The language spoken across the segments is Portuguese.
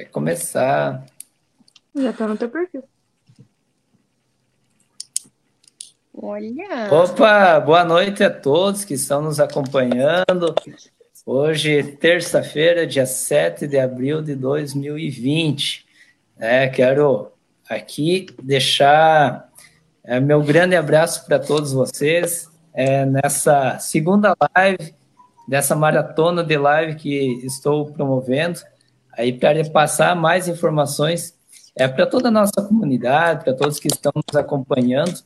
Vai começar. Já tá no teu perfil. Olha! Opa, boa noite a todos que estão nos acompanhando. Hoje, terça-feira, dia 7 de abril de 2020. É, quero aqui deixar é, meu grande abraço para todos vocês é, nessa segunda live, dessa maratona de live que estou promovendo, aí para passar mais informações é, para toda a nossa comunidade, para todos que estão nos acompanhando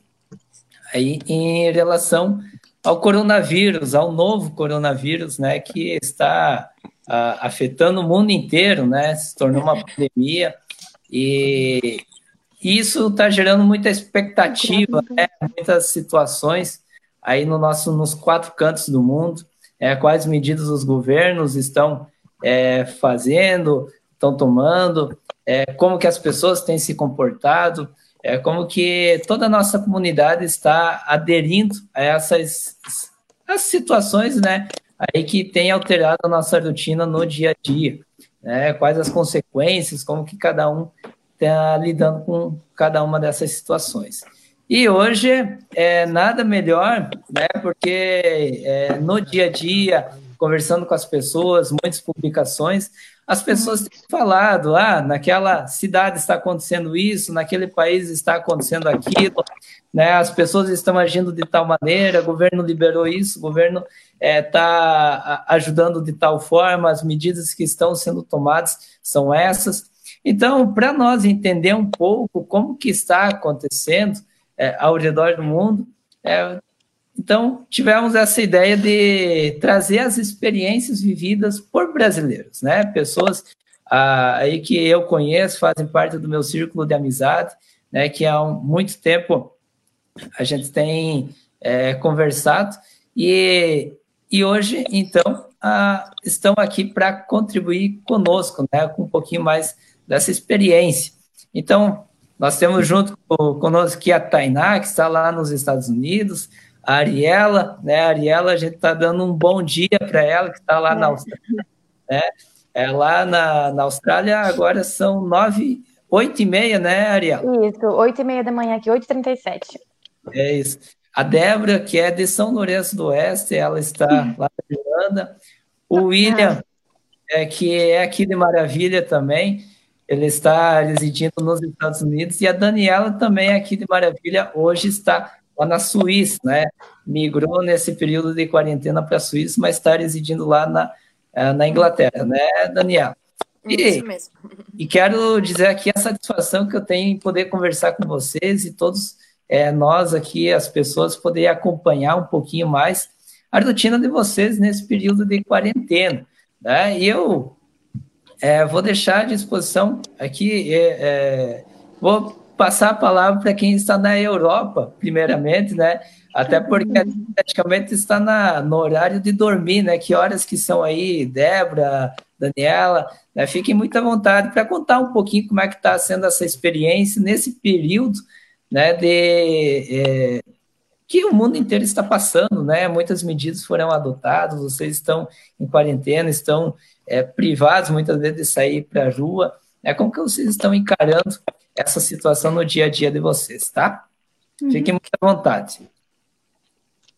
aí em relação ao coronavírus, ao novo coronavírus, né, que está a, afetando o mundo inteiro, né, se tornou uma pandemia. E isso está gerando muita expectativa, né, muitas situações aí no nosso, nos quatro cantos do mundo, é, quais medidas os governos estão é, fazendo, estão tomando, é, como que as pessoas têm se comportado, é como que toda a nossa comunidade está aderindo a essas as situações, né, aí que tem alterado a nossa rotina no dia a dia, né, quais as consequências, como que cada um está lidando com cada uma dessas situações. E hoje é nada melhor, né, porque é, no dia a dia, conversando com as pessoas, muitas publicações, as pessoas têm falado, ah, naquela cidade está acontecendo isso, naquele país está acontecendo aquilo, né? As pessoas estão agindo de tal maneira, o governo liberou isso, o governo está é, ajudando de tal forma, as medidas que estão sendo tomadas são essas. Então, para nós entender um pouco como que está acontecendo é, ao redor do mundo, é, então, tivemos essa ideia de trazer as experiências vividas por brasileiros, né? Pessoas ah, aí que eu conheço, fazem parte do meu círculo de amizade, né? Que há muito tempo a gente tem é, conversado e, e hoje, então, ah, estão aqui para contribuir conosco, né? Com um pouquinho mais dessa experiência. Então, nós temos junto conosco aqui a Tainá, que está lá nos Estados Unidos, a Ariela, né? A Ariela, a gente está dando um bom dia para ela, que está lá é. na Austrália, né? É, lá na, na Austrália agora são nove, oito e meia, né, Ariela? Isso, oito e meia da manhã aqui, oito e trinta e sete. É isso. A Débora, que é de São Lourenço do Oeste, ela está lá na Irlanda. O William, é, que é aqui de Maravilha também, ele está residindo nos Estados Unidos. E a Daniela também é aqui de Maravilha, hoje está lá na Suíça, né? Migrou nesse período de quarentena para a Suíça, mas está residindo lá na, eh, na Inglaterra, né, Daniela? E, Isso mesmo. E quero dizer aqui a satisfação que eu tenho em poder conversar com vocês e todos é, nós aqui, as pessoas, poder acompanhar um pouquinho mais a rotina de vocês nesse período de quarentena. Né? E eu é, vou deixar à disposição aqui, é, vou passar a palavra para quem está na Europa, primeiramente, né? Até porque praticamente está na, no horário de dormir, né? Que horas que são aí, Débora, Daniela, né? Fiquem muito à vontade para contar um pouquinho como é que está sendo essa experiência nesse período, né? De é, que o mundo inteiro está passando, né? Muitas medidas foram adotadas, vocês estão em quarentena, estão é, privados muitas vezes de sair para a rua. Né? Como que vocês estão encarando essa situação no dia a dia de vocês, tá? Uhum. Fiquem muito à vontade.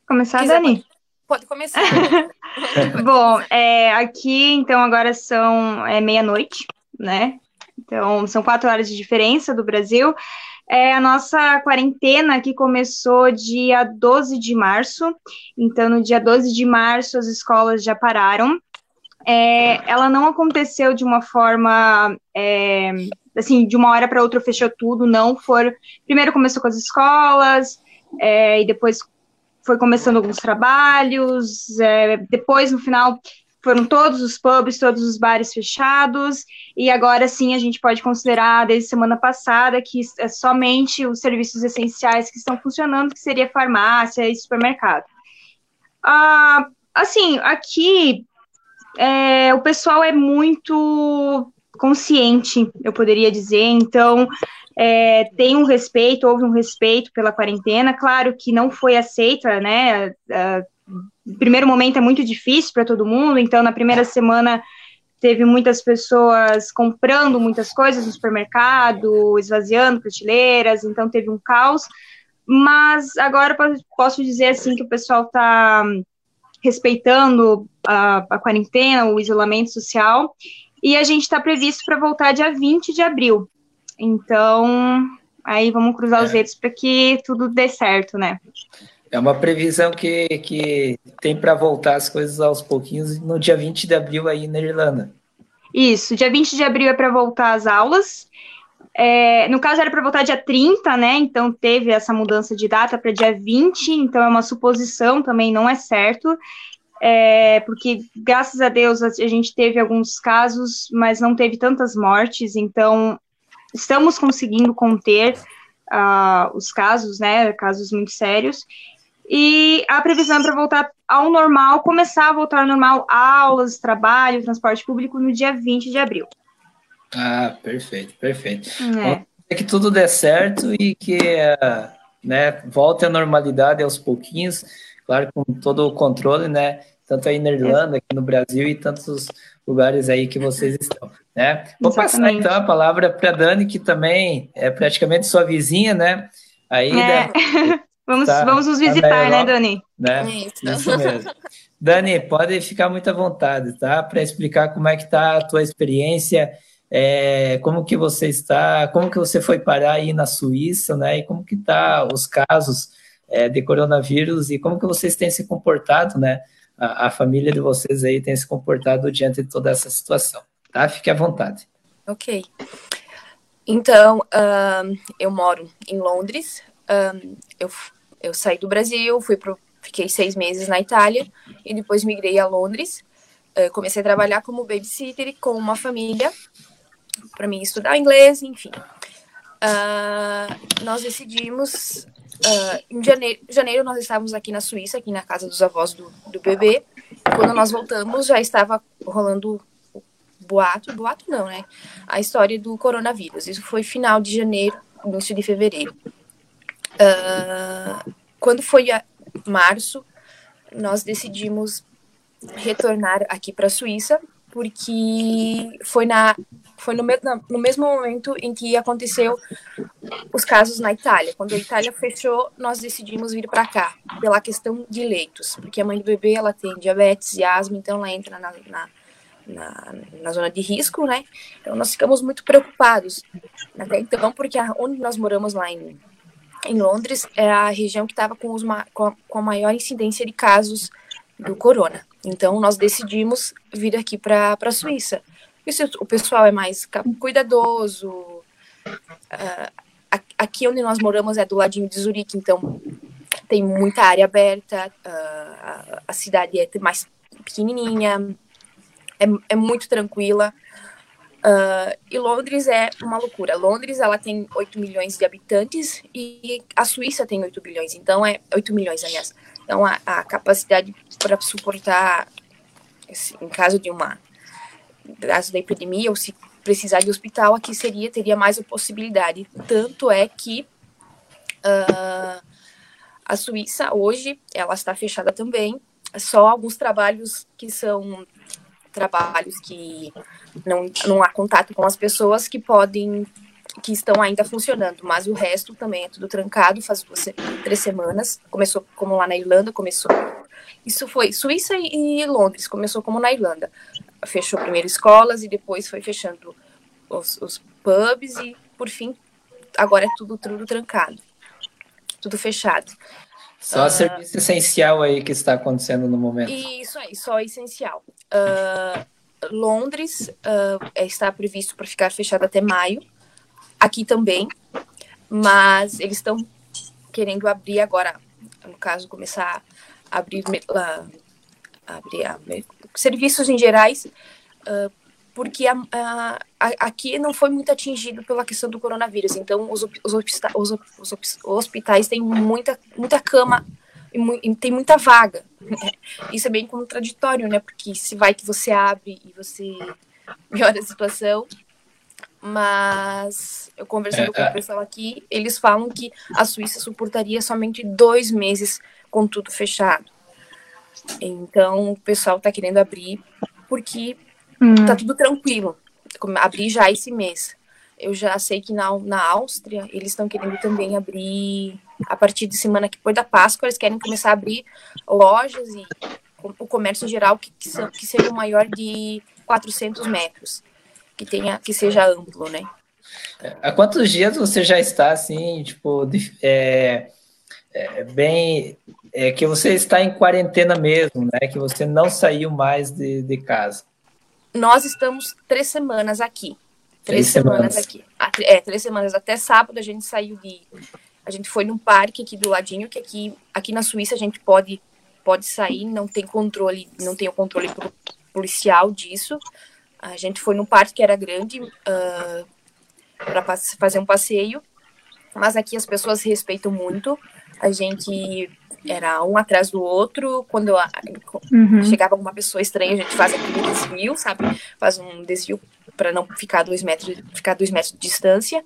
Começar, Quiser, Dani? Pode começar. Bom, é, aqui, então, agora são é, meia-noite, né? Então, são quatro horas de diferença do Brasil. É, a nossa quarentena que começou dia 12 de março. Então, no dia 12 de março, as escolas já pararam. É, ela não aconteceu de uma forma é, assim, de uma hora para outra fechou tudo, não. For, primeiro começou com as escolas, é, e depois foi começando alguns trabalhos, é, depois, no final, foram todos os pubs, todos os bares fechados, e agora sim a gente pode considerar, desde semana passada, que é somente os serviços essenciais que estão funcionando, que seria farmácia e supermercado. Ah, assim, aqui é, o pessoal é muito consciente, eu poderia dizer. Então, é, tem um respeito, houve um respeito pela quarentena. Claro que não foi aceita, né? Uh, primeiro momento é muito difícil para todo mundo, então na primeira semana teve muitas pessoas comprando muitas coisas no supermercado, esvaziando prateleiras, então teve um caos. Mas agora posso dizer assim que o pessoal está respeitando a, a, quarentena, o isolamento social, e a gente está previsto para voltar dia 20 de abril. Então, aí vamos cruzar é. os dedos para que tudo dê certo, né? É uma previsão que, que tem para voltar as coisas aos pouquinhos no dia 20 de abril aí na Irlanda. Isso, dia 20 de abril é para voltar as aulas. É, no caso, era para voltar dia 30, né? Então teve essa mudança de data para dia 20, então é uma suposição também, não é certo. É, porque graças a Deus a gente teve alguns casos, mas não teve tantas mortes, então estamos conseguindo conter uh, os casos, né? Casos muito sérios. E a previsão é para voltar ao normal, começar a voltar ao normal, aulas, trabalho, transporte público no dia 20 de abril. Ah, perfeito, perfeito. É. é que tudo dê certo e que né, volte à normalidade aos pouquinhos, claro, com todo o controle, né? Tanto aí na Irlanda, aqui no Brasil e tantos lugares aí que vocês estão, né? Vou Exatamente. passar então a palavra para Dani, que também é praticamente sua vizinha, né? Aí é. Vamos, tá, vamos nos visitar, né, Dani? Né? Isso. Isso mesmo. Dani, pode ficar muito à vontade, tá? Para explicar como é que tá a tua experiência, é, como que você está, como que você foi parar aí na Suíça, né? E como que tá os casos é, de coronavírus e como que vocês têm se comportado, né? A, a, família de vocês aí tem se comportado diante de toda essa situação, tá? Fique à vontade. Ok. Então, eu moro em Londres. Eu eu saí do Brasil, fui pro, fiquei seis meses na Itália e depois migrei a Londres. Uh, comecei a trabalhar como babysitter com uma família para mim estudar inglês, enfim. Uh, nós decidimos uh, em janeiro, janeiro nós estávamos aqui na Suíça, aqui na casa dos avós do, do bebê. Quando nós voltamos já estava rolando boato, boato não, né? A história do coronavírus. Isso foi final de janeiro, início de fevereiro. Uh, quando foi março, nós decidimos retornar aqui para a Suíça, porque foi, na, foi no, na, no mesmo momento em que aconteceu os casos na Itália. Quando a Itália fechou, nós decidimos vir para cá, pela questão de leitos, porque a mãe do bebê ela tem diabetes e asma, então ela entra na, na na, na, zona de risco, né? Então nós ficamos muito preocupados até então, porque a, onde nós moramos lá em em Londres é a região que estava com, os, com, com a maior incidência de casos do corona. Então, nós decidimos vir aqui para a Suíça. o pessoal é mais cuidadoso. Uh, aqui onde nós moramos é do ladinho de Zurique, então tem muita área aberta, uh, a, a, cidade é mais pequenininha, é, é muito tranquila. Uh, e Londres é uma loucura. Londres ela tem 8 milhões de habitantes e a Suíça tem 8 bilhões, então é 8 milhões, aliás. Então a, a capacidade para suportar, em caso de uma caso da epidemia ou se precisar de hospital, aqui seria teria mais a possibilidade. Tanto é que uh, a Suíça hoje ela está fechada também. Só alguns trabalhos que são trabalhos que não, não há contato com as pessoas que podem que estão ainda funcionando, mas o resto também é tudo trancado, faz duas, três semanas, começou como lá na Irlanda, começou, isso foi Suíça e Londres, começou como na Irlanda, fechou primeiro escolas e depois foi fechando os, os pubs e, por fim, agora é tudo, tudo trancado, tudo fechado. Só uh, serviço essencial aí que está acontecendo no momento. Isso aí, só essencial. Uh, Londres uh, está previsto para ficar fechado até maio. Aqui também, mas eles estão querendo abrir agora, no caso, começar a abrir, uh, abrir a, serviços em gerais, uh, porque aqui não foi muito atingido pela questão do coronavírus. Então, os, os, os, os hospitais têm muita, muita cama e, tem muita vaga. Isso é bem contraditório, né? Porque se vai que você abre e você melhora a situação. Mas eu conversando é, com o é. pessoal aqui, eles falam que a Suíça suportaria somente dois meses com tudo fechado. Então o pessoal está querendo abrir porque hum. tá tudo tranquilo. Abrir já esse mês. Eu já sei que na, na Áustria eles estão querendo também abrir a partir de semana que depois da Páscoa, eles querem começar a abrir lojas e o comércio geral que, que, que seja maior de 400 metros, que tenha que seja amplo, né? Há quantos dias você já está assim, tipo, é, é, bem, é, que você está em quarentena mesmo, né? Que você não saiu mais de, de casa? Nós estamos três semanas aqui. Três, três semanas. semanas aqui. É, três semanas. Até sábado a gente saiu de. A gente foi num parque aqui do ladinho, que aqui, aqui na Suíça a gente pode, pode sair, não tem controle, não tem o controle policial disso. A gente foi num parque que era grande uh, ah, para fazer um passeio, mas aqui as pessoas respeitam muito. A gente era um atrás do outro. Quando uhum. chegava alguma pessoa estranha, a gente faz aquele desvio, sabe? Faz um desvio para não ficar dois metros, ficar dois metros de distância.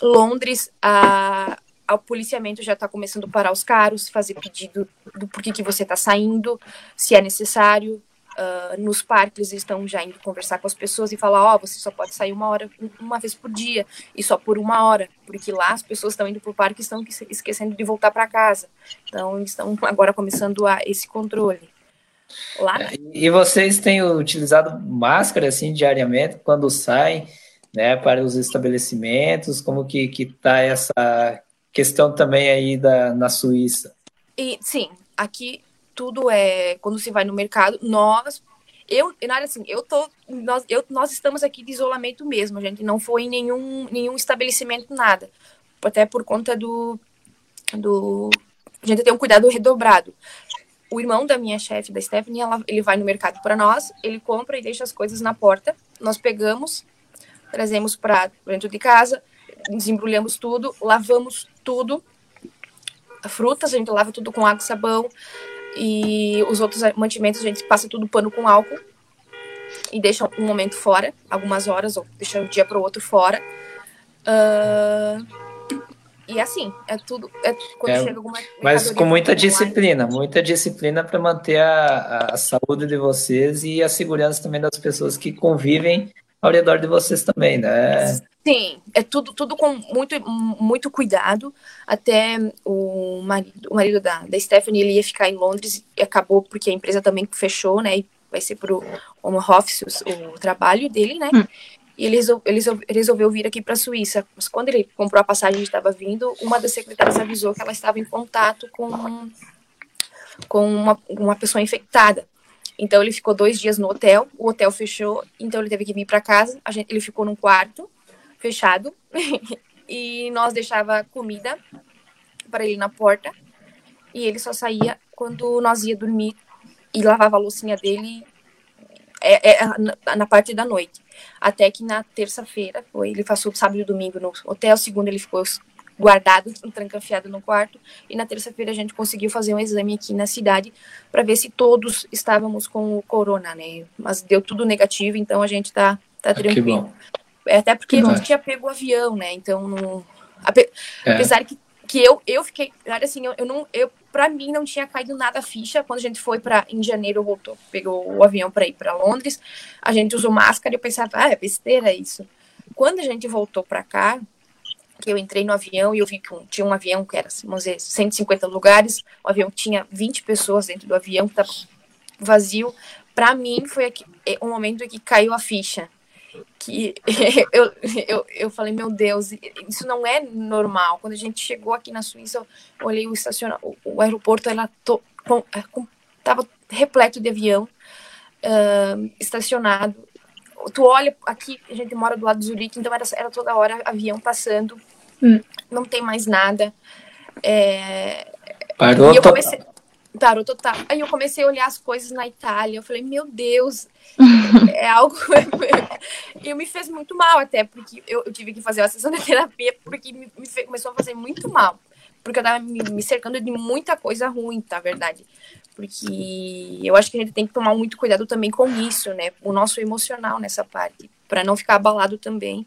Londres, a, o policiamento já está começando a parar os carros, fazer pedido do porquê que você está saindo, se é necessário. Uh, nos parques estão já indo conversar com as pessoas e falar, ó, oh, você só pode sair uma hora, uma vez por dia, e só por uma hora, porque lá as pessoas estão indo para o parque e estão esquecendo de voltar para casa. Então, estão agora começando a esse controle. Lá, né? E vocês têm utilizado máscara, assim, diariamente, quando saem, né, para os estabelecimentos? Como que, que tá essa questão também aí da, na Suíça? E, sim, aqui tudo é quando você vai no mercado, nós eu, nada assim, eu tô, nós, eu, nós estamos aqui de isolamento mesmo, a gente não foi em nenhum, nenhum estabelecimento, nada, até por conta do, do, a gente tem um cuidado redobrado. O irmão da minha chefe, da Stephanie, ela, ele vai no mercado para nós, ele compra e deixa as coisas na porta, nós pegamos, trazemos para dentro de casa, desembrulhamos tudo, lavamos tudo, frutas a gente lava tudo com água e sabão, e os outros mantimentos a gente passa tudo pano com álcool e deixa um momento fora, algumas horas, ou deixa um dia para o outro fora. Uh, e assim, é tudo. É quando é, chega alguma. Mas com muita disciplina, muita disciplina para manter a, a saúde de vocês e a segurança também das pessoas que convivem ao redor de vocês também, né? Sim, é tudo, tudo com muito, muito cuidado. Até o marido, o marido da, da Stephanie ele ia ficar em Londres e acabou porque a empresa também fechou, né? E vai ser pro home office o, o trabalho dele, né? Hum. E ele, resolveu, ele resolveu vir aqui para a Suíça. Mas quando ele comprou a passagem e estava vindo, uma das secretárias avisou que ela estava em contato com, com uma, uma pessoa infectada. Então ele ficou dois dias no hotel, o hotel fechou, então ele teve que vir para casa. Gente, ele ficou num quarto fechado e nós deixava comida para ele na porta e ele só saía quando nós ia dormir e lavava a loucinha dele é, é, na, na, parte da noite. Até que na terça-feira, foi, ele passou sábado e domingo no hotel, segundo ele ficou guardado, trancafiado no quarto, e na terça-feira a gente conseguiu fazer um exame aqui na cidade para ver se todos estávamos com o corona, né? Mas deu tudo negativo, então a gente tá, tá ah, tranquilo. É, até porque a gente tinha pego o avião, né? Então, não... Ape... É. apesar que, que eu, eu fiquei. Assim, eu, eu não. Eu, pra mim, não tinha caído nada a ficha. Quando a gente foi para Em janeiro, voltou, pegou o avião para ir para Londres. A gente usou máscara e eu pensava, ah, é besteira isso. Quando a gente voltou para cá, que eu entrei no avião e eu vi que tinha um avião que era, vamos dizer, 150 lugares, o avião tinha 20 pessoas dentro do avião, que estava vazio. Para mim, foi aqui, é, um momento em que caiu a ficha que eu, eu, eu falei, meu Deus, isso não é normal. Quando a gente chegou aqui na Suíça, eu olhei o estacionamento, o aeroporto, ela to, com, é, com, tava repleto de avião uh, estacionado. Tu olha aqui, a gente mora do lado de Zurique, então era, era toda hora avião passando, hum. não tem mais nada. É, Parou, e eu comecei, parou total. Aí eu comecei a olhar as coisas na Itália. Eu falei, meu Deus, é algo. e me fez muito mal, até, porque eu, eu, tive que fazer uma sessão de terapia, porque me, me fez, começou a fazer muito mal. Porque eu tava me, me cercando de muita coisa ruim, tá? Verdade. Porque eu acho que a gente tem que tomar muito cuidado também com isso, né? O nosso emocional nessa parte, para não ficar abalado também.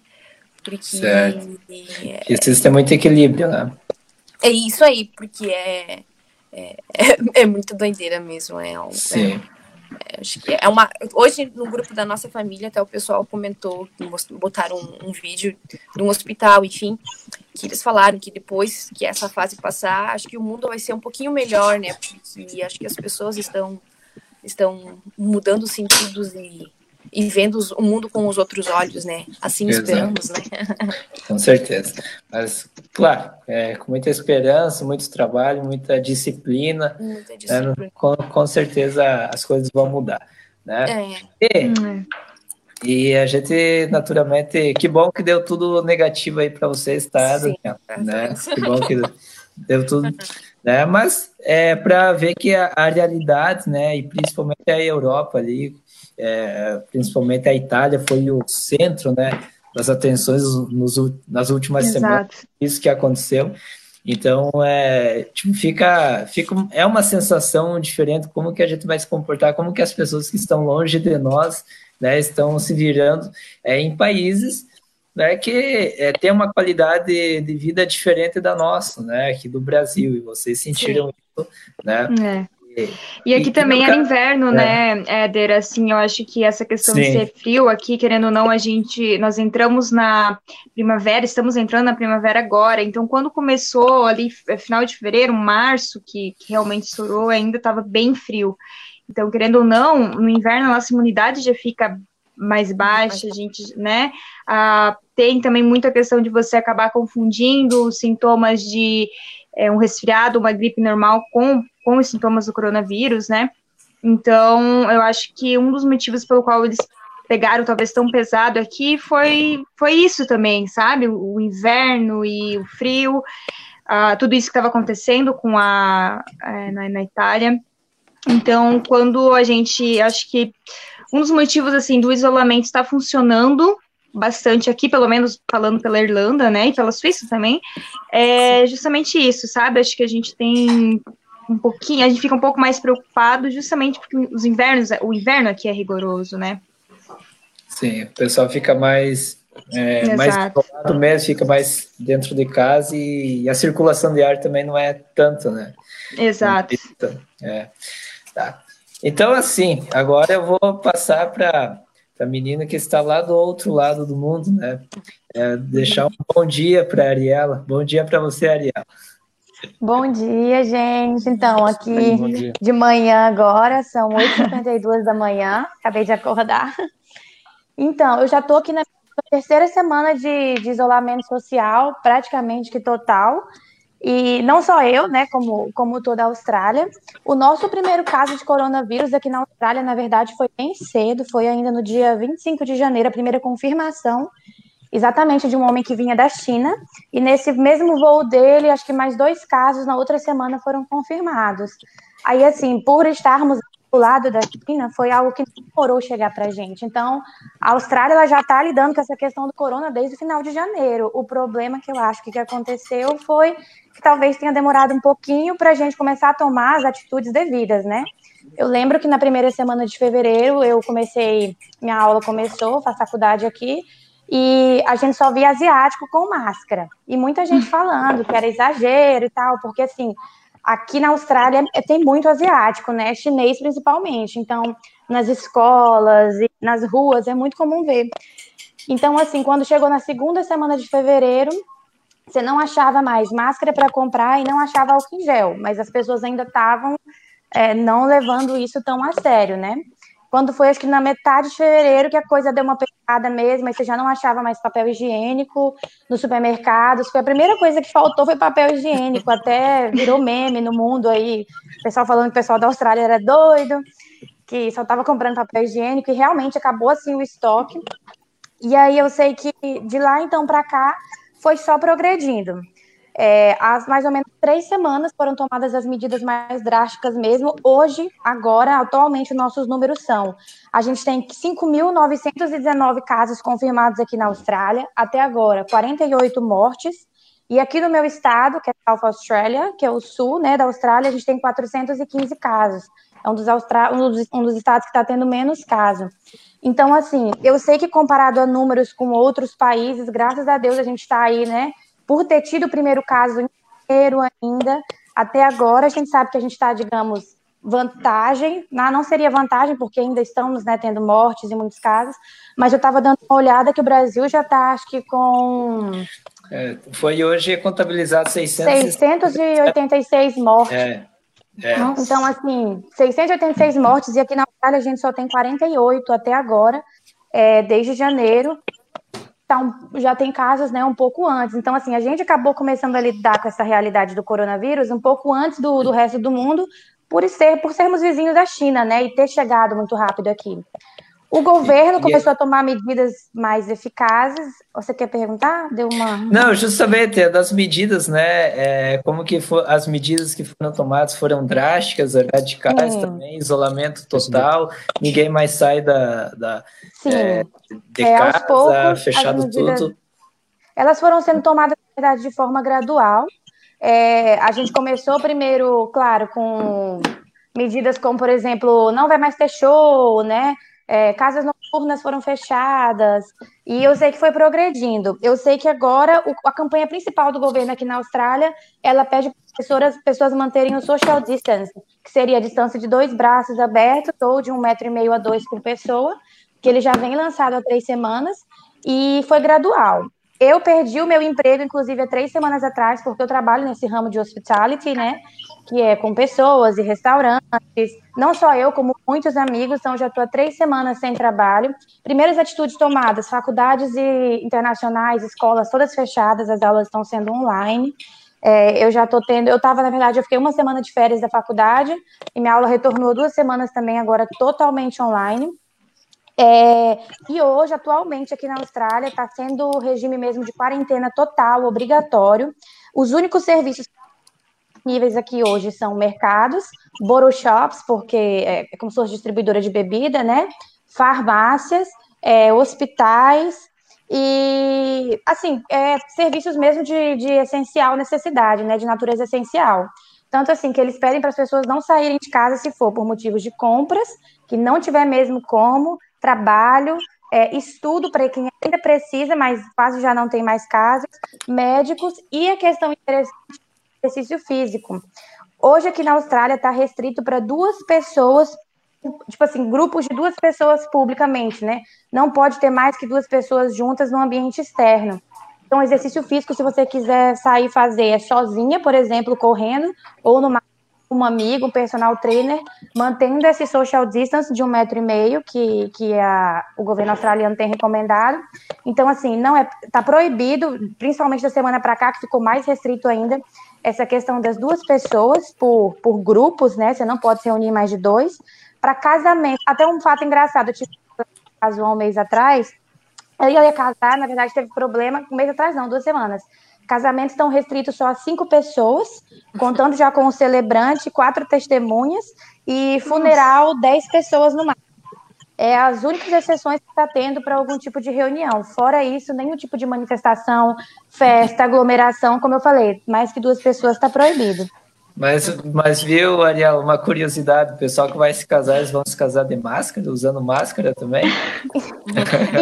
Porque. Certo. É, Precisa ter muito equilíbrio, né? É isso aí, porque é é, é, é, muito doideira mesmo. É, Sim. É, acho que é uma. Hoje, no grupo da nossa família, até o pessoal comentou, botaram um, um vídeo de um hospital, enfim, que eles falaram que depois que essa fase passar, acho que o mundo vai ser um pouquinho melhor, né? Porque acho que as pessoas estão, estão mudando sentidos e e vendo o mundo com os outros olhos, né? Assim Exato. esperamos, né? com certeza. Mas, claro, é, com muita esperança, muito trabalho, muita disciplina, muita né? disciplina. Né? Com, com, certeza as coisas vão mudar, né? É. E, hum. e, a gente, naturalmente, que bom que deu tudo negativo aí para vocês, tá, Sim, né? Que bom que deu tudo, né? Mas é para ver que a, a realidade, né, e principalmente a Europa ali, é, principalmente a Itália foi o centro né, das atenções nos, nas últimas Exato. semanas, isso que aconteceu. Então, é, tipo, fica, fica, é uma sensação diferente como que a gente vai se comportar, como que as pessoas que estão longe de nós né, estão se virando é, em países né, que é, tem uma qualidade de vida diferente da nossa, né, aqui do Brasil, e vocês sentiram Sim. isso, né? E aqui e, também era inverno, é. né, Éder? Assim, eu acho que essa questão Sim. de ser frio aqui, querendo ou não, a gente. Nós entramos na primavera, estamos entrando na primavera agora. Então, quando começou ali, é, final de fevereiro, março, que, que realmente estourou, ainda estava bem frio. Então, querendo ou não, no inverno a nossa imunidade já fica mais baixa, a gente, né? Ah, tem também muita questão de você acabar confundindo sintomas de é, um resfriado, uma gripe normal com com os sintomas do coronavírus, né? Então, eu acho que um dos motivos pelo qual eles pegaram talvez tão pesado aqui foi, foi isso também, sabe? O, inverno e o frio, uh, tudo isso que estava acontecendo com a, é, na, na Itália. Então, quando a gente, acho que um dos motivos assim do isolamento está funcionando bastante aqui, pelo menos falando pela Irlanda, né, e pela Suíça também, é justamente isso, sabe? Acho que a gente tem um pouquinho, a gente fica um pouco mais preocupado justamente porque os invernos, o inverno aqui é rigoroso, né? Sim, o pessoal fica mais é, mais isolado mesmo, fica mais dentro de casa e, e, a circulação de ar também não é tanto, né? Exato. É, tá. Então, assim, agora eu vou passar para a menina que está lá do outro lado do mundo, né? É, deixar um bom dia para a Ariela. Bom dia para você, Ariela. Bom dia, gente. Então, aqui de manhã agora, são 8h52 da manhã, acabei de acordar. Então, eu já estou aqui na terceira semana de, de, isolamento social, praticamente que total. E não só eu, né, como, como toda a Austrália. O nosso primeiro caso de coronavírus aqui na Austrália, na verdade, foi bem cedo, foi ainda no dia 25 de janeiro, a primeira confirmação exatamente de um homem que vinha da China, e nesse mesmo voo dele, acho que mais dois casos na outra semana foram confirmados. Aí, assim, por estarmos do lado da China, foi algo que demorou chegar para a gente. Então, a Austrália ela já está lidando com essa questão do corona desde o final de janeiro. O problema que eu acho que, que aconteceu foi que talvez tenha demorado um pouquinho para a gente começar a tomar as atitudes devidas, né? Eu lembro que na primeira semana de fevereiro eu comecei, minha aula começou, faço faculdade aqui, e a gente só via asiático com máscara. E muita gente falando que era exagero e tal, porque assim, aqui na Austrália é, tem muito asiático, né? Chinês principalmente. Então, nas escolas e nas ruas é muito comum ver. Então, assim, quando chegou na segunda semana de fevereiro, você não achava mais máscara para comprar e não achava álcool em gel, mas as pessoas ainda estavam é, não levando isso tão a sério, né? Quando foi, acho que na metade de fevereiro, que a coisa deu uma pegada mesmo, aí você já não achava mais papel higiênico nos supermercados. Foi a primeira coisa que faltou foi papel higiênico, até virou meme no mundo aí. O pessoal falando que o pessoal da Austrália era doido, que só estava comprando papel higiênico, e realmente acabou assim o estoque. E aí eu sei que de lá então para cá foi só progredindo. É, há mais ou menos três semanas foram tomadas as medidas mais drásticas mesmo. Hoje, agora, atualmente, nossos números são: a gente tem 5.919 casos confirmados aqui na Austrália, até agora, 48 mortes. E aqui no meu estado, que é South Australia, que é o sul né, da Austrália, a gente tem 415 casos. É um dos, Austra... um dos, um dos estados que está tendo menos casos. Então, assim, eu sei que comparado a números com outros países, graças a Deus a gente está aí, né? Por ter tido o primeiro caso inteiro ainda, até agora a gente sabe que a gente está, digamos, vantagem, não seria vantagem, porque ainda estamos né, tendo mortes em muitos casos, mas eu estava dando uma olhada que o Brasil já está, acho que com. É, foi hoje contabilizado 600... 686 mortes. É, é. Então, assim, 686 mortes, e aqui na Austrália a gente só tem 48 até agora, é, desde janeiro. Então, já tem casos né, um pouco antes. Então, assim, a gente acabou começando a lidar com essa realidade do coronavírus um pouco antes do, do resto do mundo, por, ser, por sermos vizinhos da China, né? E ter chegado muito rápido aqui. O governo começou a tomar medidas mais eficazes. Você quer perguntar? Deu uma. Não, justamente é das medidas, né? É, como que for, as medidas que foram tomadas foram drásticas, radicais Sim. também, isolamento total, ninguém mais sai da, da é, de é, casa, poucos, fechado medidas, tudo. Elas foram sendo tomadas, na verdade, de forma gradual. É, a gente começou primeiro, claro, com medidas como, por exemplo, não vai mais ter show, né? É, casas noturnas foram fechadas, e eu sei que foi progredindo. Eu sei que agora o, a campanha principal do governo aqui na Austrália, ela pede para as pessoas manterem o social distance, que seria a distância de dois braços abertos ou de um metro e meio a dois por pessoa, que ele já vem lançado há três semanas, e foi gradual. Eu perdi o meu emprego, inclusive, há três semanas atrás, porque eu trabalho nesse ramo de hospitality, né? Que é com pessoas e restaurantes. Não só eu, como muitos amigos, então já estou há três semanas sem trabalho. Primeiras atitudes tomadas: faculdades e internacionais, escolas todas fechadas, as aulas estão sendo online. É, eu já estou tendo, eu estava, na verdade, eu fiquei uma semana de férias da faculdade e minha aula retornou duas semanas também, agora totalmente online. É, e hoje, atualmente, aqui na Austrália, está sendo o regime mesmo de quarentena total, obrigatório. Os únicos serviços disponíveis aqui hoje são mercados, bottle shops, porque é, é como se fosse distribuidora de bebida, né? Farmácias, é, hospitais e, assim, é, serviços mesmo de, de essencial necessidade, né? De natureza essencial. Tanto assim que eles pedem para as pessoas não saírem de casa se for por motivos de compras, que não tiver mesmo como, trabalho, é, estudo para quem ainda precisa, mas quase já não tem mais casos, médicos e a questão interessante exercício físico. Hoje aqui na Austrália está restrito para duas pessoas, tipo assim, grupos de duas pessoas publicamente, né? Não pode ter mais que duas pessoas juntas no ambiente externo. Então, exercício físico, se você quiser sair fazer é sozinha, por exemplo, correndo, ou numa um amigo, um personal trainer, mantendo esse social distance de um metro e meio que, que a, o governo australiano tem recomendado. Então, assim, não é está proibido, principalmente da semana para cá, que ficou mais restrito ainda, essa questão das duas pessoas por, por grupos, né? Você não pode se reunir mais de dois. Para casamento, até um fato engraçado, eu tive caso um mês atrás, eu ia casar, na verdade, teve problema, um mês atrás não, duas semanas Casamentos estão restritos só a cinco pessoas, contando já com o celebrante, quatro testemunhas, e funeral, Nossa. dez pessoas no máximo. É as únicas exceções que está tendo para algum tipo de reunião. Fora isso, nenhum tipo de manifestação, festa, aglomeração, como eu falei, mais que duas pessoas está proibido. Mas, mas viu, Ariel, uma curiosidade, o pessoal que vai se casar, eles vão se casar de máscara, usando máscara também?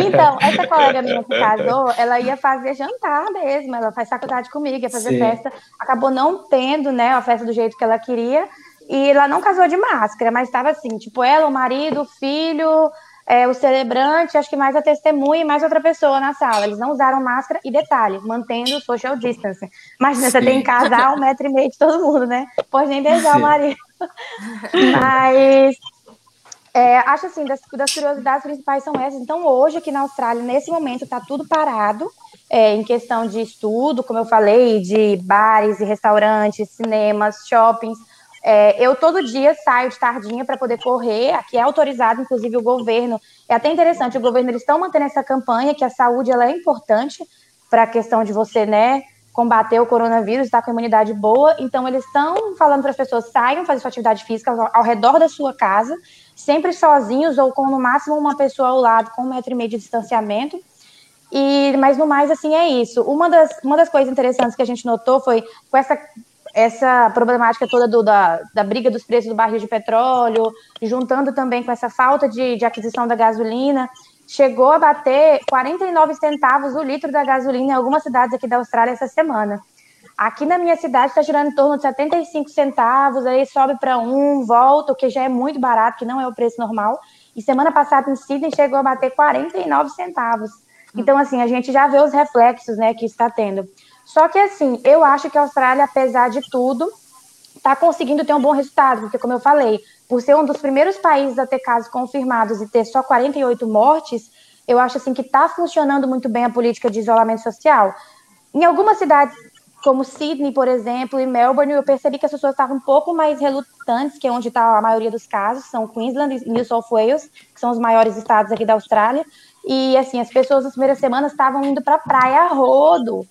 então, essa colega minha que casou, ela ia fazer jantar mesmo, ela faz faculdade comigo, ia fazer Sim. festa, acabou não tendo, né, a festa do jeito que ela queria, e ela não casou de máscara, mas estava assim, tipo, ela, o marido, o filho, é, o celebrante, acho que mais a testemunha e mais outra pessoa na sala. Eles não usaram máscara e detalhe, mantendo o social distance. Imagina, Sim. você tem que casar um metro e meio de todo mundo, né? Pode nem beijar Sim. o marido. Mas é, acho assim, das, das, curiosidades principais são essas. Então, hoje, aqui na Austrália, nesse momento, está tudo parado. É, em questão de estudo, como eu falei, de bares e restaurantes, cinemas, shoppings é, eu todo dia saio de tardinha para poder correr, aqui é autorizado, inclusive o governo. É até interessante, o governo eles estão mantendo essa campanha que a saúde ela é importante para a questão de você, né, combater o coronavírus, estar tá com a imunidade boa. Então eles estão falando para as pessoas saiam fazer sua atividade física ao, ao, redor da sua casa, sempre sozinhos ou com no máximo uma pessoa ao lado com um metro e meio de distanciamento. E, mas no mais, assim, é isso. Uma das, uma das coisas interessantes que a gente notou foi com essa essa problemática toda do, da, da briga dos preços do barril de petróleo, juntando também com essa falta de, de aquisição da gasolina, chegou a bater 49 centavos o litro da gasolina em algumas cidades aqui da Austrália essa semana. Aqui na minha cidade está girando em torno de 75 centavos, aí sobe para um, volta, o que já é muito barato, que não é o preço normal. E semana passada em Sydney chegou a bater 49 centavos. Então, assim, a gente já vê os reflexos né, que está tendo. Só que, assim, eu acho que a Austrália, apesar de tudo, está conseguindo ter um bom resultado, porque, como eu falei, por ser um dos primeiros países a ter casos confirmados e ter só 48 mortes, eu acho assim que está funcionando muito bem a política de isolamento social. Em algumas cidades, como Sydney, por exemplo, e Melbourne, eu percebi que as pessoas estavam um pouco mais relutantes, que é onde está a maioria dos casos, são Queensland e New South Wales, que são os maiores estados aqui da Austrália. E assim, as pessoas nas primeiras semanas estavam indo para a praia rodo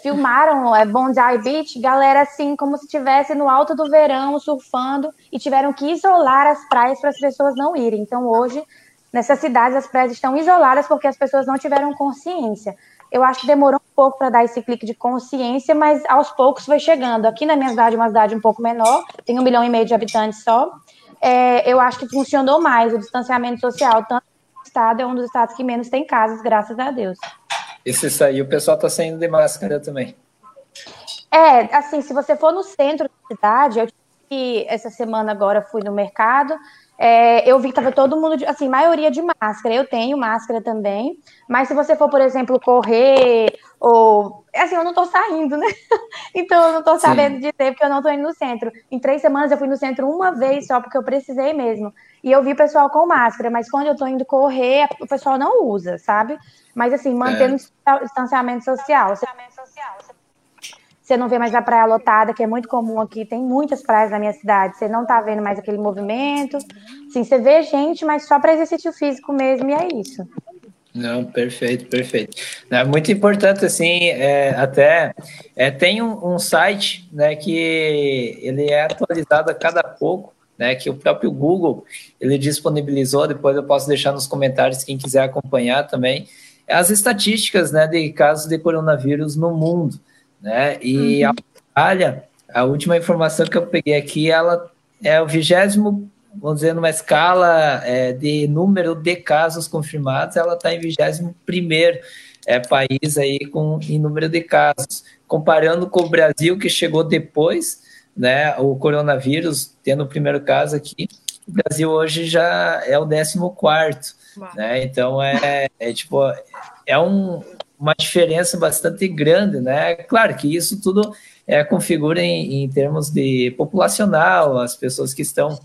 filmaram é, Bondi Beach, galera assim, como se estivesse no alto do verão, surfando, e tiveram que isolar as praias para as pessoas não irem. Então, hoje, nessas cidades, as praias estão isoladas porque as pessoas não tiveram consciência. Eu acho que demorou um pouco para dar esse clique de consciência, mas aos poucos foi chegando. Aqui na minha cidade, uma cidade um pouco menor, tem um milhão e meio de habitantes só, é, eu acho que funcionou mais o distanciamento social, tanto o estado é um dos estados que menos tem casos, graças a Deus. E se sair, o pessoal tá saindo de máscara também. É, assim, se você for no centro da cidade, eu que essa semana agora fui no mercado, é, eu vi que tava todo mundo, de, assim, maioria de máscara. Eu tenho máscara também, mas se você for, por exemplo, correr ou assim, eu não tô saindo, né? Então eu não tô sabendo Sim. dizer porque eu não tô indo no centro. Em três semanas eu fui no centro uma vez só porque eu precisei mesmo. E eu vi pessoal com máscara, mas quando eu tô indo correr, o pessoal não usa, sabe? Mas assim, mantendo é. distanciamento social. Você não vê mais a praia lotada, que é muito comum aqui. Tem muitas praias na minha cidade. Você não tá vendo mais aquele movimento. Sim, você vê gente, mas só para exercício físico mesmo, e é isso. Não, perfeito, perfeito. É muito importante, assim, é, até é, tem um, um, site né, que ele é atualizado a cada pouco, né, que o próprio Google ele disponibilizou, depois eu posso deixar nos comentários quem quiser acompanhar também, as estatísticas né, de casos de coronavírus no mundo. Né? E uhum. a Austrália, a última informação que eu peguei aqui, ela é o vigésimo, vamos dizer, numa escala é, de número de casos confirmados, ela está em vigésimo primeiro é, país aí com, em número de casos. Comparando com o Brasil, que chegou depois, né, o coronavírus, tendo o primeiro caso aqui, o Brasil hoje já é o 14 né? Então é, é tipo é um, uma diferença bastante grande, né? Claro que isso tudo é, configura em, em termos de populacional, as pessoas que estão,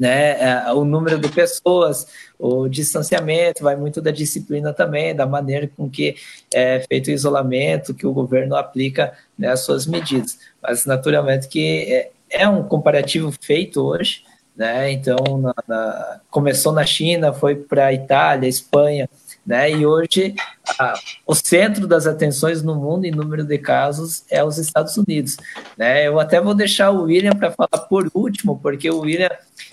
né? É, o número de pessoas, o distanciamento, vai muito da disciplina também, da maneira com que é feito o isolamento, que o governo aplica né, as suas medidas. Mas naturalmente que é, é um comparativo feito hoje, né? Então, na, na, começou na China, foi para a Itália, Espanha, né? E hoje a, o centro das atenções no mundo em número de casos é os Estados Unidos, né? Eu até vou deixar o William para falar por último, porque o William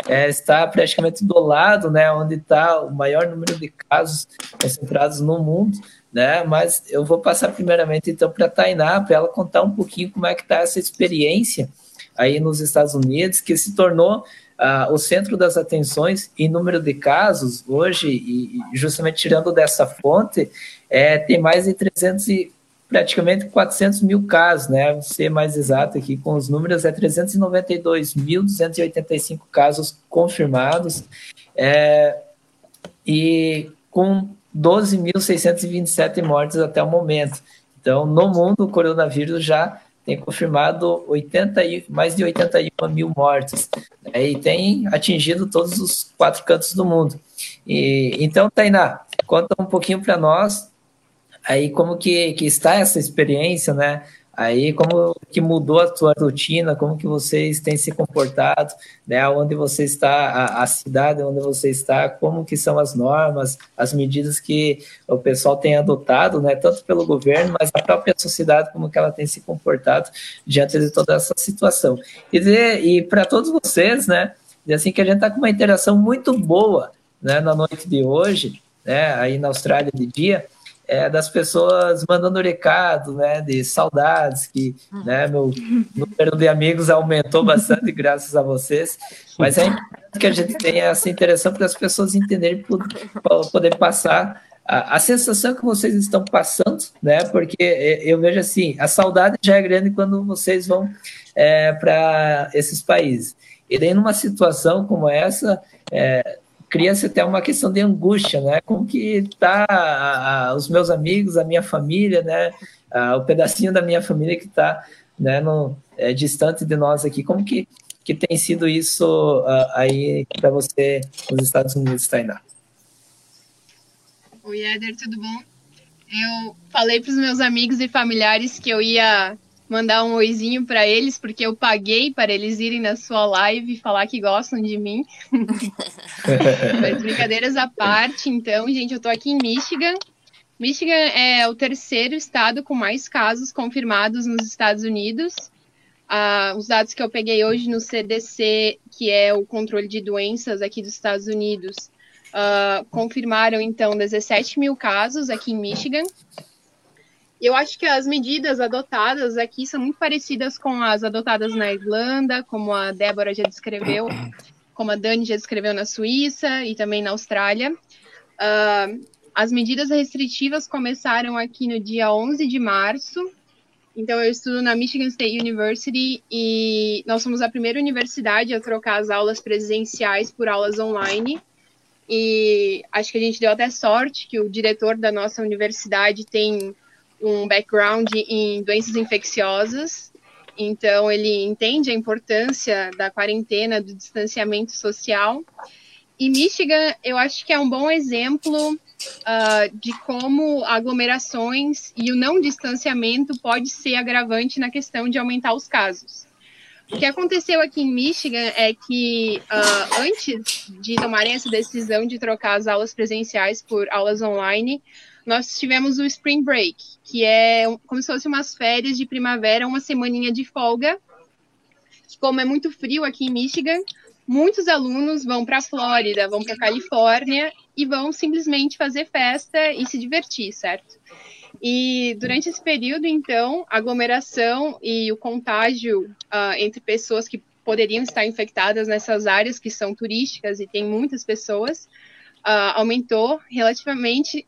é, está praticamente do lado, né? Onde está o maior número de casos concentrados no mundo. Né? Mas eu vou passar primeiramente então para a Tainá, para ela contar um pouquinho como é que está essa experiência aí nos Estados Unidos, que se tornou ah, o centro das atenções em número de casos, hoje, e justamente tirando dessa fonte, é, tem mais de 300 e praticamente 400 mil casos, né? Vou ser mais exato aqui com os números, é 392.285 casos confirmados, é, e com 12.627 mortes até o momento. Então, no mundo, o coronavírus já tem confirmado 80 mais de 81 mil mortes né, e tem atingido todos os quatro cantos do mundo. E, então, Tainá, conta um pouquinho para nós aí como que, que está essa experiência, né? Aí, como que mudou a sua rotina, como que vocês têm se comportado, né? Onde você está, a, a, cidade onde você está, como que são as normas, as medidas que o pessoal tem adotado, né? Tanto pelo governo, mas a própria sociedade, como que ela tem se comportado diante de toda essa situação. E, e para todos vocês, né? Assim que a gente está com uma interação muito boa, né? Na noite de hoje, né? Aí na Austrália de dia, é, das pessoas mandando recado, né, de saudades, que né, meu número de amigos aumentou bastante graças a vocês, mas é importante que a gente tenha essa interação para as pessoas entenderem, para poder passar a, a, sensação que vocês estão passando, né? Porque eu vejo assim, a saudade já é grande quando vocês vão é, para esses países. E daí, numa situação como essa, é, cria-se até uma questão de angústia, né? Como que tá os meus amigos, a minha família, né? o pedacinho da minha família que está né, no, é, distante de nós aqui, como que, que tem sido isso aí para você nos Estados Unidos, Tainá? Oi, Éder, tudo bom? Eu falei para os meus amigos e familiares que eu ia mandar um oizinho para eles, porque eu paguei para eles irem na sua live e falar que gostam de mim. Mas brincadeiras à parte, então, gente, eu estou aqui em Michigan. Michigan é o terceiro estado com mais casos confirmados nos Estados Unidos. Ah, os dados que eu peguei hoje no CDC, que é o controle de doenças aqui dos Estados Unidos, uh, confirmaram, então, 17 mil casos aqui em Michigan. Eu acho que as medidas adotadas aqui são muito parecidas com as adotadas na Irlanda, como a Débora já descreveu, como a Dani já descreveu na Suíça e também na Austrália. Uh, as medidas restritivas começaram aqui no dia 11 de março. Então, eu estudo na Michigan State University e nós somos a primeira universidade a trocar as aulas presenciais por aulas online. E acho que a gente deu até sorte que o diretor da nossa universidade tem um background em doenças infecciosas, então ele entende a importância da quarentena, do distanciamento social. E Michigan, eu acho que é um bom exemplo uh, de como aglomerações e o não distanciamento pode ser agravante na questão de aumentar os casos. O que aconteceu aqui em Michigan é que uh, antes de tomarem essa decisão de trocar as aulas presenciais por aulas online, nós tivemos o Spring Break, que é como se fosse umas férias de primavera, uma semaninha de folga. Como é muito frio aqui em Michigan, muitos alunos vão para a Flórida, vão para a Califórnia e vão simplesmente fazer festa e se divertir, certo? E durante esse período, então, a aglomeração e o contágio uh, entre pessoas que poderiam estar infectadas nessas áreas que são turísticas e tem muitas pessoas, uh, aumentou relativamente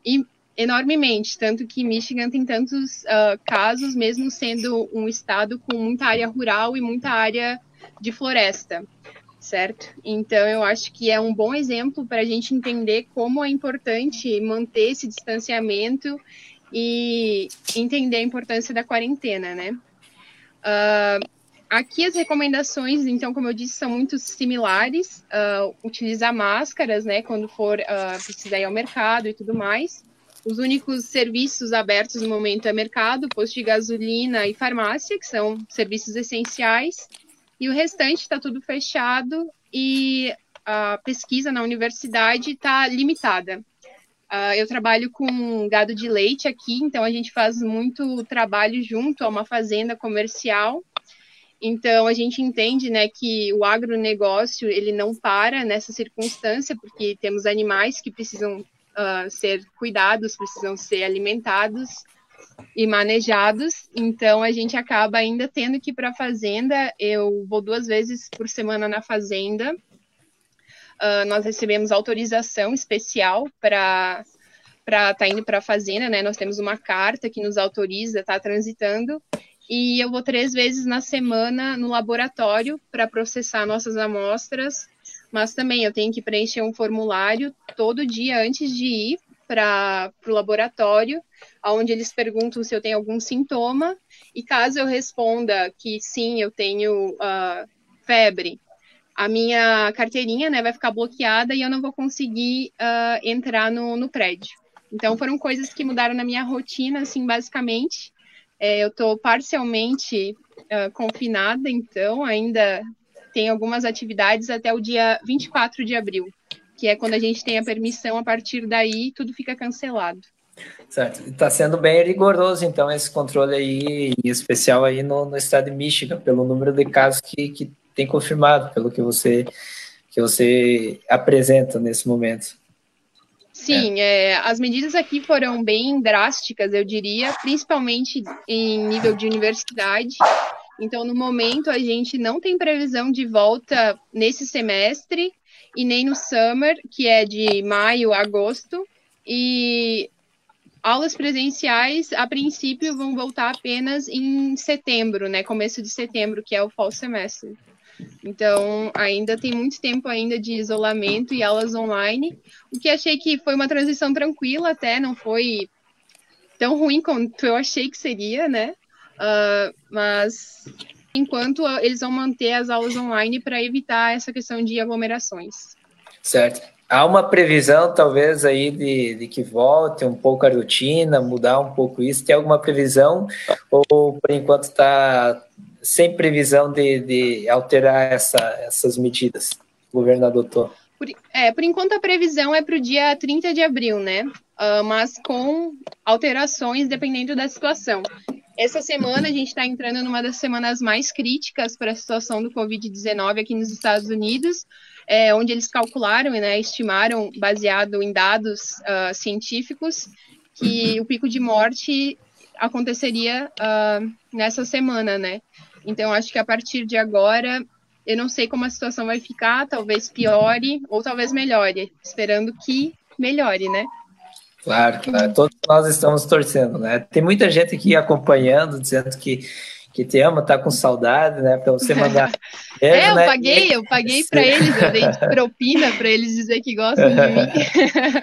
enormemente, tanto que Michigan tem tantos uh, casos, mesmo sendo um estado com muita área rural e muita área de floresta, certo? Então, eu acho que é um bom exemplo para a gente entender como é importante manter esse distanciamento e entender a importância da quarentena, né? Uh, aqui as recomendações, então, como eu disse, são muito similares. Uh, utilizar máscaras, né, quando for uh, precisar ir ao mercado e tudo mais. Os únicos serviços abertos no momento é mercado, posto de gasolina e farmácia, que são serviços essenciais. E o restante está tudo fechado e a pesquisa na universidade está limitada. Uh, eu trabalho com gado de leite aqui, então a gente faz muito trabalho junto a uma fazenda comercial. Então a gente entende, né, que o agronegócio ele não para nessa circunstância, porque temos animais que precisam uh, ser cuidados, precisam ser alimentados e manejados. Então a gente acaba ainda tendo que ir para a fazenda. Eu vou duas vezes por semana na fazenda uh, nós recebemos autorização especial para para estar tá indo para a fazenda, né? Nós temos uma carta que nos autoriza estar tá transitando e eu vou três vezes na semana no laboratório para processar nossas amostras, mas também eu tenho que preencher um formulário todo dia antes de ir para o laboratório, onde eles perguntam se eu tenho algum sintoma e caso eu responda que sim, eu tenho uh, febre, a minha carteirinha né, vai ficar bloqueada e eu não vou conseguir uh, entrar no, no prédio. Então foram coisas que mudaram na minha rotina, assim, basicamente. É, eu estou parcialmente uh, confinada, então ainda tem algumas atividades até o dia 24 de abril, que é quando a gente tem a permissão, a partir daí tudo fica cancelado. Certo. Está sendo bem rigoroso, então, esse controle aí, especial aí no, no estado de Michigan, pelo número de casos que, que tem confirmado pelo que você que você apresenta nesse momento. Sim, é. É, as medidas aqui foram bem drásticas, eu diria, principalmente em nível de universidade. Então, no momento, a gente não tem previsão de volta nesse semestre e nem no summer, que é de maio a agosto. E aulas presenciais, a princípio, vão voltar apenas em setembro, né? Começo de setembro, que é o fall semestre. Então, ainda tem muito tempo ainda de isolamento e aulas online, o que achei que foi uma transição tranquila até, não foi tão ruim quanto eu achei que seria, né? Uh, mas, enquanto eles vão manter as aulas online para evitar essa questão de aglomerações. Certo. Há uma previsão, talvez, aí de, de que volte um pouco a rotina, mudar um pouco isso? Tem alguma previsão? Ou, por enquanto, está sem previsão de, de alterar essa, essas medidas, governador Tô? Por, é, por enquanto, a previsão é para o dia 30 de abril, né? Uh, mas com alterações dependendo da situação. Essa semana a gente está entrando numa das semanas mais críticas para a situação do Covid-19 aqui nos Estados Unidos é, onde eles calcularam e né, estimaram, baseado em dados uh, científicos, que o pico de morte aconteceria uh, nessa semana, né? Então, acho que a partir de agora, eu não sei como a situação vai ficar, talvez piore ou talvez melhore, esperando que melhore, né? Claro, claro. Todos nós estamos torcendo, né? Tem muita gente aqui acompanhando, dizendo que que te ama, tá com saudade, né? Para você mandar. é, eu né? paguei, eu paguei para eles, eu dei propina para eles dizer que gostam de mim.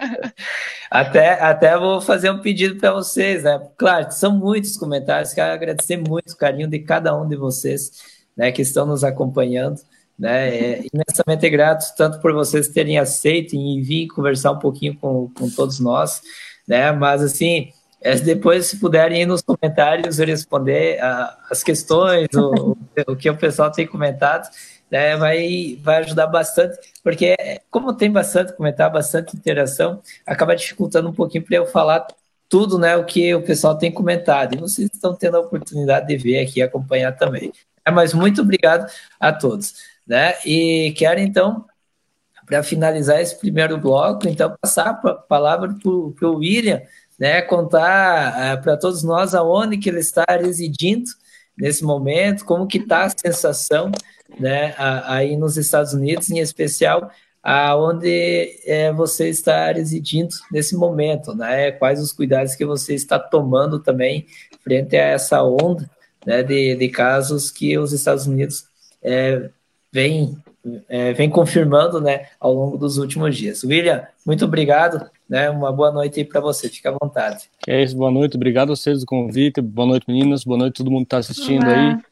até, até vou fazer um pedido para vocês, né? Claro, são muitos comentários, quero agradecer muito o carinho de cada um de vocês, né, que estão nos acompanhando. Né, é imensamente grato tanto por vocês terem aceito e vir conversar um pouquinho com, com todos nós, né? Mas assim, é, depois, se puderem ir nos comentários responder uh, as questões, o, o que o pessoal tem comentado, né, vai, vai ajudar bastante, porque como tem bastante comentário, bastante interação, acaba dificultando um pouquinho para eu falar tudo né, o que o pessoal tem comentado. E vocês estão tendo a oportunidade de ver aqui acompanhar também. É, mas muito obrigado a todos. Né? E quero, então, para finalizar esse primeiro bloco, então, passar a palavra para o William, né, contar uh, eh, para todos nós aonde que ele está residindo nesse momento, como que está a sensação, né, aí nos Estados Unidos, em especial aonde é, você está residindo nesse momento, né, quais os cuidados que você está tomando também frente a essa onda, né, de, de casos que os Estados Unidos é, vem, é, vem confirmando, né, ao longo dos últimos dias. William, muito obrigado né? Uma boa noite aí para você, fica à vontade. É isso, boa noite, obrigado a vocês do convite, boa noite meninas, boa noite todo mundo que está assistindo Olá. aí.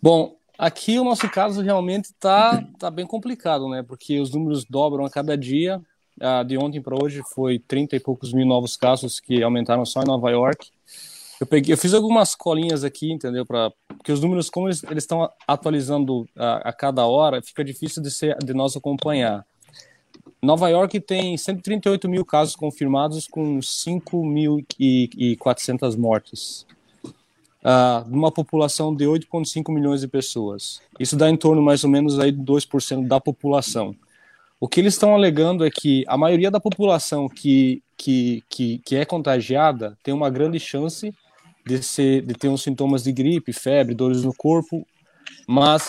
Bom, aqui o nosso caso realmente está tá bem complicado, né? Porque os números dobram a cada dia. Ah, de ontem para hoje foi 30 e poucos mil novos casos que aumentaram só em Nova York. Eu, peguei, eu fiz algumas colinhas aqui, entendeu? Pra, porque os números, como eles estão atualizando a, a, cada hora, fica difícil de, ser, de nós acompanhar. Nova York tem 138 mil casos confirmados com 5.400 mortes. Uh, uma população de 8,5 milhões de pessoas. Isso dá em torno mais ou menos aí de 2% da população. O que eles estão alegando é que a maioria da população que, que, que, que é contagiada tem uma grande chance de, ser, de ter uns sintomas de gripe, febre, dores no corpo, mas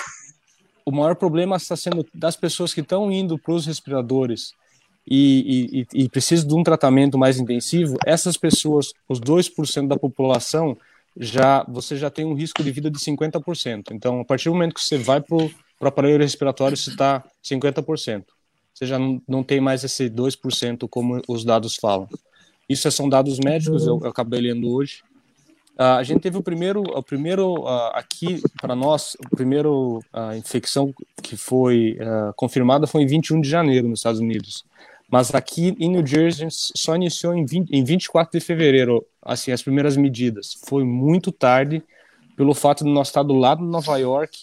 o maior problema está sendo das pessoas que estão indo para os respiradores e, e, e precisam de um tratamento mais intensivo, essas pessoas, os 2% da população, já você já tem um risco de vida de 50%. Então, a partir do momento que você vai para o aparelho respiratório, você está 50%. Você já não, não tem mais esse 2% como os dados falam. Isso são dados médicos, eu, eu acabei lendo hoje. Uh, a gente teve o primeiro, o primeiro uh, aqui para nós, o primeiro uh, infecção que foi confirmada foi em 21 de janeiro nos Estados Unidos. Mas aqui em New Jersey só iniciou em, 20, em 24 de fevereiro, assim, as primeiras medidas. Foi muito tarde, pelo fato de nós estar do lado de Nova York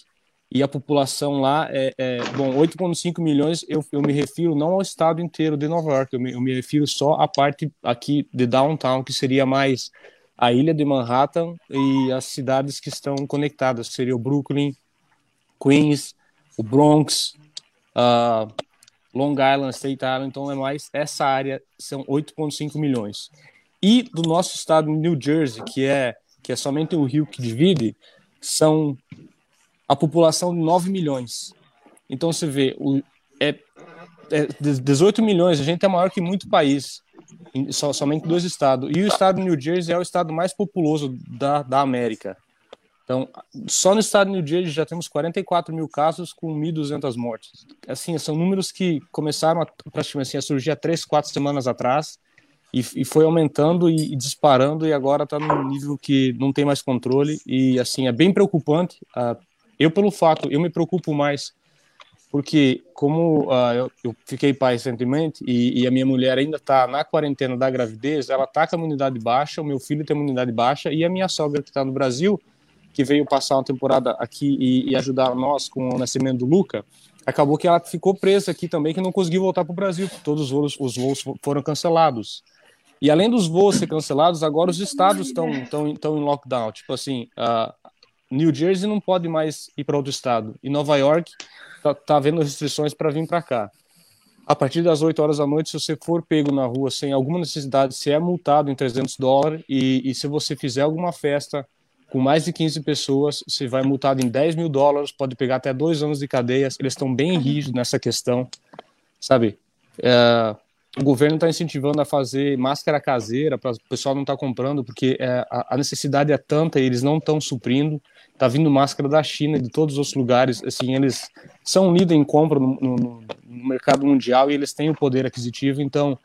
e a população lá é, é bom, 8,5 milhões. Eu, eu me refiro não ao estado inteiro de Nova York, eu me, eu me refiro só à parte aqui de downtown, que seria mais a ilha de Manhattan e as cidades que estão conectadas, seria o Brooklyn, Queens, o Bronx, uh, Long Island, State Island, então é mais essa área são 8.5 milhões. E do nosso estado New Jersey, que é que é somente o rio que divide, são a população de 9 milhões. Então você vê, o, é, é 18 milhões, a gente é maior que muito país. Somente dois estados. E o estado de New Jersey é o estado mais populoso da, da América. Então, só no estado de New Jersey já temos 44 mil casos com 1.200 mortes. Assim, são números que começaram a, praticamente assim, a surgir há três, quatro semanas atrás e, e foi aumentando e, e, disparando e agora está num nível que não tem mais controle e assim é bem preocupante. Uh, eu pelo fato, eu me preocupo mais porque como uh, eu, eu, fiquei pai recentemente e, e, a minha mulher ainda está na quarentena da gravidez, ela está com a imunidade baixa, o meu filho tem imunidade baixa e a minha sogra que está no Brasil, que veio passar uma temporada aqui e, e, ajudar nós com o nascimento do Luca, acabou que ela ficou presa aqui também, que não conseguiu voltar para o Brasil, todos os voos, os voos foram cancelados. E além dos voos ser cancelados, agora os estados estão estão em lockdown. Tipo assim, uh, New Jersey não pode mais ir para outro estado. E Nova York tá, tá havendo restrições para vir para cá. A partir das 8 horas da noite, se você for pego na rua sem alguma necessidade, você é multado em 300 dólares. E, e se você fizer alguma festa com mais de 15 pessoas, você vai multado em 10 mil dólares, pode pegar até dois anos de cadeia. Eles estão bem rígidos nessa questão, sabe? É, o governo está incentivando a fazer máscara caseira para o pessoal não estar tá comprando, porque é, a, a, necessidade é tanta e eles não estão suprindo. Está vindo máscara da China, de todos os lugares. Assim, eles são líder em compra no, no, no, mercado mundial e eles têm o poder aquisitivo. Então,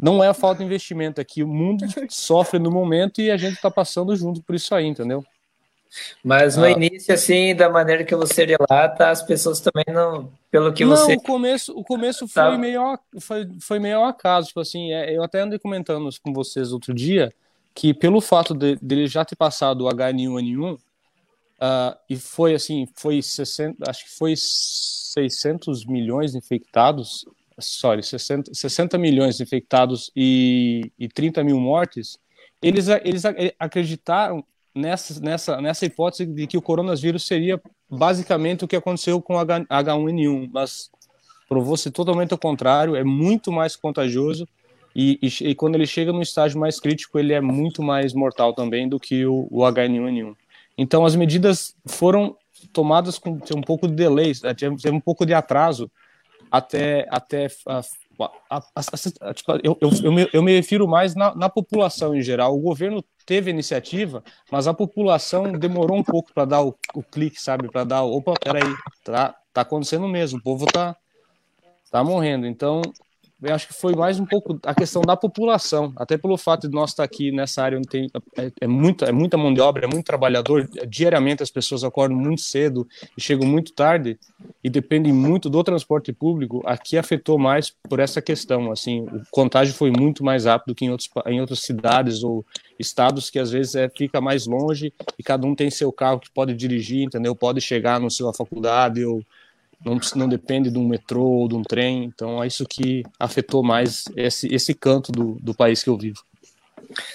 não é a falta de investimento aqui. O mundo sofre no momento e a gente está passando junto por isso aí, entendeu? Mas no ah. início, assim, da maneira que você relata, as pessoas também não, pelo que não, você. o começo, o começo foi tá. meio, foi, foi meio ao acaso, tipo assim, é, eu até andei comentando com vocês outro dia que pelo fato de, dele já ter passado o H1N1 uh, e foi assim, foi 60, acho que foi 600 milhões infectados, sorry, 60, 60 milhões infectados e, e 30 mil mortes, eles, eles acreditaram nessa, nessa, nessa hipótese de que o coronavírus seria basicamente o que aconteceu com o H1N1, mas provou-se totalmente o contrário, é muito mais contagioso e, e, e, quando ele chega no estágio mais crítico, ele é muito mais mortal também do que o, o H1N1. Então, as medidas foram tomadas com um pouco de delay, né, teve um pouco de atraso até, até a, a, a, tipo, eu, eu, eu, me, eu me refiro mais na, na população em geral. O governo teve iniciativa, mas a população demorou um pouco para dar o, o, clique, sabe? Para dar, opa, peraí, tá, tá acontecendo mesmo, o povo tá, tá morrendo. Então, eu acho que foi mais um pouco a questão da população, até pelo fato de nós estar aqui nessa área onde tem é, é, muita, é muita mão de obra, é muito trabalhador, diariamente as pessoas acordam muito cedo e chegam muito tarde e dependem muito do transporte público, aqui afetou mais por essa questão, assim, o contágio foi muito mais rápido que em, outros, em outras cidades ou estados que às vezes é, fica mais longe e cada um tem seu carro que pode dirigir, entendeu? Pode chegar na sua faculdade ou não, não depende de um metrô ou de um trem. Então é isso que afetou mais esse, esse canto do, do país que eu vivo.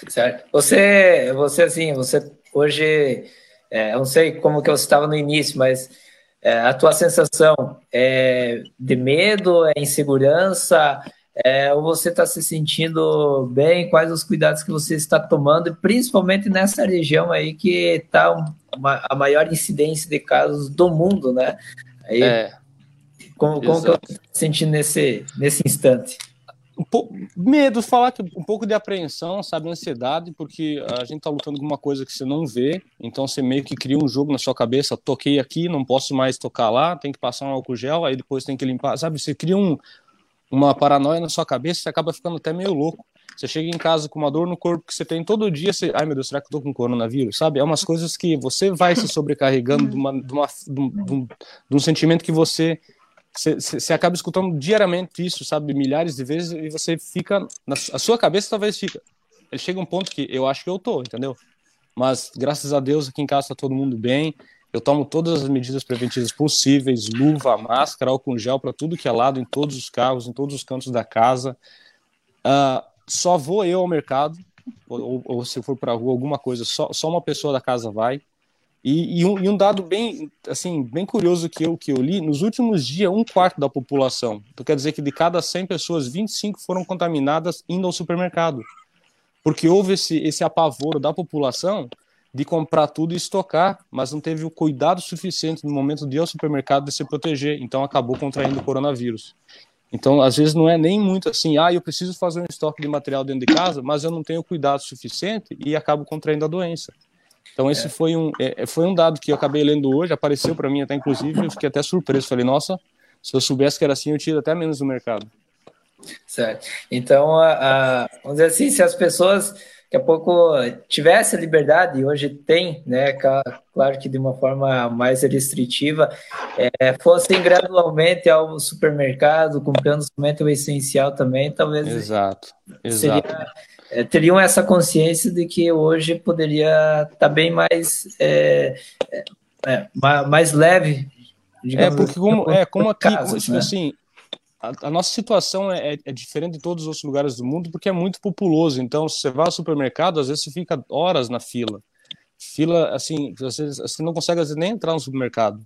Certo. Você, você assim, você hoje, é, eu não sei como que você estava no início, mas é, a tua sensação é de medo, é insegurança, é, ou você está se sentindo bem? Quais os cuidados que você está tomando, principalmente nessa região aí que está a maior incidência de casos do mundo, né? Aí, é, como, como que eu estou sentindo nesse, nesse instante? Um pouco, medo, falar que um pouco de apreensão, sabe, ansiedade, porque a gente está lutando com uma coisa que você não vê, então você meio que cria um jogo na sua cabeça, toquei aqui, não posso mais tocar lá, tem que passar um álcool gel, aí depois tem que limpar, sabe, você cria um, uma paranoia na sua cabeça, você acaba ficando até meio louco. Você chega em casa com uma dor no corpo que você tem todo dia, você, ai meu Deus, será que eu tô com coronavírus? Sabe? É umas coisas que você vai se sobrecarregando de, uma, de, uma, de, um, de, um, de um sentimento que você, você, acaba escutando diariamente isso, sabe? Milhares de vezes e você fica, na a sua cabeça talvez fica. Ele chega um ponto que eu acho que eu tô, entendeu? Mas graças a Deus aqui em casa tá todo mundo bem. Eu tomo todas as medidas preventivas possíveis, luva, máscara, álcool gel para tudo que é lado, em todos os carros, em todos os cantos da casa. Uh, só vou eu ao mercado, ou, ou se for para rua, alguma coisa, só, só uma pessoa da casa vai. E, e, um, e, um, dado bem, assim, bem curioso que eu, que eu li, nos últimos dias, um quarto da população, então quer dizer que de cada 100 pessoas, 25 foram contaminadas indo ao supermercado. Porque houve esse, esse apavoro da população de comprar tudo e estocar, mas não teve o cuidado suficiente no momento de ir ao supermercado de se proteger, então acabou contraindo o coronavírus. Então, às vezes, não é nem muito assim, ah, eu preciso fazer um estoque de material dentro de casa, mas eu não tenho cuidado suficiente e acabo contraindo a doença. Então, esse é. foi, um, é, foi um dado que eu acabei lendo hoje, apareceu para mim até, inclusive, eu fiquei até surpreso. Falei, nossa, se eu soubesse que era assim, eu tinha até menos no mercado. Certo. Então, a, a, vamos dizer assim, se as pessoas daqui a pouco tivesse a liberdade, e hoje tem, né, claro que de uma forma mais restritiva, é, fossem gradualmente ao supermercado, comprando somente o essencial também, talvez exato, exato. Seria, é, teriam essa consciência de que hoje poderia estar tá bem mais, é, é, é mais leve. É, porque assim, como, é, como aqui, casos, tipo né? assim, a, nossa situação é, é, é, diferente de todos os outros lugares do mundo porque é muito populoso. Então, se você vai ao supermercado, às vezes você fica horas na fila. Fila, assim, você, você não consegue vezes, nem entrar no supermercado.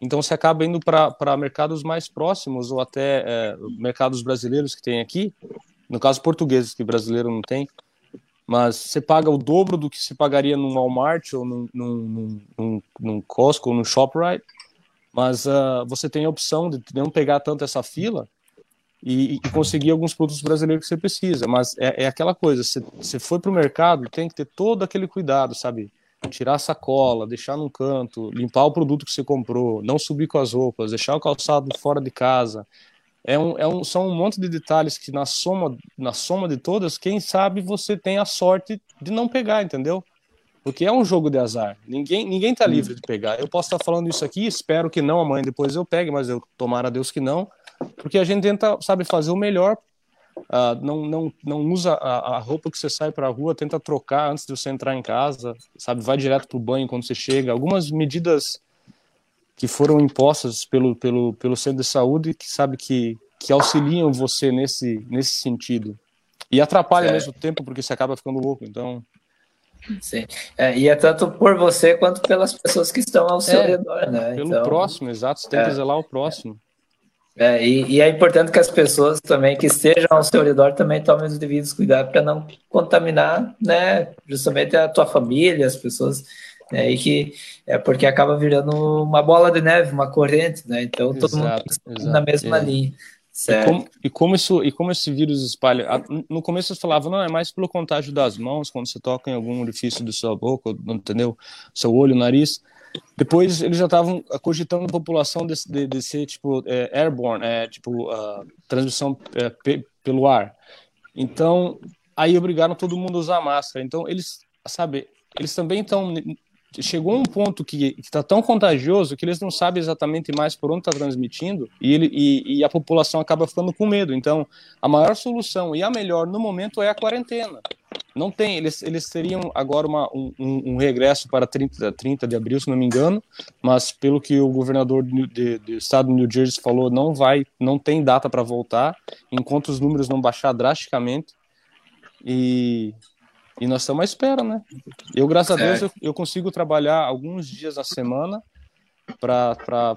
Então, você acaba indo para mercados mais próximos ou até é, mercados brasileiros que tem aqui. No caso, portugueses, que brasileiro não tem. Mas você paga o dobro do que se pagaria num Walmart ou num, num, num, num Costco ou num ShopRite mas uh, você tem a opção de não pegar tanto essa fila e, e, conseguir alguns produtos brasileiros que você precisa. Mas é, é aquela coisa, você, você foi para o mercado, tem que ter todo aquele cuidado, sabe? Tirar a sacola, deixar num canto, limpar o produto que você comprou, não subir com as roupas, deixar o calçado fora de casa. É um, é um, são um monte de detalhes que na soma, na soma de todas, quem sabe você tem a sorte de não pegar, entendeu? Porque é um jogo de azar. Ninguém ninguém tá livre de pegar. Eu posso estar falando isso aqui, espero que não amanhã depois eu pegue, mas eu tomara a Deus que não, porque a gente tenta, sabe, fazer o melhor. Uh, não, não, não usa a, a roupa que você sai para a rua, tenta trocar antes de você entrar em casa, sabe, vai direto pro banho quando você chega. Algumas medidas que foram impostas pelo, pelo, pelo centro de saúde que sabe que, que auxiliam você nesse, nesse sentido. E atrapalha ao mesmo tempo, porque você acaba ficando louco. Então, Sim. É, e é tanto por você quanto pelas pessoas que estão ao seu é, redor, né? Pelo então, próximo, exato. Você tem é, que zelar o próximo. É, e, e, é importante que as pessoas também que estejam ao seu redor também tomem os devidos cuidados para não contaminar, né? Justamente a tua família, as pessoas, né? E que é porque acaba virando uma bola de neve, uma corrente, né? Então todo exato, mundo exato, na mesma é. linha. E como, e como, isso, e como esse vírus espalha? No começo você falava, não, é mais pelo contágio das mãos, quando você toca em algum orifício da sua boca, entendeu? Seu olho, nariz. Depois eles já estavam cogitando a população de, de, de ser tipo é, airborne, é, tipo uh, transmissão é, pelo ar. Então aí obrigaram todo mundo a usar máscara. Então eles, sabe, eles também estão chegou um ponto que está tão contagioso que eles não sabem exatamente mais por onde está transmitindo e, ele, e, e, a população acaba ficando com medo. Então, a maior solução e a melhor no momento é a quarentena. Não tem, eles, eles teriam agora uma, um, um, regresso para 30, 30 de abril, se não me engano, mas pelo que o governador do estado de New Jersey falou, não vai, não tem data para voltar, enquanto os números não baixar drasticamente. E e nós estamos à espera, né? Eu, graças a Deus, eu, eu consigo trabalhar alguns dias na semana para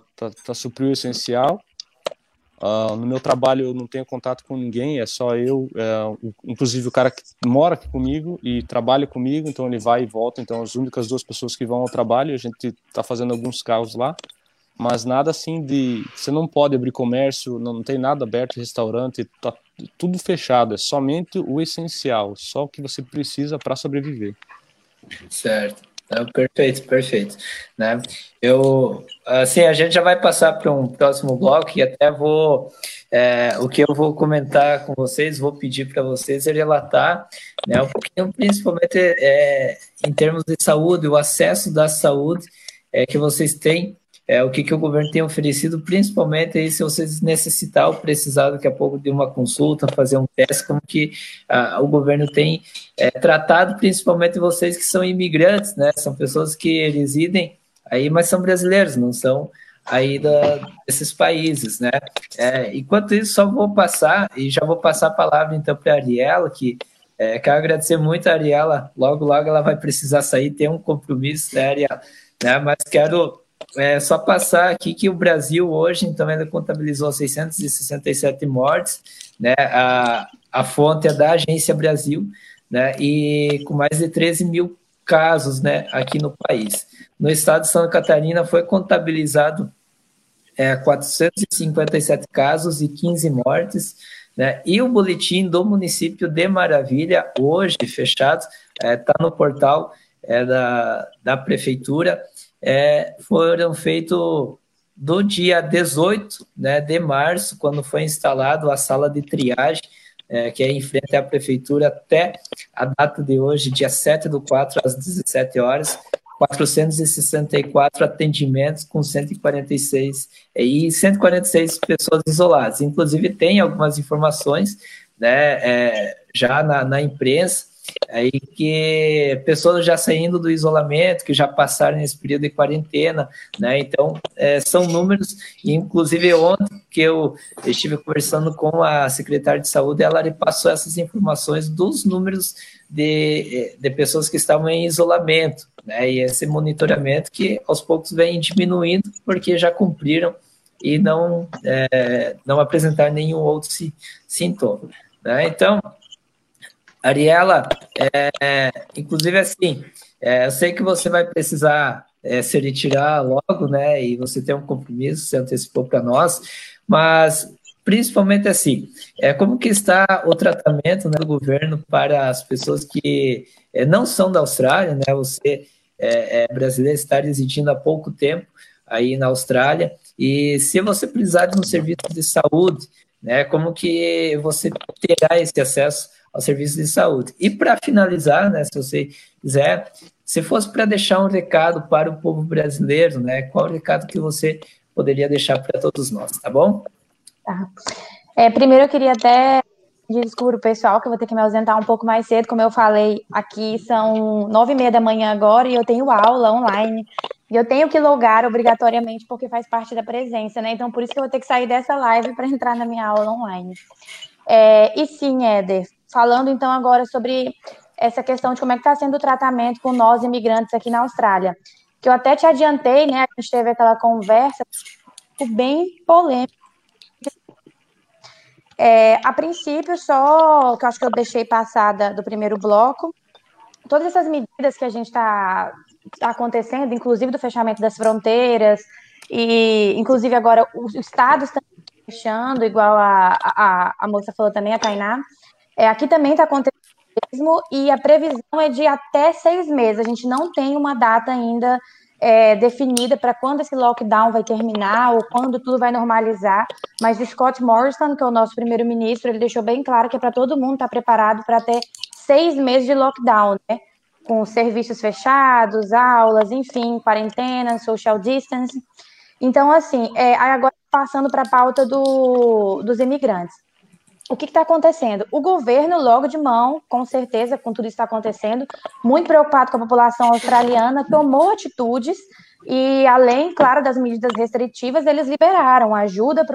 suprir o essencial. Uh, no meu trabalho eu não tenho contato com ninguém, é só eu, é, inclusive o cara que mora aqui comigo e trabalha comigo, então ele vai e volta. Então as únicas duas pessoas que vão ao trabalho, a gente está fazendo alguns carros lá mas nada assim de. Você não pode abrir comércio, não, não tem nada aberto, restaurante, tá tudo fechado, é somente o essencial, só o que você precisa para sobreviver. Certo. É, perfeito, perfeito. Né? Eu, assim, a gente já vai passar para um próximo bloco e até vou, é, o que eu vou comentar com vocês, vou pedir para vocês relatar, né, um pouquinho, principalmente é, em termos de saúde, o acesso da saúde é, que vocês têm é, o que, que o governo tem oferecido, principalmente aí, se vocês necessitar ou precisar daqui a pouco de uma consulta, fazer um teste, como que ah, o governo tem é, tratado, principalmente vocês que são imigrantes, né? São pessoas que residem aí, mas são brasileiros, não são aí da, desses países, né? É, enquanto isso, só vou passar, e já vou passar a palavra então para a Ariela, que é, quero agradecer muito a Ariela, logo, logo ela vai precisar sair, tem um compromisso, né, Ariela? Né? Mas quero é só passar aqui que o Brasil hoje, então, ainda contabilizou 667 mortes, né? A, a fonte é da Agência Brasil, né? E com mais de 13 mil casos, né? Aqui no país. No estado de Santa Catarina foi contabilizado é, 457 casos e 15 mortes. Né? E o boletim do município de Maravilha, hoje fechado, está é, tá no portal é, da, da prefeitura, é, foram feitos do dia 18 né, de março, quando foi instalado a sala de triagem, é, que é em frente à prefeitura, até a data de hoje, dia 7 do 4, às 17 horas, 464 atendimentos com 146 e 146 pessoas isoladas. Inclusive, tem algumas informações né, é, já na, na imprensa aí que pessoas já saindo do isolamento, que já passaram esse período de quarentena, né? Então, é, são números, inclusive ontem que eu estive conversando com a secretária de saúde, ela me passou essas informações dos números de, de pessoas que estavam em isolamento, né? E esse monitoramento que aos poucos vem diminuindo, porque já cumpriram e não, é, não apresentaram nenhum outro sintoma. Né? Então, Ariela, é, inclusive assim, é, eu sei que você vai precisar é, se retirar logo, né? E você tem um compromisso, você antecipou para nós, mas principalmente assim, é, como que está o tratamento né, do governo para as pessoas que é, não são da Austrália, né? Você é, é brasileiro, está residindo há pouco tempo aí na Austrália, e se você precisar de um serviço de saúde, né? Como que você terá esse acesso ao serviço de saúde. E para finalizar, né, se você quiser, se fosse para deixar um recado para o povo brasileiro, né, qual o recado que você poderia deixar para todos nós, tá bom? Tá. É, primeiro eu queria até pedir o pessoal, que eu vou ter que me ausentar um pouco mais cedo, como eu falei, aqui são nove e meia da manhã agora e eu tenho aula online. E eu tenho que logar obrigatoriamente porque faz parte da presença, né? Então, por isso que eu vou ter que sair dessa live para entrar na minha aula online. É, e sim, Éder, falando então agora sobre essa questão de como é que está sendo o tratamento com nós imigrantes aqui na Austrália. Que eu até te adiantei, né? A gente teve aquela conversa bem polêmica. É, a princípio, só que eu acho que eu deixei passada do primeiro bloco, todas essas medidas que a gente está tá acontecendo, inclusive do fechamento das fronteiras, e inclusive agora os estados estão fechando, igual a, a, a moça falou também, a Tainá, é, aqui também está acontecendo mesmo, e a previsão é de até seis meses. A gente não tem uma data ainda é, definida para quando esse lockdown vai terminar ou quando tudo vai normalizar. Mas o Scott Morrison, que é o nosso primeiro-ministro, ele deixou bem claro que é para todo mundo estar tá preparado para ter seis meses de lockdown, né? Com serviços fechados, aulas, enfim, quarentena, social distance. Então, assim, é, agora passando para a pauta do, dos imigrantes o que está acontecendo? O governo, logo de mão, com certeza, com tudo isso está acontecendo, muito preocupado com a população australiana, tomou atitudes e, além, claro, das medidas restritivas, eles liberaram ajuda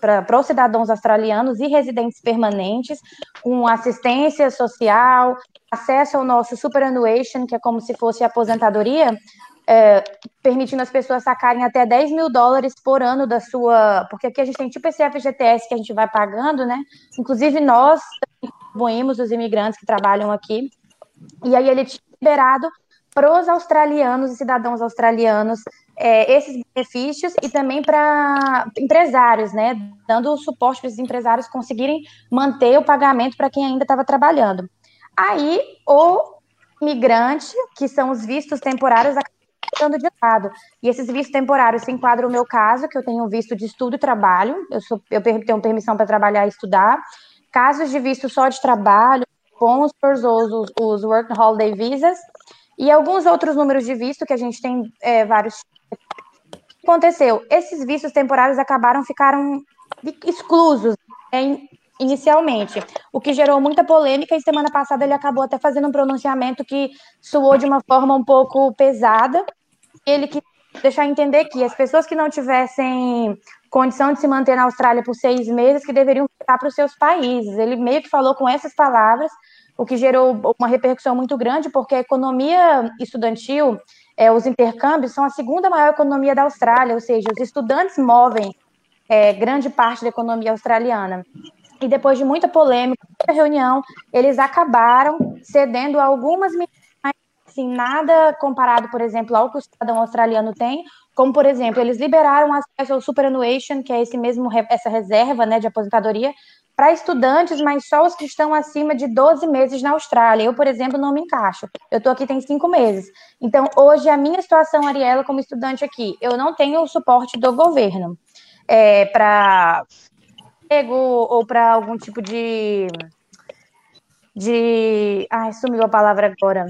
para os cidadãos australianos e residentes permanentes, com assistência social, acesso ao nosso superannuation, que é como se fosse aposentadoria, é, permitindo as pessoas sacarem até 10 mil dólares por ano da sua. Porque aqui a gente tem tipo esse FGTS que a gente vai pagando, né? Inclusive nós contribuímos os imigrantes que trabalham aqui. E aí ele tinha liberado para os australianos e cidadãos australianos é, esses benefícios e também para empresários, né? Dando suporte para esses empresários conseguirem manter o pagamento para quem ainda estava trabalhando. Aí o imigrante, que são os vistos temporários, ficando de lado. E esses vistos temporários se enquadram no meu caso, que eu tenho visto de estudo e trabalho, eu, sou, eu tenho permissão para trabalhar e estudar. Casos de visto só de trabalho, sponsors, os, os Work Holiday Visas, e alguns outros números de visto que a gente tem é, vários. O que aconteceu? Esses vistos temporários acabaram, ficaram exclusos né, inicialmente, o que gerou muita polêmica, e semana passada ele acabou até fazendo um pronunciamento que soou de uma forma um pouco pesada, ele que deixar entender que as pessoas que não tivessem condição de se manter na Austrália por seis meses, que deveriam ficar para os seus países. Ele meio que falou com essas palavras, o que gerou uma repercussão muito grande, porque a economia estudantil, é, os intercâmbios, são a segunda maior economia da Austrália, ou seja, os estudantes movem é, grande parte da economia australiana. E depois de muita polêmica, muita reunião, eles acabaram cedendo algumas medidas assim, nada comparado, por exemplo, ao que o cidadão australiano tem, como, por exemplo, eles liberaram acesso ao superannuation, que é esse mesmo, essa reserva né, de aposentadoria, para estudantes, mas só os que estão acima de 12 meses na Austrália. Eu, por exemplo, não me encaixo. Eu estou aqui tem cinco meses. Então, hoje, a minha situação, Ariela, como estudante aqui, eu não tenho o suporte do governo é, para ou para algum tipo de de. Ai, sumiu a palavra agora.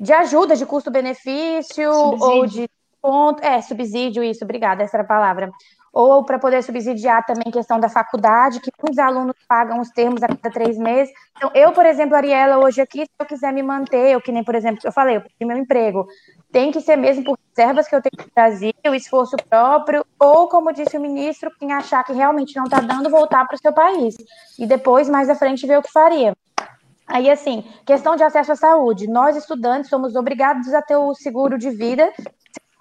De ajuda, de custo-benefício, ou de ponto. É, subsídio, isso, obrigada, essa era a palavra. Ou para poder subsidiar também questão da faculdade, que muitos alunos pagam os termos a cada três meses. Então, eu, por exemplo, Ariela, hoje aqui, se eu quiser me manter, eu que nem, por exemplo, eu falei, eu perdi meu emprego, tem que ser mesmo por reservas que eu tenho no Brasil, esforço próprio, ou, como disse o ministro, quem achar que realmente não está dando, voltar para o seu país. E depois, mais à frente, ver o que faria. Aí, assim, questão de acesso à saúde. Nós, estudantes, somos obrigados a ter o seguro de vida,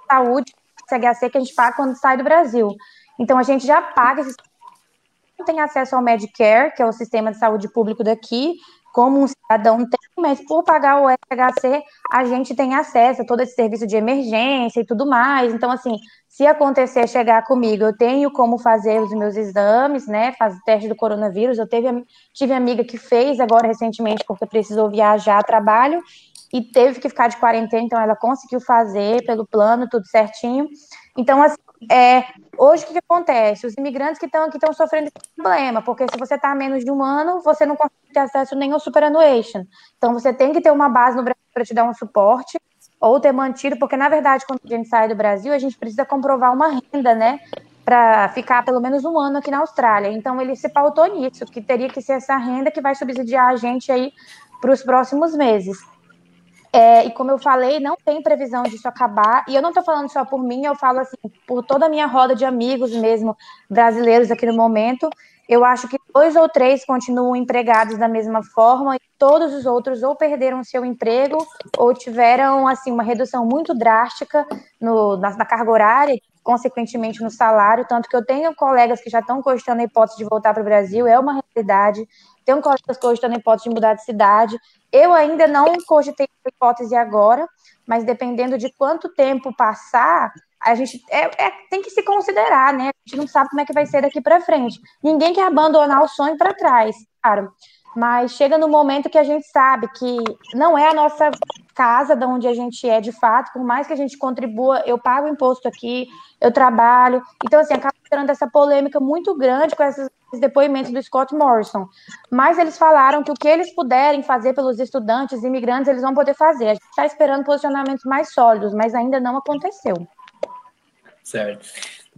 saúde, CHC, que a gente paga quando sai do Brasil. Então, a gente já paga esse não tem acesso ao Medicare, que é o sistema de saúde público daqui, como um cidadão tem, mas por pagar o FHC, a gente tem acesso a todo esse serviço de emergência e tudo mais. Então, assim, se acontecer chegar comigo, eu tenho como fazer os meus exames, né? Fazer teste do coronavírus. Eu teve, tive amiga que fez agora recentemente, porque precisou viajar a trabalho e teve que ficar de quarentena, então ela conseguiu fazer pelo plano, tudo certinho. Então, assim, é, hoje o que, que, acontece? Os imigrantes que estão aqui estão sofrendo esse problema, porque se você está menos de um ano, você não consegue ter acesso nem ao superannuation. Então você tem que ter uma base no Brasil para te dar um suporte, ou ter mantido, porque na verdade, quando a gente sai do Brasil, a gente precisa comprovar uma renda, né? Para ficar pelo menos um ano aqui na Austrália. Então ele se pautou nisso, que teria que ser essa renda que vai subsidiar a gente aí para os próximos meses. É, e como eu falei, não tem previsão disso acabar. E eu não estou falando só por mim, eu falo assim, por toda a minha roda de amigos mesmo, brasileiros aqui no momento. Eu acho que dois ou três continuam empregados da mesma forma e todos os outros ou perderam seu emprego ou tiveram assim uma redução muito drástica no, na, na carga horária, consequentemente no salário. Tanto que eu tenho colegas que já estão cogitando a hipótese de voltar para o Brasil, é uma realidade. Tenho cogitando a hipótese de mudar de cidade. Eu ainda não cogitei a hipótese agora, mas dependendo de quanto tempo passar, a gente é, é, tem que se considerar, né? A gente não sabe como é que vai ser daqui para frente. Ninguém quer abandonar o sonho para trás, claro. Mas chega no momento que a gente sabe que não é a nossa casa de onde a gente é de fato, por mais que a gente contribua, eu pago imposto aqui, eu trabalho. Então, assim, acaba gerando essa polêmica muito grande com esses depoimentos do Scott Morrison. Mas eles falaram que o que eles puderem fazer pelos estudantes, imigrantes, eles vão poder fazer. A gente está esperando posicionamentos mais sólidos, mas ainda não aconteceu. Certo.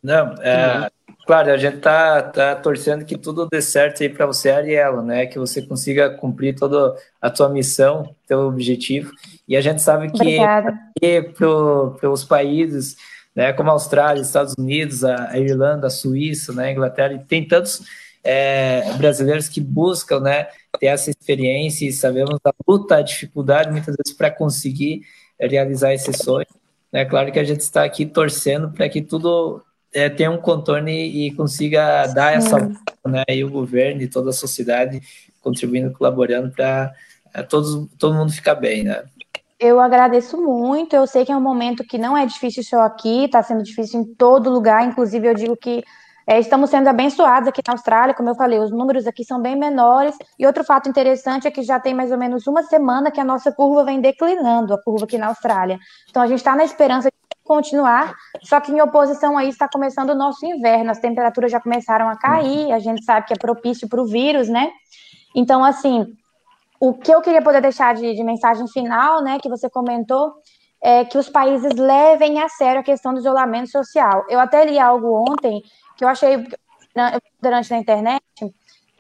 Não, é, claro, a gente tá, tá torcendo que tudo dê certo aí para você, Ariela, né? Que você consiga cumprir toda a tua missão, teu objetivo. E a gente sabe que para os países, né, como a Austrália, Estados Unidos, a, Irlanda, a Suíça, né, a Inglaterra, tem tantos é, brasileiros que buscam, né, ter essa experiência e sabemos da luta, a dificuldade muitas vezes para conseguir realizar esse sonho. É claro que a gente está aqui torcendo para que tudo é, tenha um contorno e, e consiga dar essa né, e o governo e toda a sociedade contribuindo, colaborando para é, todos, todo mundo ficar bem, né? Eu agradeço muito. Eu sei que é um momento que não é difícil só aqui, está sendo difícil em todo lugar. Inclusive, eu digo que é, estamos sendo abençoados aqui na Austrália, como eu falei, os números aqui são bem menores. E outro fato interessante é que já tem mais ou menos uma semana que a nossa curva vem declinando, a curva aqui na Austrália. Então a gente está na esperança de continuar, só que em oposição a isso está começando o nosso inverno, as temperaturas já começaram a cair, a gente sabe que é propício para o vírus, né? Então, assim, o que eu queria poder deixar de, de mensagem final, né, que você comentou, é que os países levem a sério a questão do isolamento social. Eu até li algo ontem que eu achei durante na internet,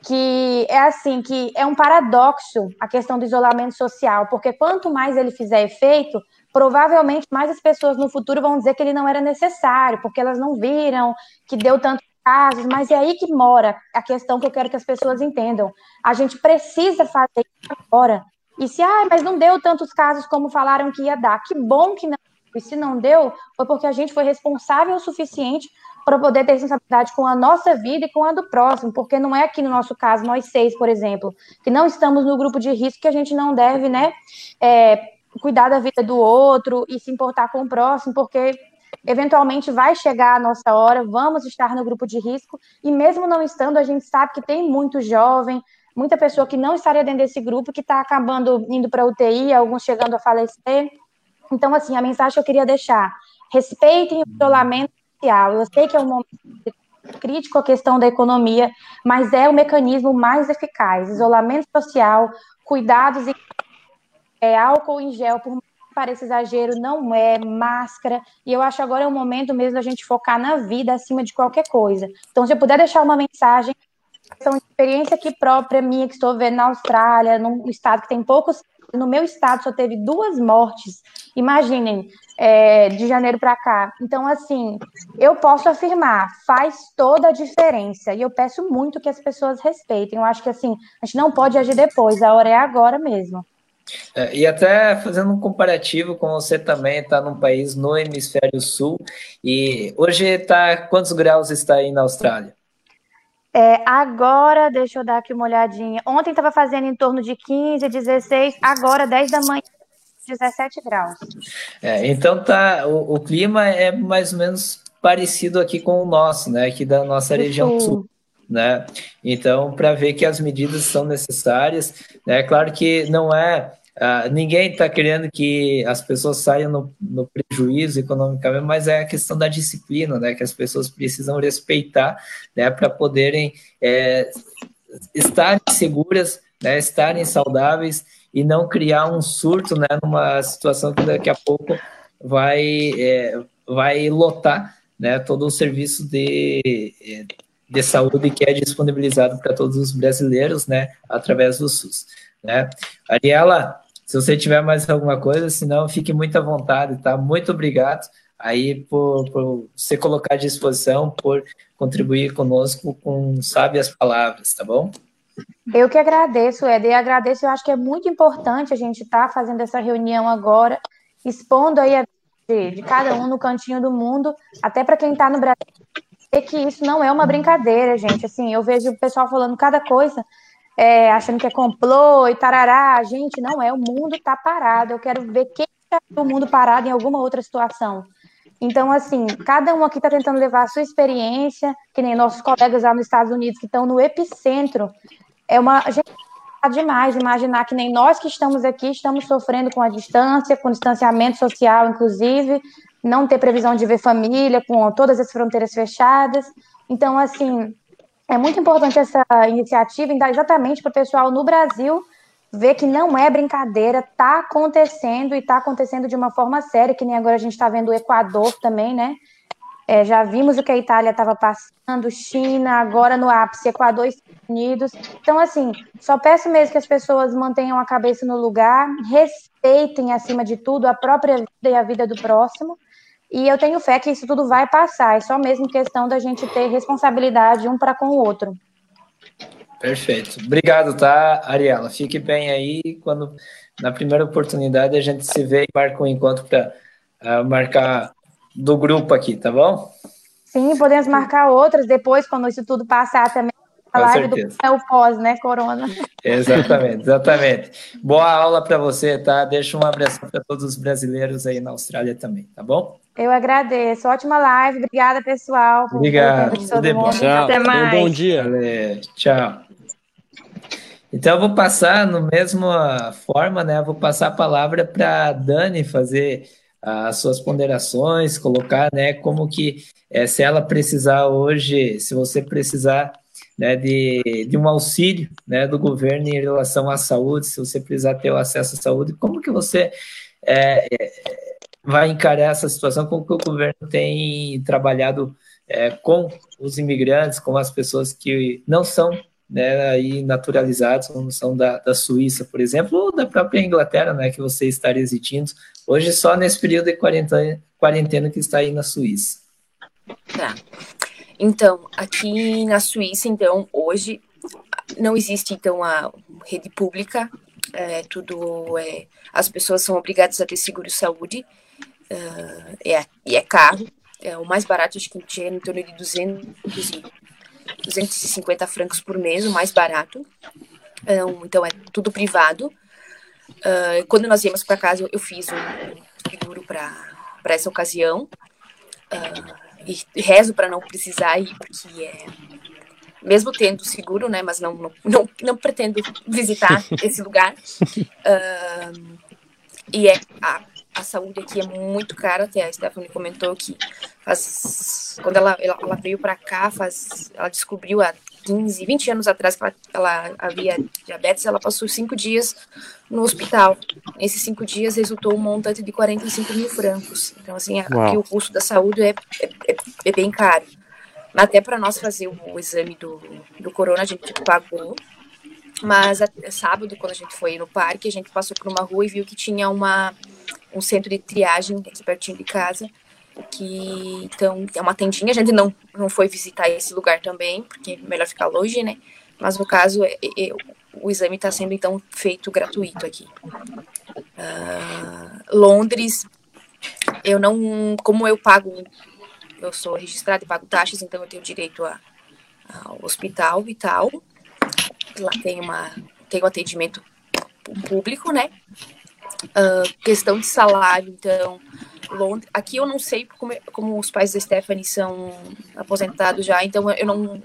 que é assim, que é um paradoxo a questão do isolamento social, porque quanto mais ele fizer efeito, provavelmente mais as pessoas no futuro vão dizer que ele não era necessário, porque elas não viram que deu tantos casos, mas é aí que mora a questão que eu quero que as pessoas entendam. A gente precisa fazer isso agora. E se, ah, mas não deu tantos casos como falaram que ia dar, que bom que não. E se não deu, foi porque a gente foi responsável o suficiente para poder ter responsabilidade com a nossa vida e com a do próximo, porque não é aqui no nosso caso, nós seis, por exemplo, que não estamos no grupo de risco que a gente não deve, né, é, cuidar da vida do outro e se importar com o próximo, porque eventualmente vai chegar a nossa hora, vamos estar no grupo de risco, e mesmo não estando, a gente sabe que tem muito jovem, muita pessoa que não estaria dentro desse grupo, que está acabando indo para UTI, alguns chegando a falecer. Então, assim, a mensagem que eu queria deixar: respeitem o isolamento social. Eu sei que é um momento crítico a questão da economia, mas é o mecanismo mais eficaz. Isolamento social, cuidados e é, álcool em gel, por pareça exagero, não é máscara. E eu acho agora é o momento mesmo da gente focar na vida acima de qualquer coisa. Então, se eu puder deixar uma mensagem, são experiência aqui própria minha que estou vendo na Austrália, num estado que tem poucos no meu estado só teve duas mortes. Imaginem, é, de janeiro para cá. Então, assim, eu posso afirmar, faz toda a diferença. E eu peço muito que as pessoas respeitem. Eu acho que, assim, a gente não pode agir depois, a hora é agora mesmo. É, e até fazendo um comparativo com você também está num país no hemisfério sul e hoje está quantos graus está aí na Austrália? É, agora, deixa eu dar aqui uma olhadinha. Ontem estava fazendo em torno de 15, 16, agora 10 da manhã, 17 graus. É, então tá, o, o, clima é mais ou menos parecido aqui com o nosso, né? Aqui da nossa região sul. sul. Né? Então, para ver que as medidas são necessárias, é né? claro que não é Uh, ninguém está querendo que as pessoas saiam no, no, prejuízo economicamente, mas é a questão da disciplina, né, que as pessoas precisam respeitar, né, para poderem é, seguras, né, estarem saudáveis e não criar um surto, né, numa situação que daqui a pouco vai, é, vai lotar, né, todo o serviço de, de saúde que é disponibilizado para todos os brasileiros, né, através do SUS. Né? Ariela, se você tiver mais alguma coisa, senão fique muito à vontade, tá? Muito obrigado aí por, por você colocar à disposição, por contribuir conosco com sábias palavras, tá bom? Eu que agradeço, Ed, e agradeço, eu acho que é muito importante a gente estar tá fazendo essa reunião agora, expondo aí a de, de cada um no cantinho do mundo, até para quem está no Brasil, que isso não é uma brincadeira, gente. Assim, eu vejo o pessoal falando cada coisa, é, achando que é complô e tarará. Gente, não é. O mundo está parado. Eu quero ver quem está o mundo parado em alguma outra situação. Então, assim, cada um aqui está tentando levar a sua experiência, que nem nossos colegas lá nos Estados Unidos que estão no epicentro. É uma. Gente tá demais imaginar que nem nós que estamos aqui estamos sofrendo com a distância, com distanciamento social, inclusive, não ter previsão de ver família, com todas as fronteiras fechadas. Então, assim, é muito importante essa iniciativa, exatamente para o pessoal no Brasil ver que não é brincadeira, está acontecendo e está acontecendo de uma forma séria, que nem agora a gente está vendo o Equador também, né? É, já vimos o que a Itália estava passando, China, agora no ápice, Equador e Estados Unidos. Então, assim, só peço mesmo que as pessoas mantenham a cabeça no lugar, respeitem, acima de tudo, a própria vida e a vida do próximo, e eu tenho fé que isso tudo vai passar, é só mesmo questão da gente ter responsabilidade um para com o outro. Perfeito. Obrigado, tá, Ariela? Fique bem aí. Quando na primeira oportunidade a gente se vê e marca um encontro para uh, ah, marcar do grupo aqui, tá bom? Sim, podemos marcar outras depois, quando isso tudo passar também. A Com live certeza. do é o pós, né, Corona? Exatamente, exatamente. Boa aula para você, tá? Deixa um abraço para todos os brasileiros aí na Austrália também, tá bom? Eu agradeço. Ótima live. Obrigada, pessoal. Obrigado. Tchau. Até mais. Um bom dia. Valeu. Tchau. Então, eu vou passar, no mesma forma, né? Eu vou passar a palavra para Dani fazer as suas ponderações, colocar, né, como que, é, se ela precisar hoje, se você precisar né, de, de um auxílio né, do governo em relação à saúde, se você precisar ter o acesso à saúde, como que você é, é vai encarar essa situação, como que o governo tem trabalhado é, com os imigrantes, com as pessoas que não são né, aí naturalizados, como são da, da Suíça, por exemplo, ou da própria Inglaterra, né, que você está residindo, hoje só nesse período de quarentena, quarentena que está aí na Suíça. Tá. Então, aqui na Suíça, então, hoje não existe, então, a rede pública, é, tudo é, as pessoas são obrigadas a ter seguro-saúde, uh, é, e é caro. É, o mais barato acho que chega em torno de 200 e 250 francos por mês, o mais barato. Então, então é tudo privado. Uh, quando nós íamos para casa, eu fiz um seguro para essa ocasião. Uh, e rezo para não precisar ir, porque é. Mesmo tendo seguro, né? Mas não, não, não, não pretendo visitar esse lugar. Uh, e é a, a saúde aqui é muito cara, até a Stephanie comentou que faz, quando ela, ela, ela veio para cá, faz, ela descobriu há 15, 20 anos atrás que ela, ela havia diabetes, ela passou cinco dias no hospital. Nesses cinco dias resultou um montante de 45 mil francos. Então, assim, aqui o custo da saúde é, é, é bem caro. Até para nós fazer o, o, exame do, do corona, a gente pagou. Mas a, sábado, quando a gente foi no parque, a gente passou por uma rua e viu que tinha uma, um centro de triagem aqui pertinho de casa que então é uma tendinha. A gente não, não foi visitar esse lugar também, porque é melhor ficar longe, né? Mas no caso, é, é, o exame está sendo então feito gratuito aqui. Uh, Londres, eu não, como eu pago, eu sou registrada e pago taxas, então eu tenho direito ao hospital e tal. Lá tem uma, tem um atendimento público, né? Uh, questão de salário, então Londres. Aqui eu não sei como, como os pais da Stephanie são aposentados já, então eu não.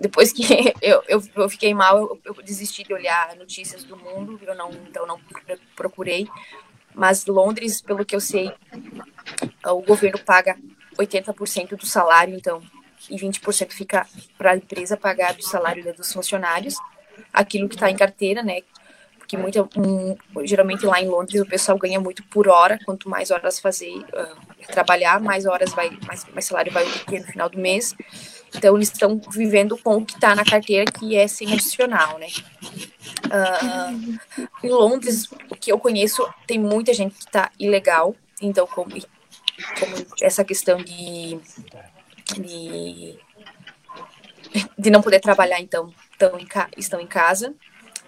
Depois que eu, eu, eu fiquei mal, eu, eu, desisti de olhar notícias do mundo, eu não, então não procurei. Mas Londres, pelo que eu sei, o governo paga 80% do salário, então, e 20% fica para a empresa pagar do salário dos funcionários, aquilo que está em carteira, né? porque muito, um, geralmente lá em Londres o pessoal ganha muito por hora, quanto mais horas fazer, uh, trabalhar, mais horas vai, mais, mais salário vai obter no final do mês. Então eles estão vivendo com o que está na carteira, que é sem adicional, né? Uh, em Londres, o que eu conheço, tem muita gente que está ilegal, então como, como essa questão de, de de não poder trabalhar, então, estão em, estão em casa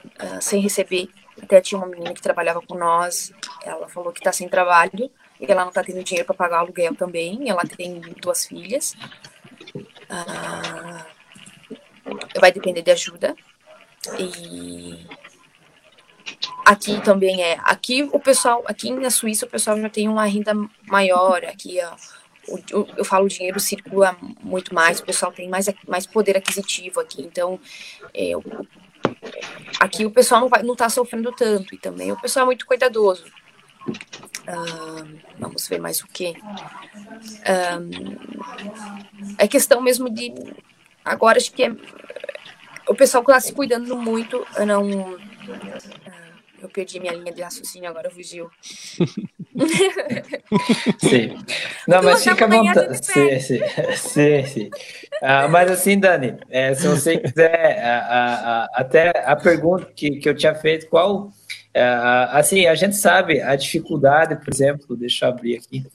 uh, sem receber. Até tinha uma menina que trabalhava com nós, ela falou que está sem trabalho e ela não está tendo dinheiro para pagar o aluguel também. Ela tem duas filhas. Uh, vai depender de ajuda. E aqui também é. Aqui o pessoal, aqui na Suíça o pessoal já tem uma renda maior. Aqui eu, eu falo o dinheiro circula muito mais, o pessoal tem mais, mais poder aquisitivo aqui. Então, é, aqui o pessoal não, vai, não tá sofrendo tanto, e também o pessoal é muito cuidadoso. vamos ver mais o que. é questão mesmo de. Agora acho que é, o pessoal está se cuidando muito. Não. Eu perdi minha linha de raciocínio, agora fugiu. sim. Não, mas fica à vontade. Sim, sim, sim, sim. Ah, mas assim, Dani, é, se você quiser, a, a, a, até a pergunta que, que eu tinha feito, qual. É, assim, a gente sabe a dificuldade, por exemplo, deixa eu abrir aqui.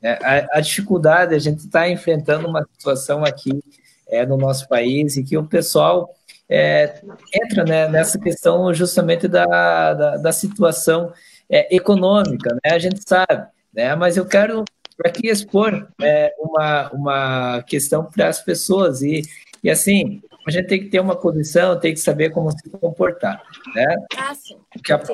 É, a, a, dificuldade, a gente está enfrentando uma situação aqui é, no nosso país e que o pessoal é, entra né, nessa questão justamente da, da, da situação é, econômica, né? A gente sabe, né? Mas eu quero aqui expor é, uma, uma questão para as pessoas e, e assim a gente tem que ter uma posição, tem que saber como se comportar, né? Ah, sim.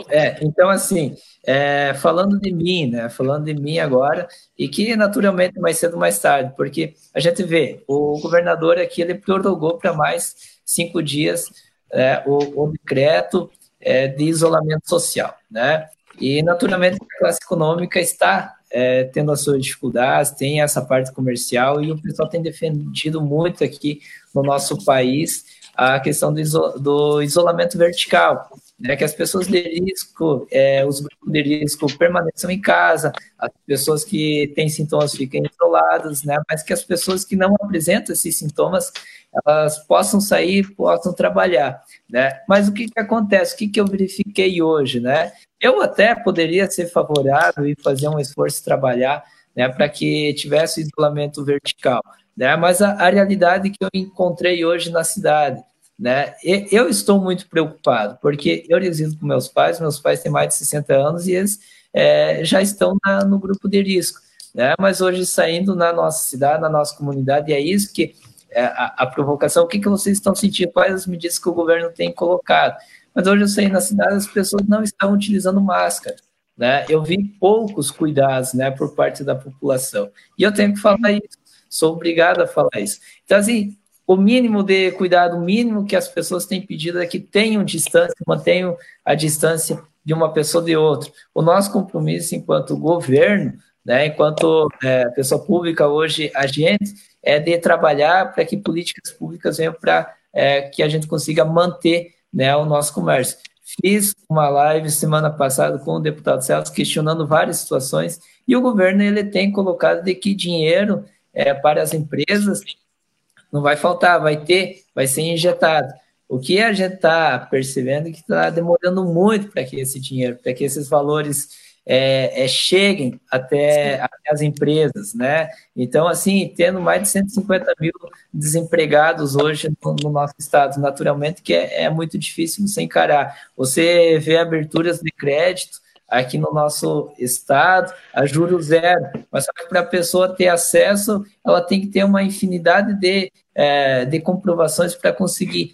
É, então, assim, é, falando de mim, né? Falando de mim agora, e que naturalmente mais cedo mais tarde, porque a gente vê, o governador aqui, ele prorrogou para mais cinco dias é, o, o, decreto é, de isolamento social, né? E, naturalmente, a classe econômica está é, tendo as suas dificuldades, tem essa parte comercial, e o pessoal tem defendido muito aqui no nosso país a questão do, iso, do isolamento vertical, né, que as pessoas de risco, é, os grupos de risco permaneçam em casa, as pessoas que têm sintomas fiquem isoladas, né, mas que as pessoas que não apresentam esses sintomas elas possam sair, possam trabalhar, né? Mas o que, que acontece? O que, que eu verifiquei hoje, né? Eu até poderia ser favorável e fazer um esforço trabalhar, né, para que tivesse isolamento vertical, né? Mas a, a realidade que eu encontrei hoje na cidade, né? Eu estou muito preocupado, porque eu resido com meus pais, meus pais têm mais de 60 anos e eles é, já estão na, no grupo de risco, né? Mas hoje saindo na nossa cidade, na nossa comunidade, e é isso que a, a, provocação, o que, que vocês estão sentindo, quais as medidas que o governo tem colocado. mas hoje eu saí na cidade as pessoas não estavam utilizando máscara. Né? Eu vi poucos cuidados né, por parte da população. E eu tenho que falar isso, sou obrigado a falar isso. Então, assim, o mínimo de cuidado, o mínimo que as pessoas têm pedido é que tenham distância, mantenham a distância de uma pessoa de outra. O nosso compromisso enquanto governo, né, enquanto é, pessoa pública hoje, agente, é de trabalhar para que políticas públicas venham para é, que a gente consiga manter né, o nosso comércio. Fiz uma live semana passada com o deputado Celso questionando várias situações e o governo ele tem colocado de que dinheiro é, para as empresas não vai faltar, vai ter, vai ser injetado. O que a gente está percebendo é que está demorando muito para que esse dinheiro, para que esses valores é, é, cheguem até, até, as empresas, né? Então, assim, tendo mais de 150 mil desempregados hoje no, no nosso estado, naturalmente que é, é, muito difícil você encarar. Você vê aberturas de crédito aqui no nosso estado a juro zero, mas só que para a pessoa ter acesso, ela tem que ter uma infinidade de, é, de comprovações para conseguir.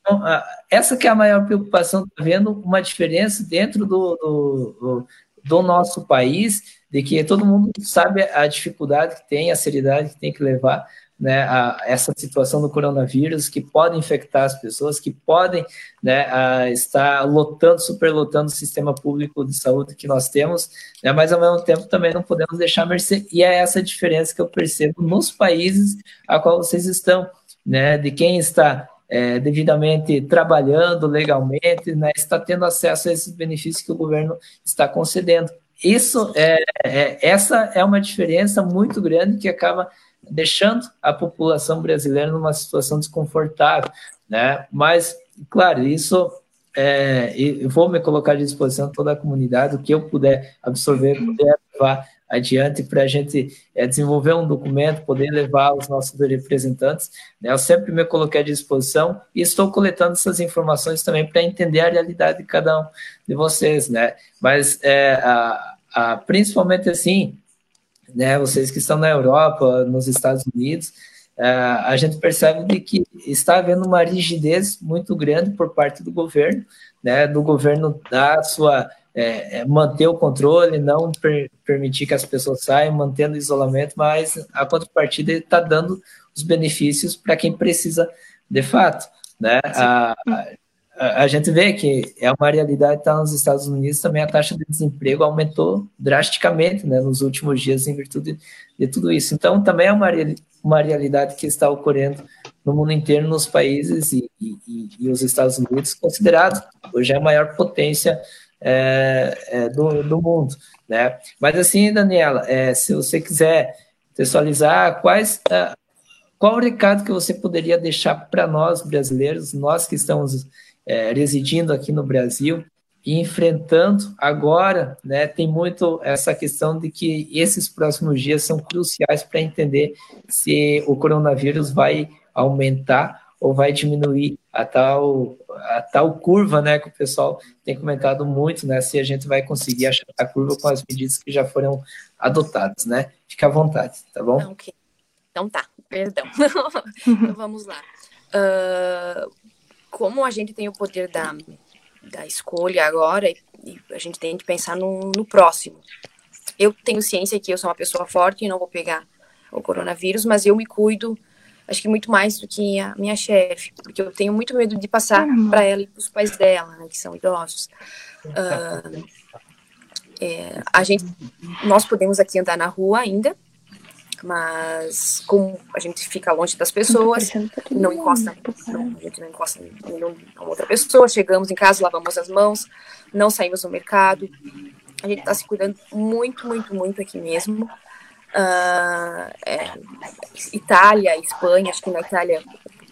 Então, essa que é a maior preocupação, está vendo uma diferença dentro do, do, do do nosso país, de que todo mundo sabe a dificuldade que tem, a seriedade que tem que levar né, a essa situação do coronavírus, que pode infectar as pessoas, que podem né, estar lotando, superlotando o sistema público de saúde que nós temos, né, mas ao mesmo tempo também não podemos deixar mercê, e é essa diferença que eu percebo nos países a qual vocês estão, né, de quem está é, devidamente trabalhando legalmente, né, está tendo acesso a esses benefícios que o governo está concedendo. Isso é, é, essa é uma diferença muito grande que acaba deixando a população brasileira numa situação desconfortável, né? Mas, claro, isso é, eu vou me colocar à disposição toda a comunidade, o que eu puder absorver, puder levar adiante para a gente é, desenvolver um documento, poder levar os nossos representantes. Né? Eu sempre me coloquei à disposição e estou coletando essas informações também para entender a realidade de cada um de vocês, né? Mas é, a, a, principalmente assim, né? Vocês que estão na Europa, nos Estados Unidos, é, a gente percebe de que está havendo uma rigidez muito grande por parte do governo, né? Do governo dar sua é, é, manter o controle, não per, permitir que as pessoas saiam, mantendo o isolamento, mas a contrapartida está dando os benefícios para quem precisa de fato. Né? A, a, a, gente vê que é uma realidade está nos Estados Unidos também a taxa de desemprego aumentou drasticamente né, nos últimos dias em virtude de, de tudo isso. Então também é uma, uma realidade que está ocorrendo no mundo inteiro, nos países e, e, e os Estados Unidos, considerado hoje é a maior potência é, é, do, do mundo, né? Mas assim, Daniela, é, se você quiser textualizar, quais, é, qual o recado que você poderia deixar para nós brasileiros, nós que estamos residindo aqui no Brasil e enfrentando agora, né? Tem muito essa questão de que esses próximos dias são cruciais para entender se o coronavírus vai aumentar ou vai diminuir a tal, a tal curva, né, que o pessoal tem comentado muito, né, se a gente vai conseguir achar a curva com as medidas que já foram adotadas, né? Fica à vontade, tá bom? Ok. Então tá, perdão. então vamos lá. Uh, como a gente tem o poder da, da escolha agora, e a gente tem que pensar no, no próximo. Eu tenho ciência que eu sou uma pessoa forte e não vou pegar o coronavírus, mas eu me cuido acho que muito mais do que a minha chefe, porque eu tenho muito medo de passar para ela e para os pais dela, né, que são idosos. Uh, é, a gente, nós podemos aqui andar na rua ainda, mas como a gente fica longe das pessoas, não encosta, não, a gente não encosta em nenhuma outra pessoa, chegamos em casa, lavamos as mãos, não saímos no mercado, a gente está se cuidando muito, muito, muito aqui mesmo. Uh, é, Itália, Espanha, acho que na Itália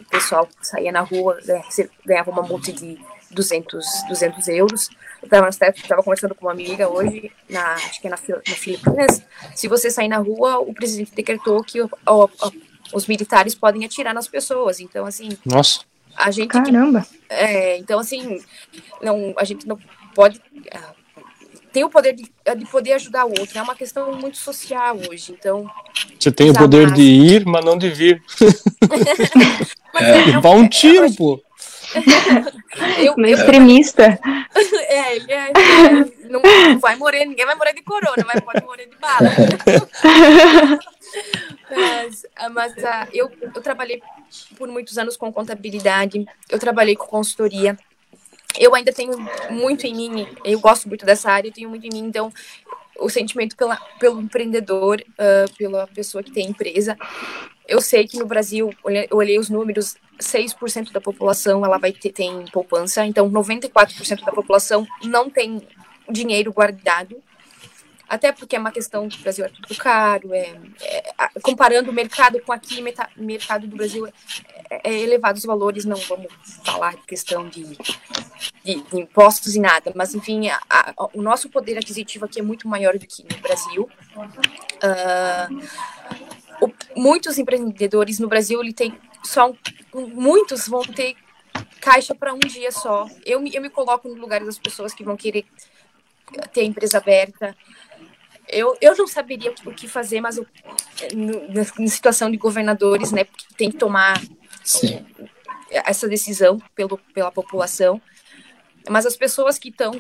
o pessoal saía na rua, né, ganhava uma multa de 200, 200 euros. Eu estava conversando com uma amiga hoje, na, acho que é na, na Filipinas. Se você sair na rua, o presidente decretou que o, o, o, os militares podem atirar nas pessoas. Então, assim. Nossa. A gente. Caramba! É, então, assim, não, a gente não pode tem o poder de, de poder ajudar o outro. É uma questão muito social hoje. Então. Você tem o poder mais. de ir, mas não de vir. é. Dá um tiro, pô. eu, eu, extremista. É, ele é, não, não, vai morrer, ninguém vai morrer de corona, mas pode morrer de bala. mas, mas uh, eu, eu trabalhei por muitos anos com contabilidade, eu trabalhei com consultoria. Eu ainda tenho muito em mim, eu gosto muito dessa área, eu tenho muito em mim, então o sentimento pela, pelo empreendedor, uh, pela pessoa que tem empresa. Eu sei que no Brasil, eu olhei os números, 6% da população ela vai ter tem poupança, então 94% da população não tem dinheiro guardado. Até porque é uma questão do Brasil é tudo caro, é, é comparando o mercado com aqui, o mercado do Brasil é, é, elevados valores, não vamos falar de questão de, de, de impostos e nada, mas enfim, a, a, o nosso poder aquisitivo aqui é muito maior do que no Brasil. Uh, o, muitos empreendedores no Brasil, ele tem só muitos vão ter caixa para um dia só. Eu, eu me coloco no lugar das pessoas que vão querer ter a empresa aberta, eu, eu não saberia o que fazer, mas eu, na situação de governadores, né, que tem que tomar Sim. essa decisão pelo, pela população, mas as pessoas que estão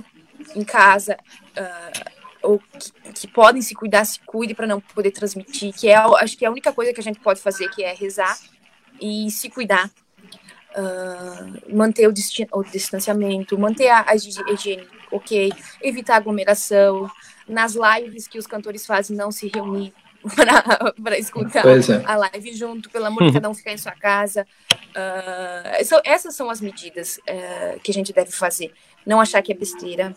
em casa uh, ou que, que, podem se cuidar, se cuide para não poder transmitir, que é, acho que é a única coisa que a gente pode fazer, que é rezar e se cuidar, uh, manter o, o, distanciamento, manter a, a higiene ok, evitar aglomeração, nas lives que os cantores fazem, não se reunir para escutar é. a live junto, pelo amor de cada um ficar em sua casa. Uh, so, essas são as medidas uh, que a gente deve fazer. Não achar que é besteira,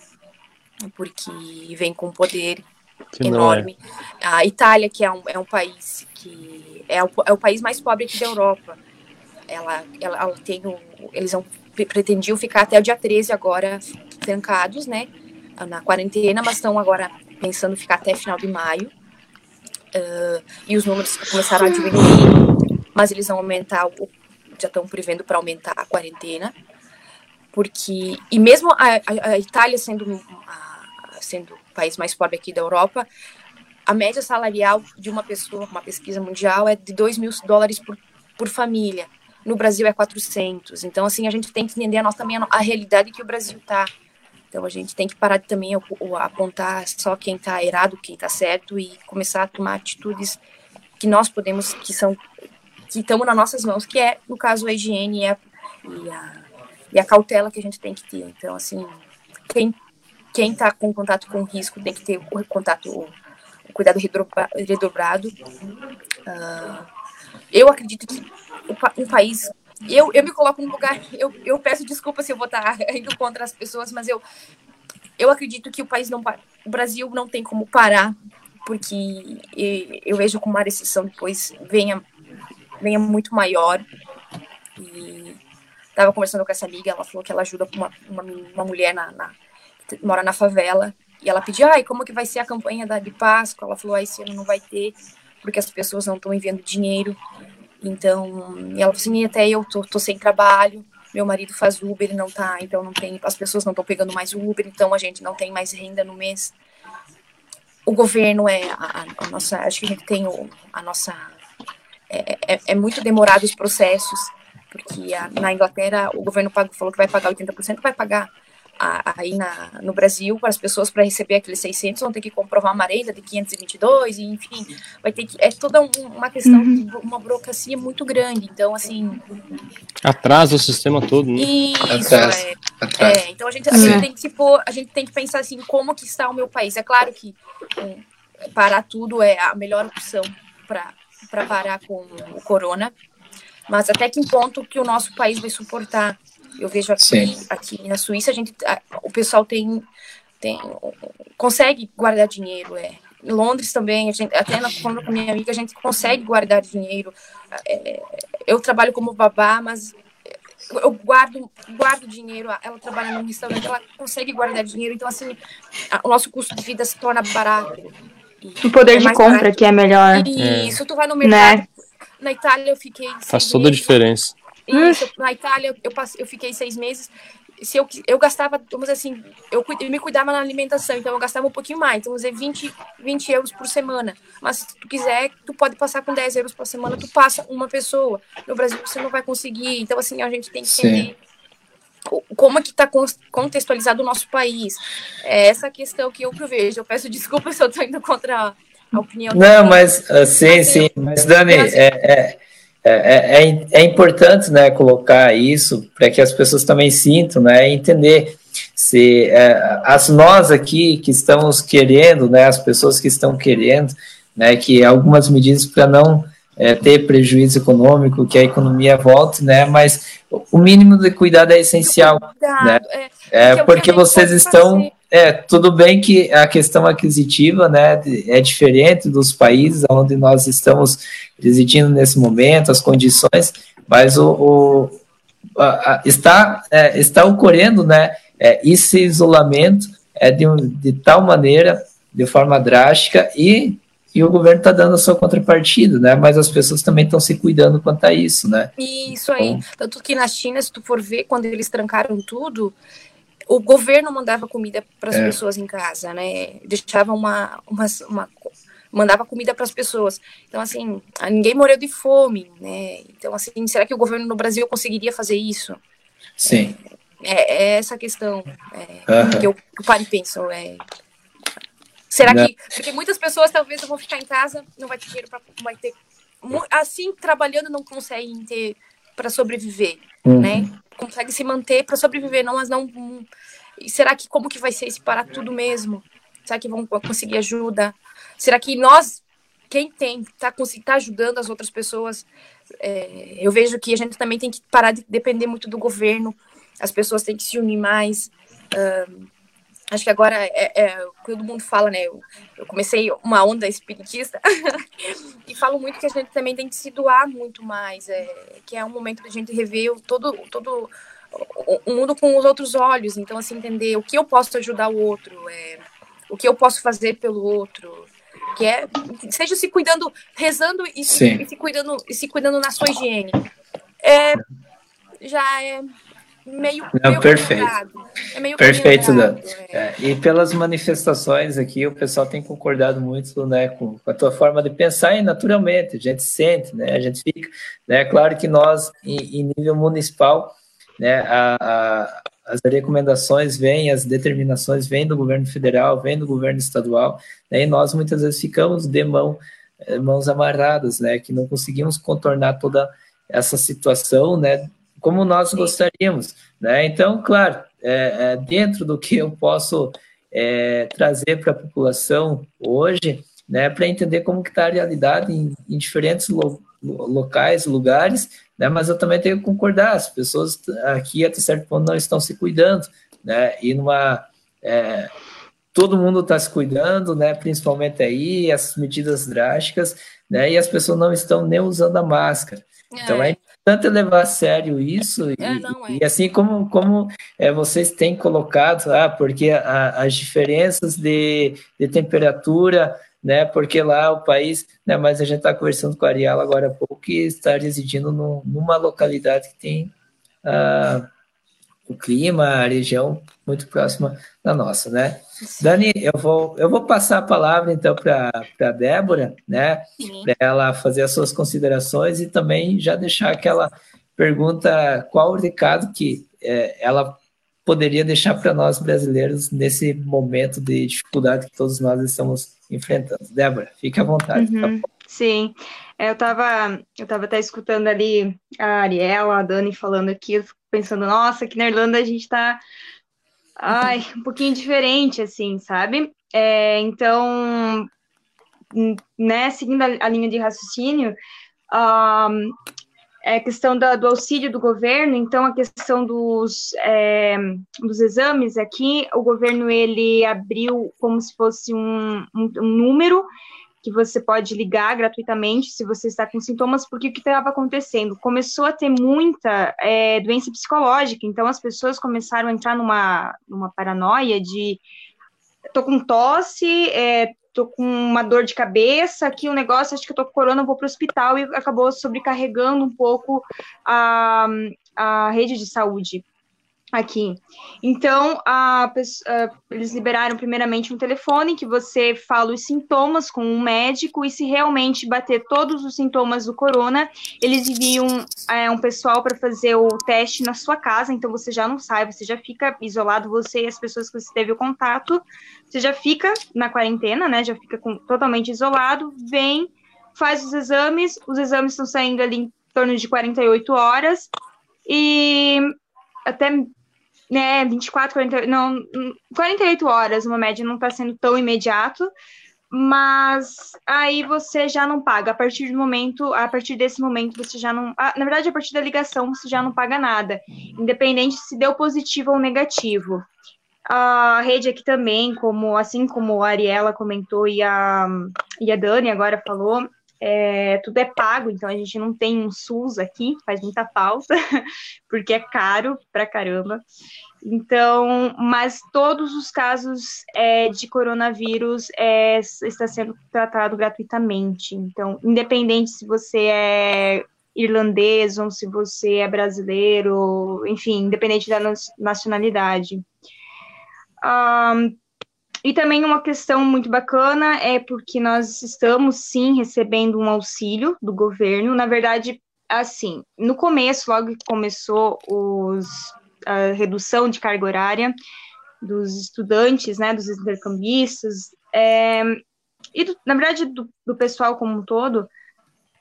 porque vem com poder que enorme. É. A Itália, que é um, é um país que é o, é o país mais pobre aqui da Europa. Ela, ela, ela tem o, eles vão, pretendiam ficar até o dia 13 agora trancados, né? na quarentena, mas estão agora pensando ficar até final de maio. Uh, e os números começaram a diminuir, mas eles vão aumentar, já estão prevendo para aumentar a quarentena, porque e mesmo a, a, Itália sendo a, sendo o país mais pobre aqui da Europa, a média salarial de uma pessoa, uma pesquisa mundial, é de 2 mil dólares por, por família. No Brasil é 400. Então, assim, a gente tem que entender a nossa, também a, realidade que o Brasil está então a gente tem que parar de também apontar só quem está errado, quem está certo e começar a tomar atitudes que nós podemos, que são que estão nas nossas mãos, que é no caso a higiene e a, e a, e a cautela que a gente tem que ter. Então assim, quem quem está com contato com risco tem que ter o contato, o, cuidado redobrado. Uh, eu acredito que um país eu, eu me coloco no lugar, eu, eu peço desculpa se eu vou estar indo contra as pessoas, mas eu, eu acredito que o país não, o Brasil não tem como parar, porque eu vejo como uma recessão depois venha, venha muito maior. E estava conversando com essa amiga, ela falou que ela ajuda uma, uma, uma mulher na, na, que mora na favela, e ela pediu, ai, como que vai ser a campanha da, de Páscoa? Ela falou, ah, esse ano não vai ter, porque as pessoas não estão enviando dinheiro. Então, ela falou assim, até eu tô, tô sem trabalho, meu marido faz Uber, ele não tá, então não tem, as pessoas não estão pegando mais Uber, então a gente não tem mais renda no mês. O governo é a, a nossa, acho que a gente tem o, a nossa, é, é, é muito demorado os processos, porque a, na Inglaterra o governo pagou, falou que vai pagar 80%, vai pagar aí na, no Brasil, para as pessoas para receber aqueles 600 vão ter que comprovar uma renda de 522, e enfim, vai ter que é toda uma questão uhum. uma burocracia muito grande. Então, assim, atrasa o sistema todo, né? Isso, atrasa, é, atrasa. é, então a gente, a gente tem que se pôr, a gente tem que pensar assim, como que está o meu país. É claro que é, parar tudo é a melhor opção para para parar com o corona, mas até que ponto que o nosso país vai suportar eu vejo aqui, aqui na Suíça, a gente, a, o pessoal tem, tem consegue guardar dinheiro, é. Em Londres também, a gente, até na, falando com minha amiga, a gente consegue guardar dinheiro. É, eu trabalho como babá, mas eu guardo, guardo dinheiro. Ela trabalha num restaurante, ela consegue guardar dinheiro. Então, assim, a, o nosso custo de vida se torna barato. o poder é de compra barato. que é melhor. E isso, tu vai no mercado. Né? Na Itália eu fiquei. Faz toda a diferença. Isso, na Itália eu, passei, eu fiquei seis meses. Se eu, eu gastava, vamos dizer assim, eu, eu me cuidava na alimentação, então eu gastava um pouquinho mais, então vamos dizer 20, 20 euros por semana. Mas se tu quiser, tu pode passar com 10 euros por semana, tu passa uma pessoa. No Brasil você não vai conseguir. Então, assim, a gente tem que entender como é que está contextualizado o nosso país. É essa questão que eu vejo. Eu peço desculpas se eu estou indo contra a opinião. Não, mas uh, sim, mas, sim. Mas, Dani, é, é, é, é, é importante né, colocar isso para que as pessoas também sintam, né, entender se é, as nós aqui que estamos querendo, né, as pessoas que estão querendo, né, que algumas medidas para não é, ter prejuízo econômico, que a economia volte, né, mas o mínimo de cuidado é essencial, cuidado, né, é, é porque vocês estão, é, tudo bem que a questão aquisitiva, né, é diferente dos países onde nós estamos residindo nesse momento, as condições, mas o, o a, a, está, é, está ocorrendo, né, é, esse isolamento é de, de tal maneira, de forma drástica, e, e o governo está dando a sua contrapartida, né? Mas as pessoas também estão se cuidando quanto a isso, né? Isso aí. Então, Tanto que na China, se tu for ver, quando eles trancaram tudo, o governo mandava comida para as é. pessoas em casa, né? Deixava uma, uma, uma mandava comida para as pessoas. Então, assim, ninguém morreu de fome, né? Então, assim, será que o governo no Brasil conseguiria fazer isso? Sim. É, é, essa questão é, que eu, paro e penso. É, será que. Porque muitas pessoas talvez vão ficar em casa, não vai ter dinheiro para. Vai ter. Assim, trabalhando, não conseguem ter para sobreviver, uhum. né? Consegue se manter para sobreviver, não, mas não. E será que como que vai ser esse parar tudo mesmo? Será que vão conseguir ajuda? Será que nós, quem tem, tá, tá ajudando as outras pessoas? É, eu vejo que a gente também tem que parar de depender muito do governo as pessoas têm que se unir mais. Acho que agora é, é todo mundo fala, né? Eu, eu comecei uma onda espiritista e falo muito que a gente também tem que se doar muito mais, é, que é um momento da gente rever todo, todo o mundo com os outros olhos. Então, assim, entender o que eu posso ajudar o outro, é, o que eu posso fazer pelo outro, que é seja se cuidando, rezando e e se cuidando e se cuidando na sua higiene. É, já é meio, Não, meio perfeito. É meio perfeito, Dan. É. É, e pelas manifestações aqui, o pessoal tem concordado muito né, com, com, a tua forma de pensar e naturalmente, a gente sente, né, a gente fica, né, claro que nós, em, em nível municipal, né, a, a, as recomendações vêm, as determinações vêm do governo federal, vêm do governo estadual, né, e nós muitas vezes ficamos de mão, eh, mãos amarradas, né, que não conseguimos contornar toda essa situação, né, como nós gostaríamos. Né? Então, claro, é, é, dentro do que eu posso é, trazer para a população hoje, né, para entender como está a realidade em, em diferentes lo, locais, lugares, né, mas eu também tenho que concordar, as pessoas aqui até certo ponto não estão se cuidando, né, e numa... É, todo mundo está se cuidando, né, principalmente aí, as medidas drásticas, né, e as pessoas não estão nem usando a máscara. Então é, é importante levar a sério isso, e, é, não, é. e assim como, como é, vocês têm colocado, ah, porque a, as diferenças de, de temperatura, né, porque lá o país, né, mas a gente está conversando com a Ariela agora há pouco, que está residindo numa localidade que tem ah, o clima, a região muito próxima da nossa, né? Dani, eu vou, eu vou passar a palavra então para a Débora, né? Para ela fazer as suas considerações e também já deixar aquela pergunta: qual o recado que é, ela poderia deixar para nós brasileiros nesse momento de dificuldade que todos nós estamos enfrentando? Débora, fique à vontade. Uhum, tá sim, é, eu estava eu tava até escutando ali a Ariel, a Dani falando aqui, pensando, nossa, aqui na Irlanda a gente está ai, um pouquinho diferente, assim, sabe? É, então, né, seguindo a, a, linha de raciocínio, um, é a questão da, do auxílio do governo, então a questão dos, é, dos exames aqui, o governo ele abriu como se fosse um, um, um número que você pode ligar gratuitamente se você está com sintomas, porque o que estava acontecendo? Começou a ter muita é, doença psicológica, então as pessoas começaram a entrar numa, numa paranoia de tô com tosse, é, tô com uma dor de cabeça, aqui o um negócio, acho que eu tô com corona, vou para o hospital, e acabou sobrecarregando um pouco a, a rede de saúde. Aqui. Então, a, a, eles liberaram primeiramente um telefone que você fala os sintomas com um médico e se realmente bater todos os sintomas do corona, eles enviam é, um pessoal para fazer o teste na sua casa, então você já não sai, você já fica isolado, você e as pessoas que você teve o contato, você já fica na quarentena, né, já fica com, totalmente isolado, vem, faz os exames, os exames estão saindo ali em torno de 48 horas, e até né, 24, 48, não, 48 horas, uma média não está sendo tão imediato, mas aí você já não paga. A partir do momento, a partir desse momento, você já não. Ah, na verdade, a partir da ligação, você já não paga nada, independente se deu positivo ou negativo. A rede aqui também, como assim como a Ariela comentou e a, e a Dani agora falou, é, tudo é pago, então a gente não tem um SUS aqui, faz muita falta, porque é caro pra caramba. Então, mas todos os casos é, de coronavírus é, está sendo tratado gratuitamente. Então, independente se você é irlandês ou se você é brasileiro, enfim, independente da nacionalidade. Um, e também uma questão muito bacana é porque nós estamos sim recebendo um auxílio do governo. Na verdade, assim, no começo, logo que começou os, a redução de carga horária dos estudantes, né, dos intercambistas, é, e do, na verdade do, do pessoal como um todo,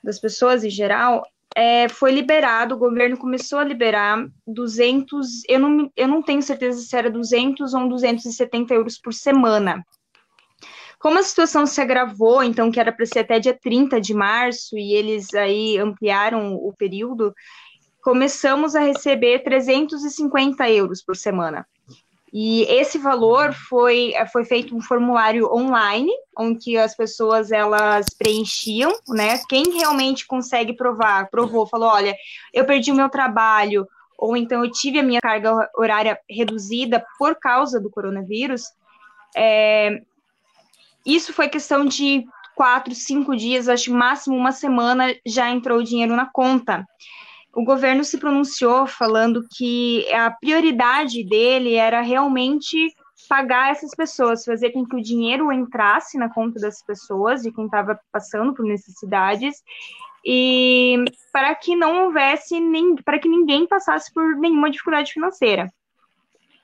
das pessoas em geral, é, foi liberado, o governo começou a liberar 200, eu não, eu não tenho certeza se era 200 ou 270 euros por semana. Como a situação se agravou, então, que era para ser até dia 30 de março, e eles aí ampliaram o período, começamos a receber 350 euros por semana. E esse valor foi, foi feito um formulário online, onde as pessoas elas preenchiam, né? Quem realmente consegue provar, provou, falou: olha, eu perdi o meu trabalho, ou então eu tive a minha carga horária reduzida por causa do coronavírus. É, isso foi questão de quatro, cinco dias, acho máximo uma semana já entrou o dinheiro na conta o governo se pronunciou falando que a prioridade dele era realmente pagar essas pessoas, fazer com que o dinheiro entrasse na conta das pessoas, de quem estava passando por necessidades, e para que não houvesse nem para que ninguém passasse por nenhuma dificuldade financeira.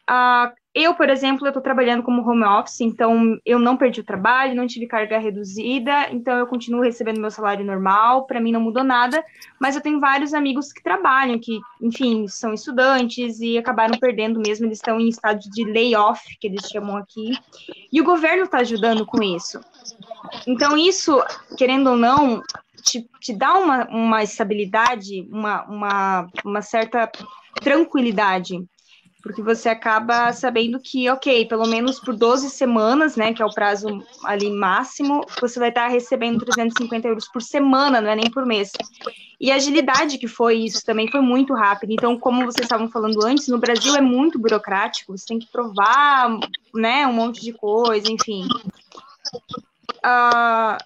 Uh, eu, por exemplo, eu estou trabalhando como home office, então eu não perdi o trabalho, não tive carga reduzida, então eu continuo recebendo meu salário normal, para mim não mudou nada, mas eu tenho vários amigos que trabalham, que, enfim, são estudantes e acabaram perdendo mesmo, eles estão em estado de layoff, que eles chamam aqui, e o governo está ajudando com isso. Então, isso, querendo ou não, te, te dá uma, uma estabilidade, uma, uma, uma certa tranquilidade porque você acaba sabendo que, ok, pelo menos por 12 semanas, né, que é o prazo ali máximo, você vai estar recebendo 350 euros por semana, não é nem por mês. E a agilidade que foi isso também foi muito rápido. Então, como vocês estavam falando antes, no Brasil é muito burocrático, você tem que provar, né, um monte de coisa, enfim. Uh,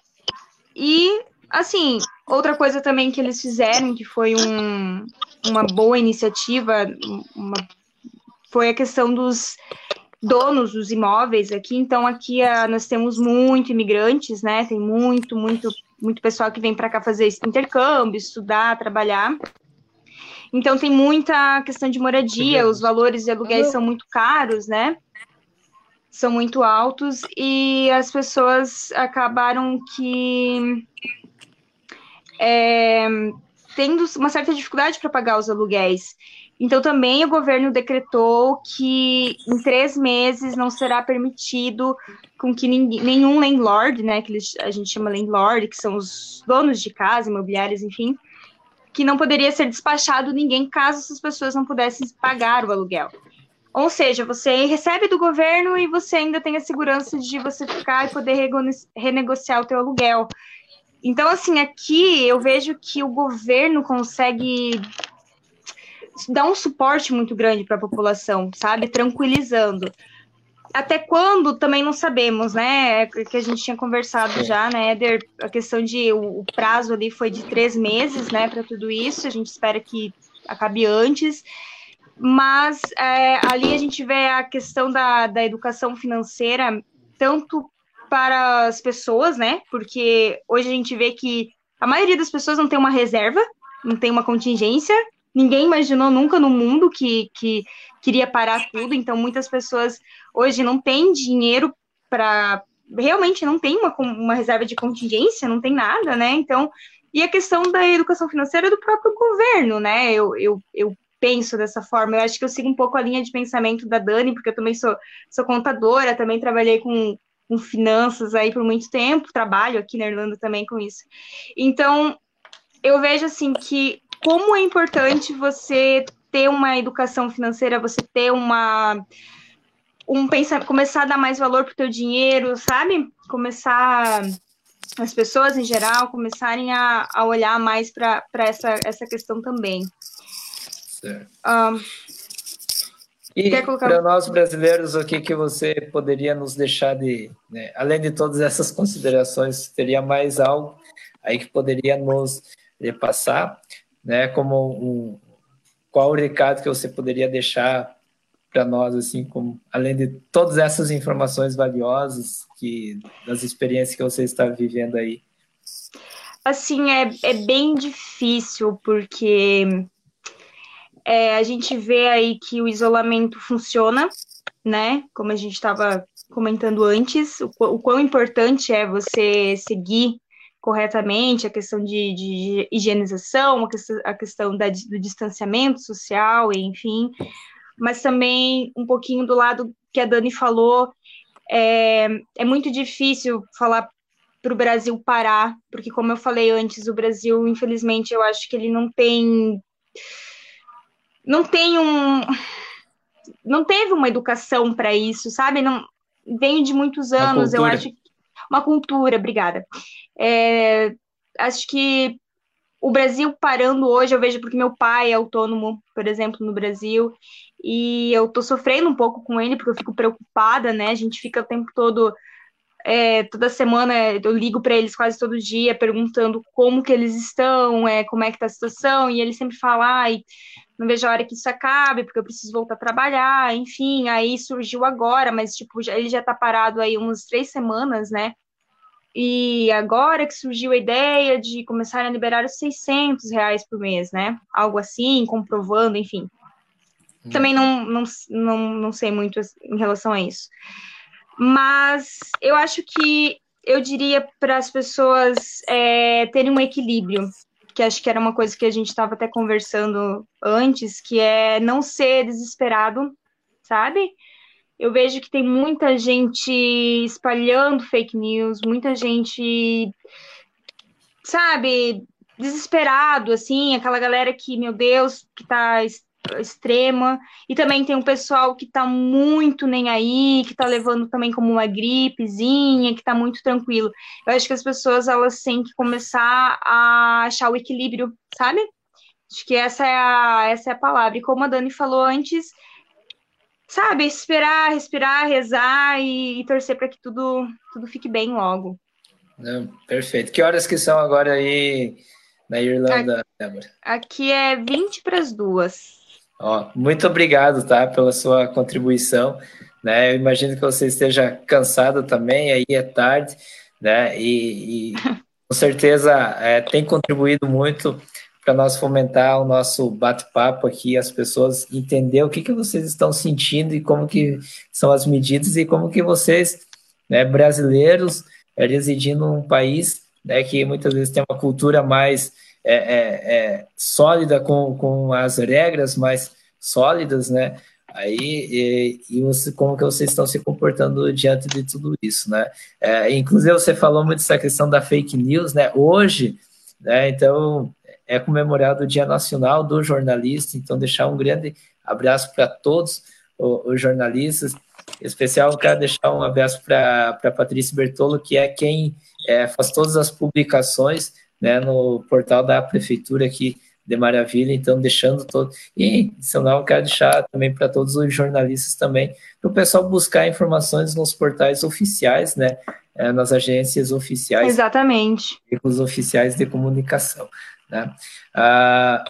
e, assim, outra coisa também que eles fizeram, que foi um, uma boa iniciativa, uma foi a questão dos donos dos imóveis aqui. Então, aqui uh, nós temos muito imigrantes, né? Tem muito, muito, muito pessoal que vem para cá fazer intercâmbio, estudar, trabalhar. Então, tem muita questão de moradia, os valores de aluguéis são muito caros, né? São muito altos e as pessoas acabaram que é, tendo uma certa dificuldade para pagar os aluguéis. Então, também o governo decretou que em três meses não será permitido com que ninguém, nenhum landlord, né, que a gente chama landlord, que são os donos de casa, imobiliários, enfim, que não poderia ser despachado ninguém caso essas pessoas não pudessem pagar o aluguel. Ou seja, você recebe do governo e você ainda tem a segurança de você ficar e poder renegociar o teu aluguel. Então, assim, aqui eu vejo que o governo consegue dá um suporte muito grande para a população, sabe? Tranquilizando. Até quando também não sabemos, né? É que a gente tinha conversado já, né, Éder? A questão de o, o prazo ali foi de três meses, né, para tudo isso. A gente espera que acabe antes. mas é, ali a gente vê a questão da, da educação financeira, tanto para as pessoas, né? Porque hoje a gente vê que a maioria das pessoas não tem uma reserva, não tem uma contingência. Ninguém imaginou nunca no mundo que, que queria parar tudo, então muitas pessoas hoje não têm dinheiro para. Realmente não tem uma, uma reserva de contingência, não tem nada, né? Então, e a questão da educação financeira do próprio governo, né? Eu, eu, eu penso dessa forma. Eu acho que eu sigo um pouco a linha de pensamento da Dani, porque eu também sou, sou contadora, também trabalhei com, com finanças aí por muito tempo, trabalho aqui na Irlanda também com isso. Então, eu vejo assim que como é importante você ter uma educação financeira, você ter uma um pensar, começar a dar mais valor pro teu dinheiro, sabe? Começar as pessoas em geral começarem a, a olhar mais para essa, essa questão também. Um, e para nós brasileiros, o que, que você poderia nos deixar de, né, além de todas essas considerações, teria mais algo aí que poderia nos passar, né, como um, qual o recado que você poderia deixar para nós, assim, como, além de todas essas informações valiosas que das experiências que você está vivendo aí? Assim, é, é bem difícil, porque é, a gente vê aí que o isolamento funciona, né? Como a gente estava comentando antes, o, o, quão importante é você seguir corretamente a questão de, de higienização, a questão, a questão da, do distanciamento social, enfim, mas também um pouquinho do lado que a Dani falou, é, é muito difícil falar para o Brasil parar, porque como eu falei antes, o Brasil, infelizmente, eu acho que ele não tem não tem um não teve uma educação para isso, sabe? Não vem de muitos anos, eu acho uma cultura, obrigada. É, acho que o Brasil parando hoje, eu vejo porque meu pai é autônomo, por exemplo, no Brasil, e eu tô sofrendo um pouco com ele, porque eu fico preocupada, né? A gente fica o tempo todo, é, toda semana eu ligo para eles quase todo dia, perguntando como que eles estão, é, como é que tá a situação, e ele sempre fala, ai, não vejo a hora que isso acabe, porque eu preciso voltar a trabalhar, enfim, aí surgiu agora, mas tipo, já, ele já tá parado aí umas três semanas, né? E agora que surgiu a ideia de começar a liberar os 600 reais por mês, né? Algo assim, comprovando, enfim. Hum. Também não, não, não, não sei muito em relação a isso. Mas eu acho que eu diria para as pessoas é, terem um equilíbrio, que acho que era uma coisa que a gente estava até conversando antes, que é não ser desesperado, sabe? Eu vejo que tem muita gente espalhando fake news, muita gente, sabe, desesperado, assim, aquela galera que, meu Deus, que tá extrema, e também tem um pessoal que tá muito nem aí, que tá levando também como uma gripezinha, que tá muito tranquilo. Eu acho que as pessoas, elas têm que começar a achar o equilíbrio, sabe? Acho que essa é a, essa é a palavra. E como a Dani falou antes, sabe, esperar, respirar, rezar e, e torcer para que tudo, tudo fique bem logo. Não, perfeito. Que horas que são agora aí na Irlanda, Débora? Aqui é 20 para as duas. Ó, muito obrigado, tá, pela sua contribuição. Né? Eu imagino que você esteja cansado também, aí é tarde, né? E, e com certeza é, tem contribuído muito para nós fomentar o nosso bate-papo aqui, as pessoas entender o que, que vocês estão sentindo e como que são as medidas e como que vocês, né, brasileiros, é, residindo num país né, que muitas vezes tem uma cultura mais é, é, sólida com, com as regras mais sólidas, né? Aí, e, e você, como que vocês estão se comportando diante de tudo isso, né? Inclusive, você falou muito dessa questão da fake news, né? Hoje, né? Então, é comemorado o Dia Nacional do Jornalista, então deixar um grande abraço para todos os, jornalistas, em especial quero deixar um abraço para Patrícia Bertolo, que é quem é, faz todas as publicações né, no portal da prefeitura aqui de Maravilha, então deixando todo. E, se não, eu quero deixar também para todos os jornalistas também, para o pessoal buscar informações nos portais oficiais, né? É, nas agências oficiais. Exatamente. Os oficiais de comunicação. Né? Ah,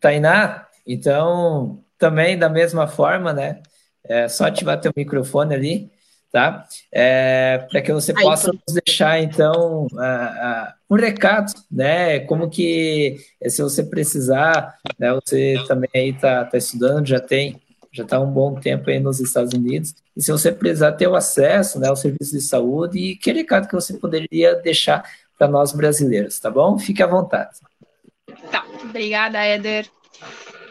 Tainá, então, também da mesma forma, né? É só ativar teu microfone ali, tá? É, para que você Aí, possa nos deixar, então, uh, uh, um recado, né? Como que, se você precisar, né? Você também aí está tá estudando, já tem já está um bom tempo aí nos Estados Unidos. E se você precisar ter o acesso né, ao serviço de saúde, e que recado que você poderia deixar para nós brasileiros, tá bom? Fique à vontade. Tá, obrigada, Éder.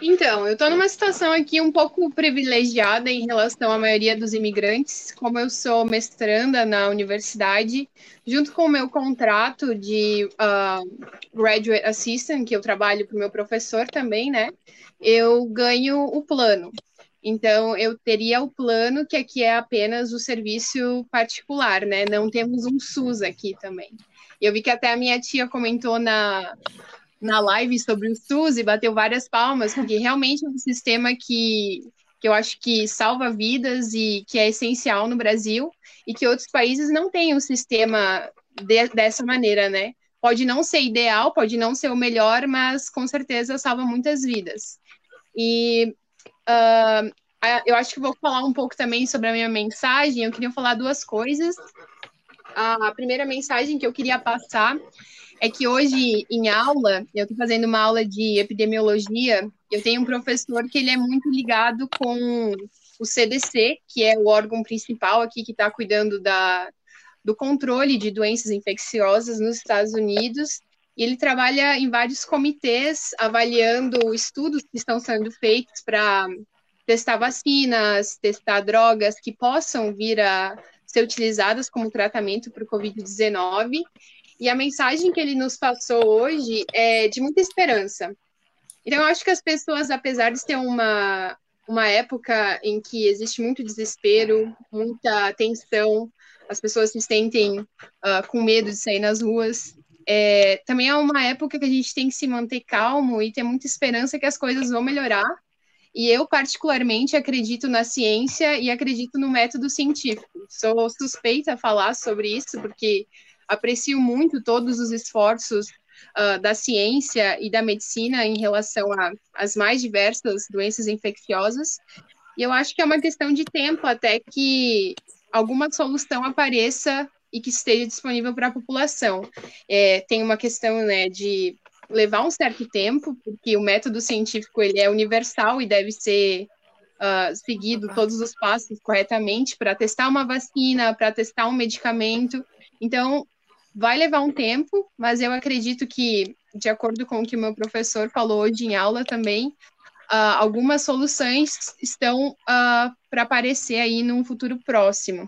Então, eu estou numa situação aqui um pouco privilegiada em relação à maioria dos imigrantes, como eu sou mestranda na universidade, junto com o meu contrato de uh, graduate assistant, que eu trabalho para o meu professor também, né? Eu ganho o plano. Então, eu teria o plano, que aqui é apenas o serviço particular, né? Não temos um SUS aqui também. Eu vi que até a minha tia comentou na, na live sobre o SUS e bateu várias palmas, porque realmente é um sistema que, que eu acho que salva vidas e que é essencial no Brasil e que outros países não têm um sistema de, dessa maneira, né? Pode não ser ideal, pode não ser o melhor, mas com certeza salva muitas vidas. E uh, eu acho que vou falar um pouco também sobre a minha mensagem. Eu queria falar duas coisas. A primeira mensagem que eu queria passar é que hoje em aula, eu estou fazendo uma aula de epidemiologia, eu tenho um professor que ele é muito ligado com o CDC, que é o órgão principal aqui que está cuidando da, do controle de doenças infecciosas nos Estados Unidos. E ele trabalha em vários comitês avaliando estudos que estão sendo feitos para testar vacinas, testar drogas que possam vir a ser utilizadas como tratamento para o Covid-19. E a mensagem que ele nos passou hoje é de muita esperança. Então, eu acho que as pessoas, apesar de ter uma, uma época em que existe muito desespero, muita tensão, as pessoas se sentem uh, com medo de sair nas ruas, é, também é uma época que a gente tem que se manter calmo e ter muita esperança que as coisas vão melhorar. E eu, particularmente, acredito na ciência e acredito no método científico. Sou suspeita a falar sobre isso, porque aprecio muito todos os esforços uh, da ciência e da medicina em relação às mais diversas doenças infecciosas. E eu acho que é uma questão de tempo até que alguma solução apareça e que esteja disponível para a população. É, tem uma questão né, de levar um certo tempo, porque o método científico ele é universal e deve ser uh, seguido todos os passos corretamente para testar uma vacina, para testar um medicamento. Então, Vai levar um tempo, mas eu acredito que, de acordo com o que meu professor falou hoje em aula também, uh, algumas soluções estão uh, para aparecer aí num futuro próximo.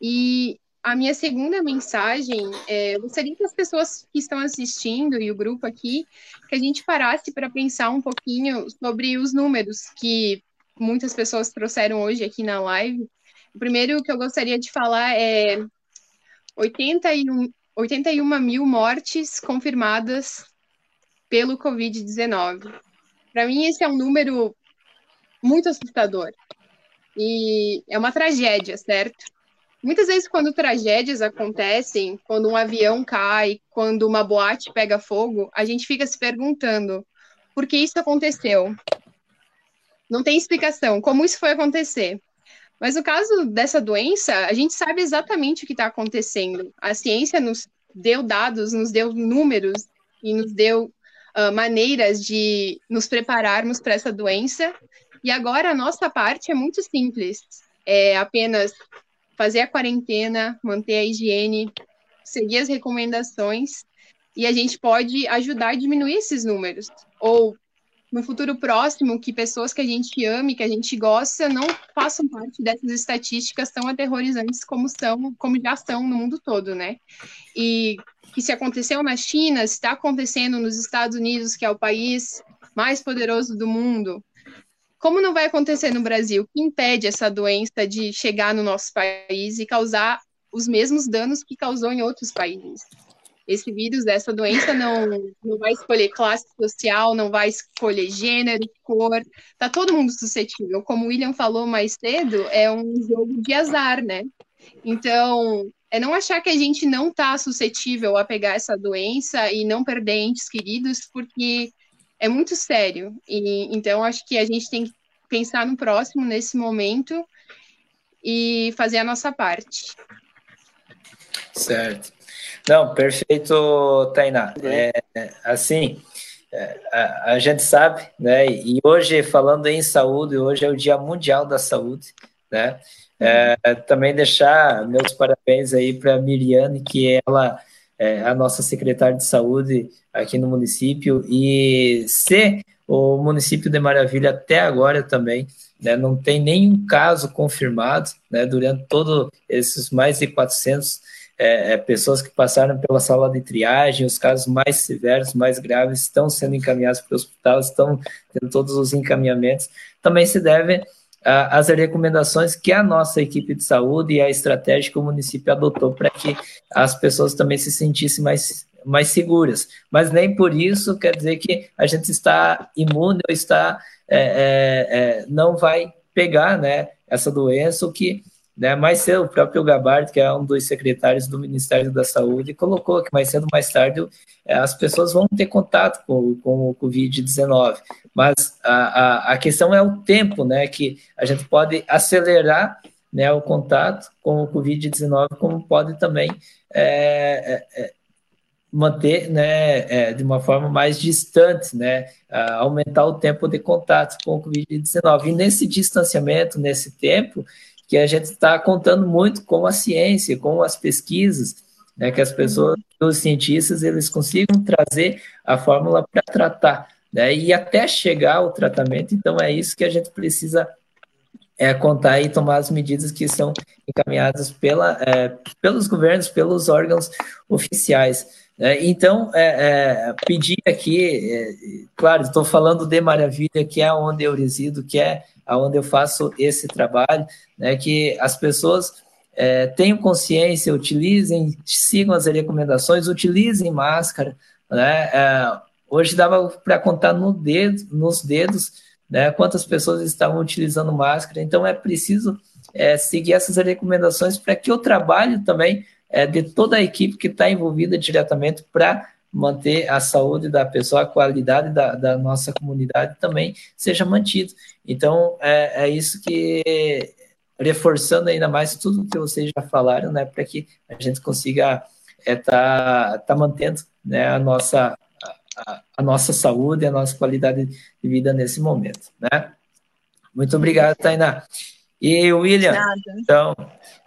E a minha segunda mensagem é, gostaria que as pessoas que estão assistindo e o grupo aqui, que a gente parasse para pensar um pouquinho sobre os números que muitas pessoas trouxeram hoje aqui na live. O primeiro que eu gostaria de falar é 81, 81 mil mortes confirmadas pelo Covid-19. Para mim, esse é um número muito assustador. E é uma tragédia, certo? Muitas vezes, quando tragédias acontecem, quando um avião cai, quando uma boate pega fogo, a gente fica se perguntando por que isso aconteceu. Não tem explicação como isso foi acontecer. Mas no caso dessa doença, a gente sabe exatamente o que está acontecendo. A ciência nos deu dados, nos deu números e nos deu uh, maneiras de nos prepararmos para essa doença. E agora a nossa parte é muito simples. É apenas fazer a quarentena, manter a higiene, seguir as recomendações e a gente pode ajudar a diminuir esses números ou no futuro próximo que pessoas que a gente ama que a gente gosta não façam parte dessas estatísticas tão aterrorizantes como são, como já são no mundo todo, né? E que se aconteceu na China, se está acontecendo nos Estados Unidos, que é o país mais poderoso do mundo, como não vai acontecer no Brasil? O que impede essa doença de chegar no nosso país e causar os mesmos danos que causou em outros países? Esse vírus dessa doença não, não vai escolher classe social, não vai escolher gênero, cor, tá todo mundo suscetível. Como o William falou mais cedo, é um jogo de azar, né? Então, é não achar que a gente não tá suscetível a pegar essa doença e não perder entes queridos, porque é muito sério. E então acho que a gente tem que pensar no próximo nesse momento e fazer a nossa parte. Certo. Não, perfeito, Tainá. É, assim, é, a, a, gente sabe, né? E hoje, falando em saúde, hoje é o Dia Mundial da Saúde, né? É, também deixar meus parabéns aí para a Miriane, que ela é a nossa secretária de saúde aqui no município, e ser o município de Maravilha até agora também, né, não tem nenhum caso confirmado, né, durante todos esses mais de 400 é, é, pessoas que passaram pela sala de triagem, os casos mais severos, mais graves, estão sendo encaminhados para o hospital, estão tendo todos os encaminhamentos, também se deve às recomendações que a nossa equipe de saúde e a estratégia que o município adotou para que as pessoas também se sentissem mais mais seguras. Mas nem por isso quer dizer que a gente está imune ou está é, é, é, não vai pegar né, essa doença, o que né, mais cedo o próprio Gabardo, que é um dos secretários do Ministério da Saúde, colocou que mais cedo mais tarde é, as pessoas vão ter contato com, com o Covid-19. Mas a, a, a, questão é o tempo né, que a gente pode acelerar né, o contato com o Covid-19, como pode também é, é, é manter né, é, de uma forma mais distante, né, aumentar o tempo de contato com o Covid-19. E nesse distanciamento, nesse tempo, que a gente está contando muito com a ciência, com as pesquisas, né, que as pessoas, os cientistas, eles consigam trazer a fórmula para tratar, né, e até chegar ao tratamento, então é isso que a gente precisa é, contar e tomar as medidas que são encaminhadas pela, é, pelos governos, pelos órgãos oficiais. É, então, é, é, pedir aqui, é, claro, estou falando de Maravilha, que é onde eu resido, que é onde eu faço esse trabalho, né, que as pessoas é, tenham consciência, utilizem, sigam as recomendações, utilizem máscara. Né, é, hoje dava para contar no dedo, nos dedos né, quantas pessoas estavam utilizando máscara, então é preciso seguir essas recomendações para que o trabalho também é, de toda a equipe que está envolvida diretamente para manter a saúde da pessoa, a qualidade da, da nossa comunidade também seja mantido. Então, é, é, isso que, reforçando ainda mais tudo que vocês já falaram, né, para que a gente consiga estar é, tá, tá mantendo né, a, nossa, a, a, nossa saúde, a nossa qualidade de vida nesse momento. Né? Muito obrigado, Tainá. E William, Nada. então,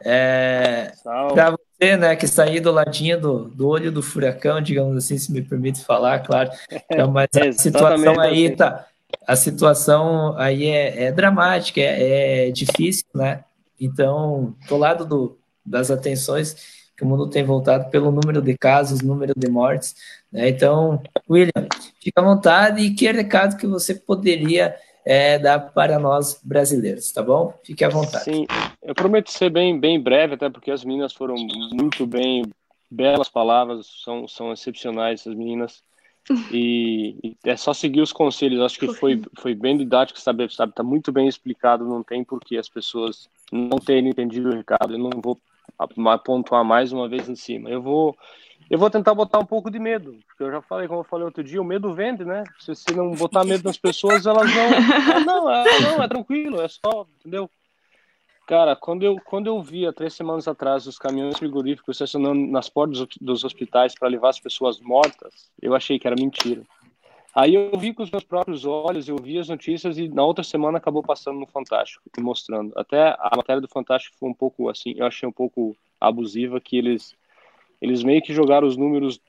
é, para você, né, que está aí do ladinho do, do olho do furacão, digamos assim, se me permite falar, claro. Então, mas a situação aí assim. tá, a situação aí é, é dramática, é, é, difícil, né? Então, do lado do, das atenções que o mundo tem voltado pelo número de casos, número de mortes, né? Então, William, fica à vontade e que recado que você poderia é, dar para nós brasileiros, tá bom? Fique à vontade. Sim, eu prometo ser bem, bem breve, até porque as meninas foram muito bem, belas palavras, são, são excepcionais essas meninas. E, e, é só seguir os conselhos. Acho que foi, foi bem didático, sabe? Sabe, tá muito bem explicado. Não tem por que as pessoas não terem entendido o recado. Eu não vou pontuar mais uma vez em cima. Eu vou eu vou tentar botar um pouco de medo, porque eu já falei, como eu falei outro dia, o medo vende, né? Se você não botar medo nas pessoas, elas não. Ah, não, é, não, é tranquilo, é só, entendeu? Cara, quando eu, quando eu vi há três semanas atrás os caminhões frigoríficos estacionando nas portas dos hospitais para levar as pessoas mortas, eu achei que era mentira. Aí eu vi com os meus próprios olhos, eu vi as notícias e na outra semana acabou passando no Fantástico e mostrando. Até a matéria do Fantástico foi um pouco assim, eu achei um pouco abusiva que eles eles meio que jogaram os números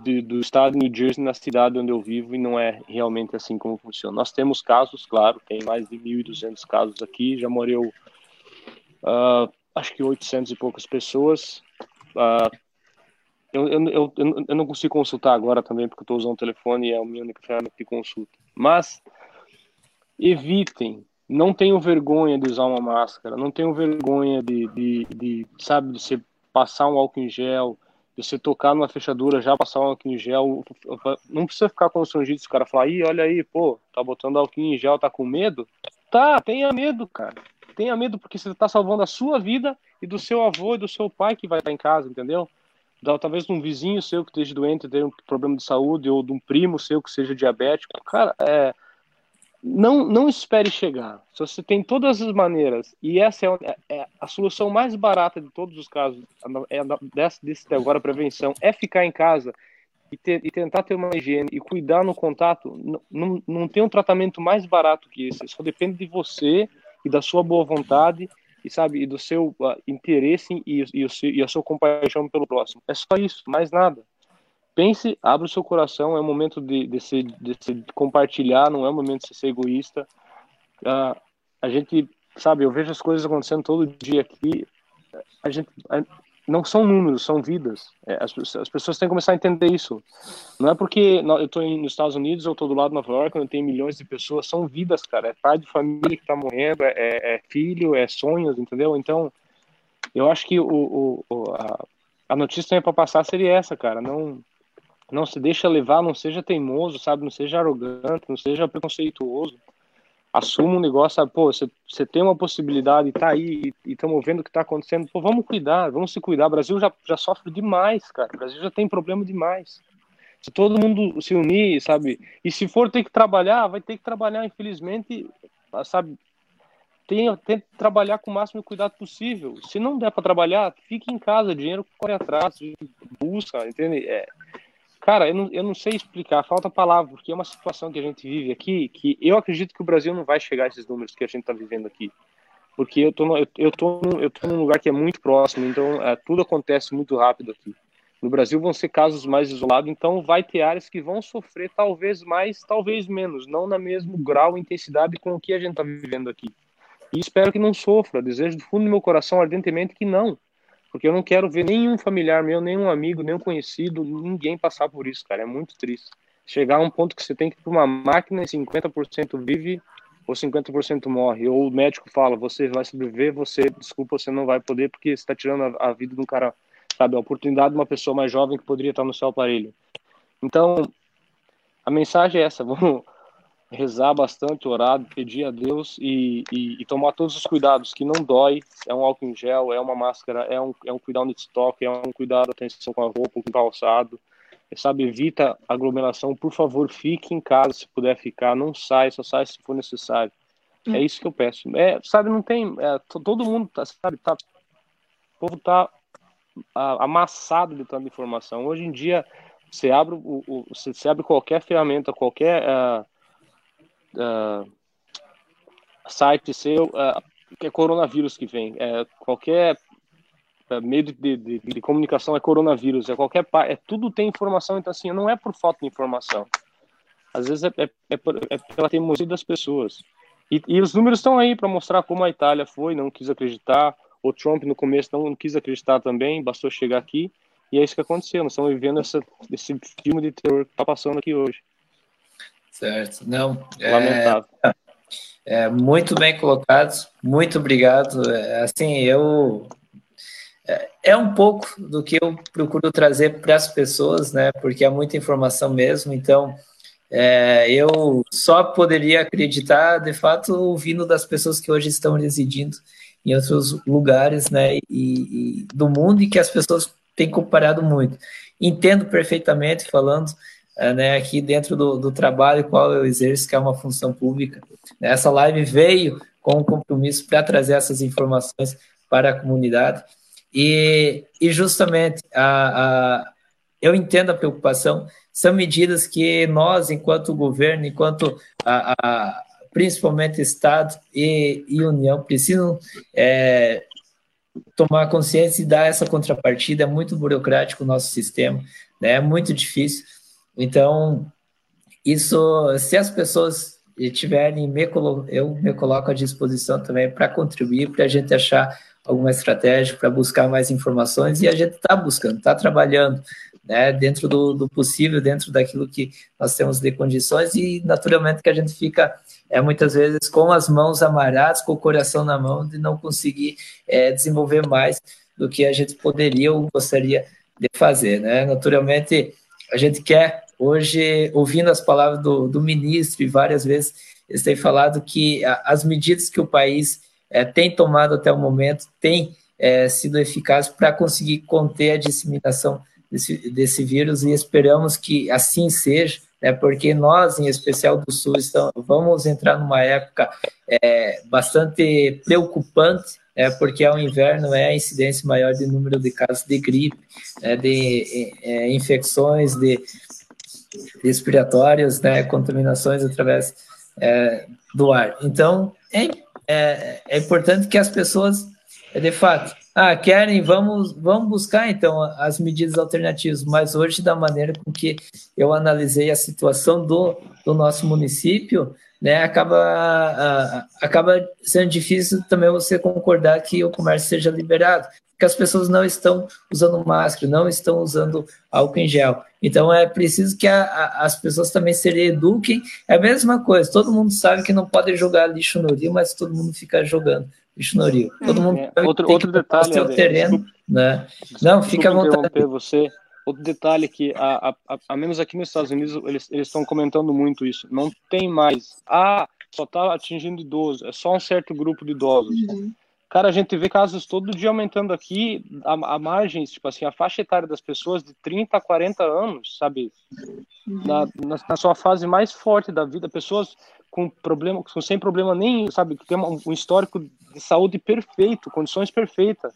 de, do estado de New Jersey na cidade onde eu vivo e não é realmente assim como funciona. Nós temos casos, claro, tem mais de 1.200 casos aqui, já morreu uh, acho que 800 e poucas pessoas. Uh, eu, eu, eu, eu, não consigo consultar agora também porque estou usando o telefone e é a minha única ferramenta de consulta. Mas evitem, não tenham vergonha de usar uma máscara, não tenham vergonha de, de, de sabe, de você passar um álcool em gel, você tocar numa fechadura, já passar um álcool em gel, não precisa ficar constrangido se o cara falar, ih, olha aí, pô, tá botando álcool em gel, tá com medo? Tá, tenha medo, cara. Tenha medo porque você tá salvando a sua vida e do seu avô e do seu pai que vai estar em casa, entendeu? talvez de um vizinho seu que esteja doente, tenha um problema de saúde, ou de um primo seu que seja diabético. Cara, é, não, não espere chegar. Se você tem todas as maneiras, e essa é, é, é a solução mais barata de todos os casos, é, desse, desse agora prevenção, é ficar em casa e, ter, e, tentar ter uma higiene e cuidar no contato. Não, não, não tem um tratamento mais barato que esse. Só depende de você e da sua boa vontade e sabe e do seu uh, interesse e, e, o seu, e a sua compaixão pelo próximo. É só isso, mais nada pense, abra o seu coração, é o momento de, de, se, de se compartilhar, não é o momento de ser egoísta. Uh, a gente, sabe, eu vejo as coisas acontecendo todo dia aqui, a gente, a, não são números, são vidas. É, as, as, pessoas têm que começar a entender isso. Não é porque eu estou nos Estados Unidos, eu estou do lado de Nova York, onde tem milhões de pessoas, são vidas, cara. É pai de família que está morrendo, é, é, é, filho, é sonhos, entendeu? Então, eu acho que o, o a, a notícia para passar seria essa, cara. Não não se deixa levar, não seja teimoso, sabe? Não seja arrogante, não seja preconceituoso. Assuma um negócio, sabe? Pô, você, tem uma possibilidade, tá aí e estamos vendo o que está acontecendo. Pô, vamos cuidar, vamos se cuidar. O Brasil já, já sofre demais, cara. O Brasil já tem problema demais. Se todo mundo se unir, sabe? E se for ter que trabalhar, vai ter que trabalhar, infelizmente, sabe? Tem que trabalhar com o máximo cuidado possível. Se não der para trabalhar, fique em casa, dinheiro corre atrás, busca, entende? É, Cara, eu não, eu não sei explicar, falta palavra, porque é uma situação que a gente vive aqui que eu acredito que o Brasil não vai chegar a esses números que a gente está vivendo aqui. Porque eu tô, no, eu, tô no, eu tô num lugar que é muito próximo, então é, tudo acontece muito rápido aqui. No Brasil vão ser casos mais isolados, então vai ter áreas que vão sofrer talvez mais, talvez menos, não na mesmo grau e intensidade com o que a gente está vivendo aqui. E espero que não sofra, desejo do fundo do meu coração ardentemente que não, porque eu não quero ver nenhum familiar meu, nenhum amigo, nenhum conhecido, ninguém passar por isso, cara. É muito triste. Chegar a um ponto que você tem que ir para uma máquina e 50% vive ou 50% morre. Ou o médico fala, você vai sobreviver, você, desculpa, você não vai poder porque você está tirando a, a, vida de um cara, sabe, a oportunidade de uma pessoa mais jovem que poderia estar no seu aparelho. Então, a mensagem é essa, vamos rezar bastante, orar, pedir a Deus e, e, e, tomar todos os cuidados, que não dói, é um álcool em gel, é uma máscara, é um, é um cuidado de estoque, é um cuidado, atenção com a roupa, com o calçado, sabe, evita aglomeração, por favor, fique em casa se puder ficar, não sai, só sai se for necessário. É isso que eu peço. É, sabe, não tem, é, todo mundo, tá, sabe, tá, o povo tá amassado de tanta informação. Hoje em dia, você abre, o, o você abre qualquer ferramenta, qualquer... Uh, uh, site seu, uh, que é coronavírus que vem. É, qualquer uh, meio de, de, de, comunicação é coronavírus, é qualquer é tudo tem informação, então assim, não é por falta de informação. Às vezes é, é, é, é pela teimosia das pessoas. E, e os números estão aí para mostrar como a Itália foi, não quis acreditar. O Trump no começo não quis acreditar também, bastou chegar aqui. E é isso que aconteceu. Nós estamos vivendo essa, esse filme de terror que está passando aqui hoje. Certo. Não. É, Lamentável. É, é, muito bem colocado. Muito obrigado. É, assim, eu é, é um pouco do que eu procuro trazer para as pessoas, né? Porque é muita informação mesmo. Então, é, eu só poderia acreditar, de fato, ouvindo das pessoas que hoje estão residindo em outros lugares, né? E, e do mundo e que as pessoas têm comparado muito. Entendo perfeitamente falando né, aqui dentro do, do trabalho qual eu exerço, que é uma função pública. Essa live veio com um compromisso para trazer essas informações para a comunidade. E, e justamente a, a, eu entendo a preocupação, são medidas que nós, enquanto governo, enquanto a, a principalmente Estado e, e União, precisam é, tomar consciência e dar essa contrapartida. É muito burocrático o nosso sistema, né? é muito difícil. Então, isso, se as pessoas tiverem, me eu me coloco à disposição também para contribuir, para a gente achar alguma estratégia, para buscar mais informações, e a gente está buscando, está trabalhando, né, dentro do, do, possível, dentro daquilo que nós temos de condições, e naturalmente que a gente fica é, muitas vezes com as mãos amarradas, com o coração na mão, de não conseguir é, desenvolver mais do que a gente poderia ou gostaria de fazer, né? Naturalmente, a gente quer Hoje, ouvindo as palavras do, do ministro e várias vezes, eles têm falado que as medidas que o país é, tem tomado até o momento têm é, sido eficazes para conseguir conter a disseminação desse, desse vírus e esperamos que assim seja, né, porque nós, em especial do Sul, estamos, vamos entrar numa época é, bastante preocupante, é, porque ao inverno é a incidência maior de número de casos de gripe, né, de é, infecções de respiratórias, né, contaminações através é, do ar. Então, é, é, é importante que as pessoas, de fato, ah, querem, vamos, vamos buscar então as medidas alternativas, mas hoje, da maneira com que eu analisei a situação do, do nosso município, né, acaba, acaba sendo difícil também você concordar que o comércio seja liberado, porque as pessoas não estão usando máscara, não estão usando álcool em gel. Então é preciso que a, a, as pessoas também se eduquem. É a mesma coisa, todo mundo sabe que não pode jogar lixo no rio, mas todo mundo fica jogando lixo no rio. Todo mundo é, outro, outro detalhe, o terreno, desculpa, né? Não, fica à vontade. você. Outro detalhe que, a, a, a, menos aqui nos Estados Unidos, eles estão comentando muito isso. Não tem mais. Ah, só está atingindo idoso. É só um certo grupo de idosos. Uhum. Cara, a gente vê casos todo dia aumentando aqui a, a margem, tipo assim, a faixa etária das pessoas de 30 a 40 anos, sabe? Na, na, na, sua fase mais forte da vida, pessoas com problema, com, sem problema nenhum, sabe? Que tem um, histórico de saúde perfeito, condições perfeitas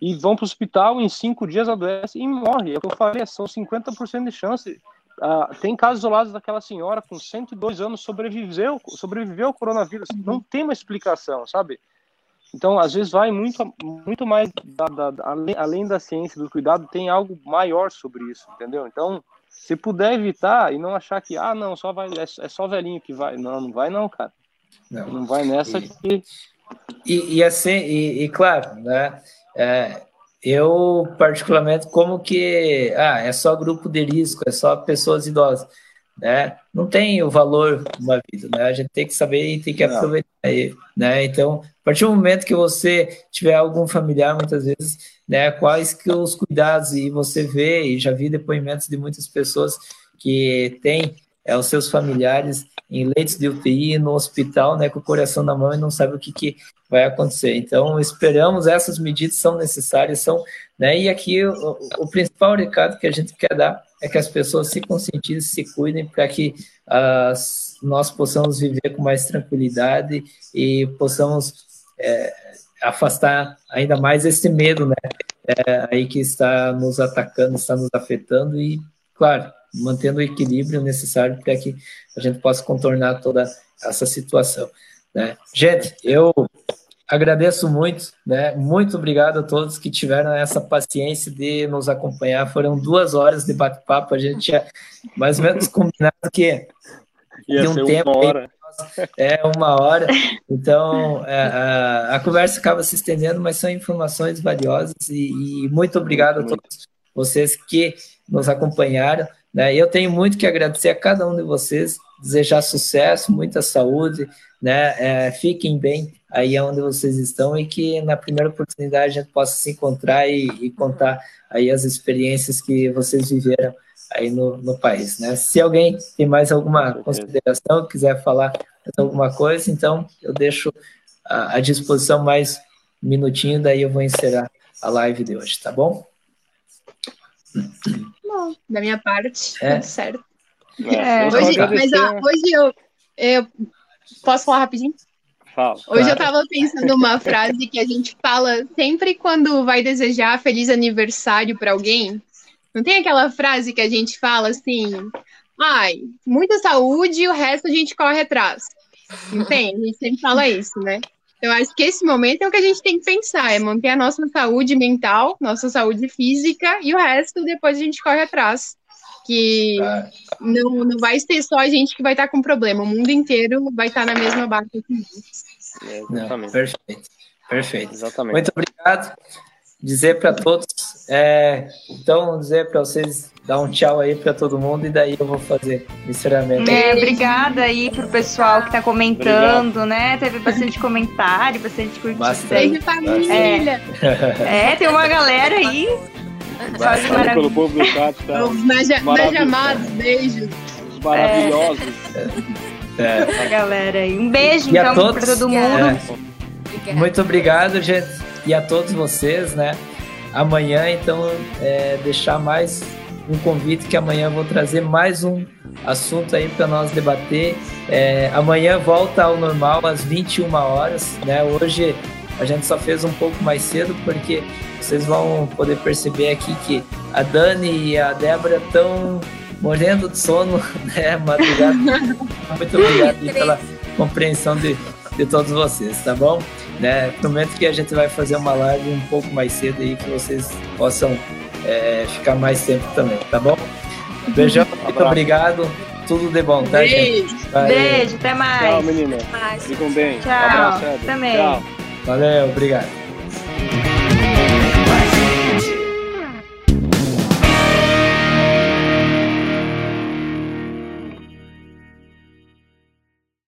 e vão para o hospital em cinco dias adoece e morre. É o que eu falei, são 50% de chance. Uh, tem casos isolados daquela senhora com 102 anos sobreviveu, sobreviveu ao coronavírus. Não tem uma explicação, sabe? Então, às vezes vai muito, muito mais da, da, da, além, além da ciência do cuidado, tem algo maior sobre isso, entendeu? Então, se puder evitar e não achar que, ah, não, só vai, é, é só velhinho que vai. Não, não vai não, cara. Não, não vai nessa e, que... E, e assim, e, e claro, né? É, eu, particularmente, como que ah, é só grupo de risco, é só pessoas idosas, né? Não tem o valor de uma vida, né? A gente tem que saber e tem que aproveitar ele, né? Então, a partir do momento que você tiver algum familiar, muitas vezes, né, quais que os cuidados, e você vê, e já vi depoimentos de muitas pessoas que têm é, os seus familiares em leitos de UTI, no hospital, né, com o coração na mão e não sabe o que, que vai acontecer. Então, esperamos, essas medidas são necessárias, são, né, e aqui o, o principal recado que a gente quer dar é que as pessoas se conscientizem, se cuidem, para que as, nós possamos viver com mais tranquilidade e possamos é, afastar ainda mais esse medo, né, é, aí que está nos atacando, está nos afetando e, claro, mantendo o equilíbrio necessário para que a gente possa contornar toda essa situação. Né? Gente, eu agradeço muito, né? Muito obrigado a todos que tiveram essa paciência de nos acompanhar. Foram duas horas de bate-papo, a gente tinha mais ou menos combinado que Ia um tempo. Uma hora. É uma hora, então é, a, a, conversa acaba se estendendo, mas são informações valiosas e, e muito obrigado muito. a todos vocês que nos acompanharam. Né? Eu tenho muito que agradecer a cada um de vocês, desejar sucesso, muita saúde, né? É, fiquem bem aí onde vocês estão e que na primeira oportunidade a gente possa se encontrar e, e contar aí as experiências que vocês viveram aí no, no país, né? Se alguém tem mais alguma consideração, quiser falar alguma coisa, então eu deixo à disposição mais um minutinho, daí eu vou encerrar a live de hoje, tá bom? Bom, da minha parte, é. tudo certo. É, hoje, mas ó, hoje eu, eu posso falar rapidinho? Fala, Hoje eu tava pensando uma frase que a gente fala sempre quando vai desejar feliz aniversário para alguém. Não tem aquela frase que a gente fala assim: ai, muita saúde e o resto a gente corre atrás. Não tem? A gente sempre fala isso, né? Eu acho que esse momento é o que a gente tem que pensar, é manter a nossa saúde mental, nossa saúde física e o resto depois a gente corre atrás. Que ah. não, não vai ser só a gente que vai estar com problema, o mundo inteiro vai estar na mesma barca que nós. É, exatamente. Não, perfeito, perfeito. Exatamente. Muito obrigado dizer para todos, é, então dizer para vocês dar um tchau aí para todo mundo e daí eu vou fazer encerramento. É, obrigada aí pro pessoal que está comentando, Obrigado. né? Teve bastante comentário, bastante curtida. Bastante família. É, é, tem uma galera aí. Bastante pelo povo do chat, tá? Os mais amados, beijos. Os maravilhosos. É. é. A galera aí. Um beijo, e então, para todo mundo. É. Muito obrigado, gente e a todos vocês, né? Amanhã, então, é, deixar mais um convite que amanhã eu vou trazer mais um assunto aí para nós debater. É, amanhã volta ao normal às 21 horas, né? Hoje a gente só fez um pouco mais cedo porque vocês vão poder perceber aqui que a Dani e a Débora estão morrendo de sono, né? Madrugada. Muito obrigado pela compreensão de, de todos vocês, tá bom? Né? Prometo que a gente vai fazer uma live um pouco mais cedo aí que vocês possam é, ficar mais tempo também, tá bom? Beijão, muito obrigado. Tudo de bom, tá, Beijo. gente? Beijo, até mais. Tchau, menina. Ficam bem. Tchau. Abraço, Também. Tchau. Valeu, obrigado.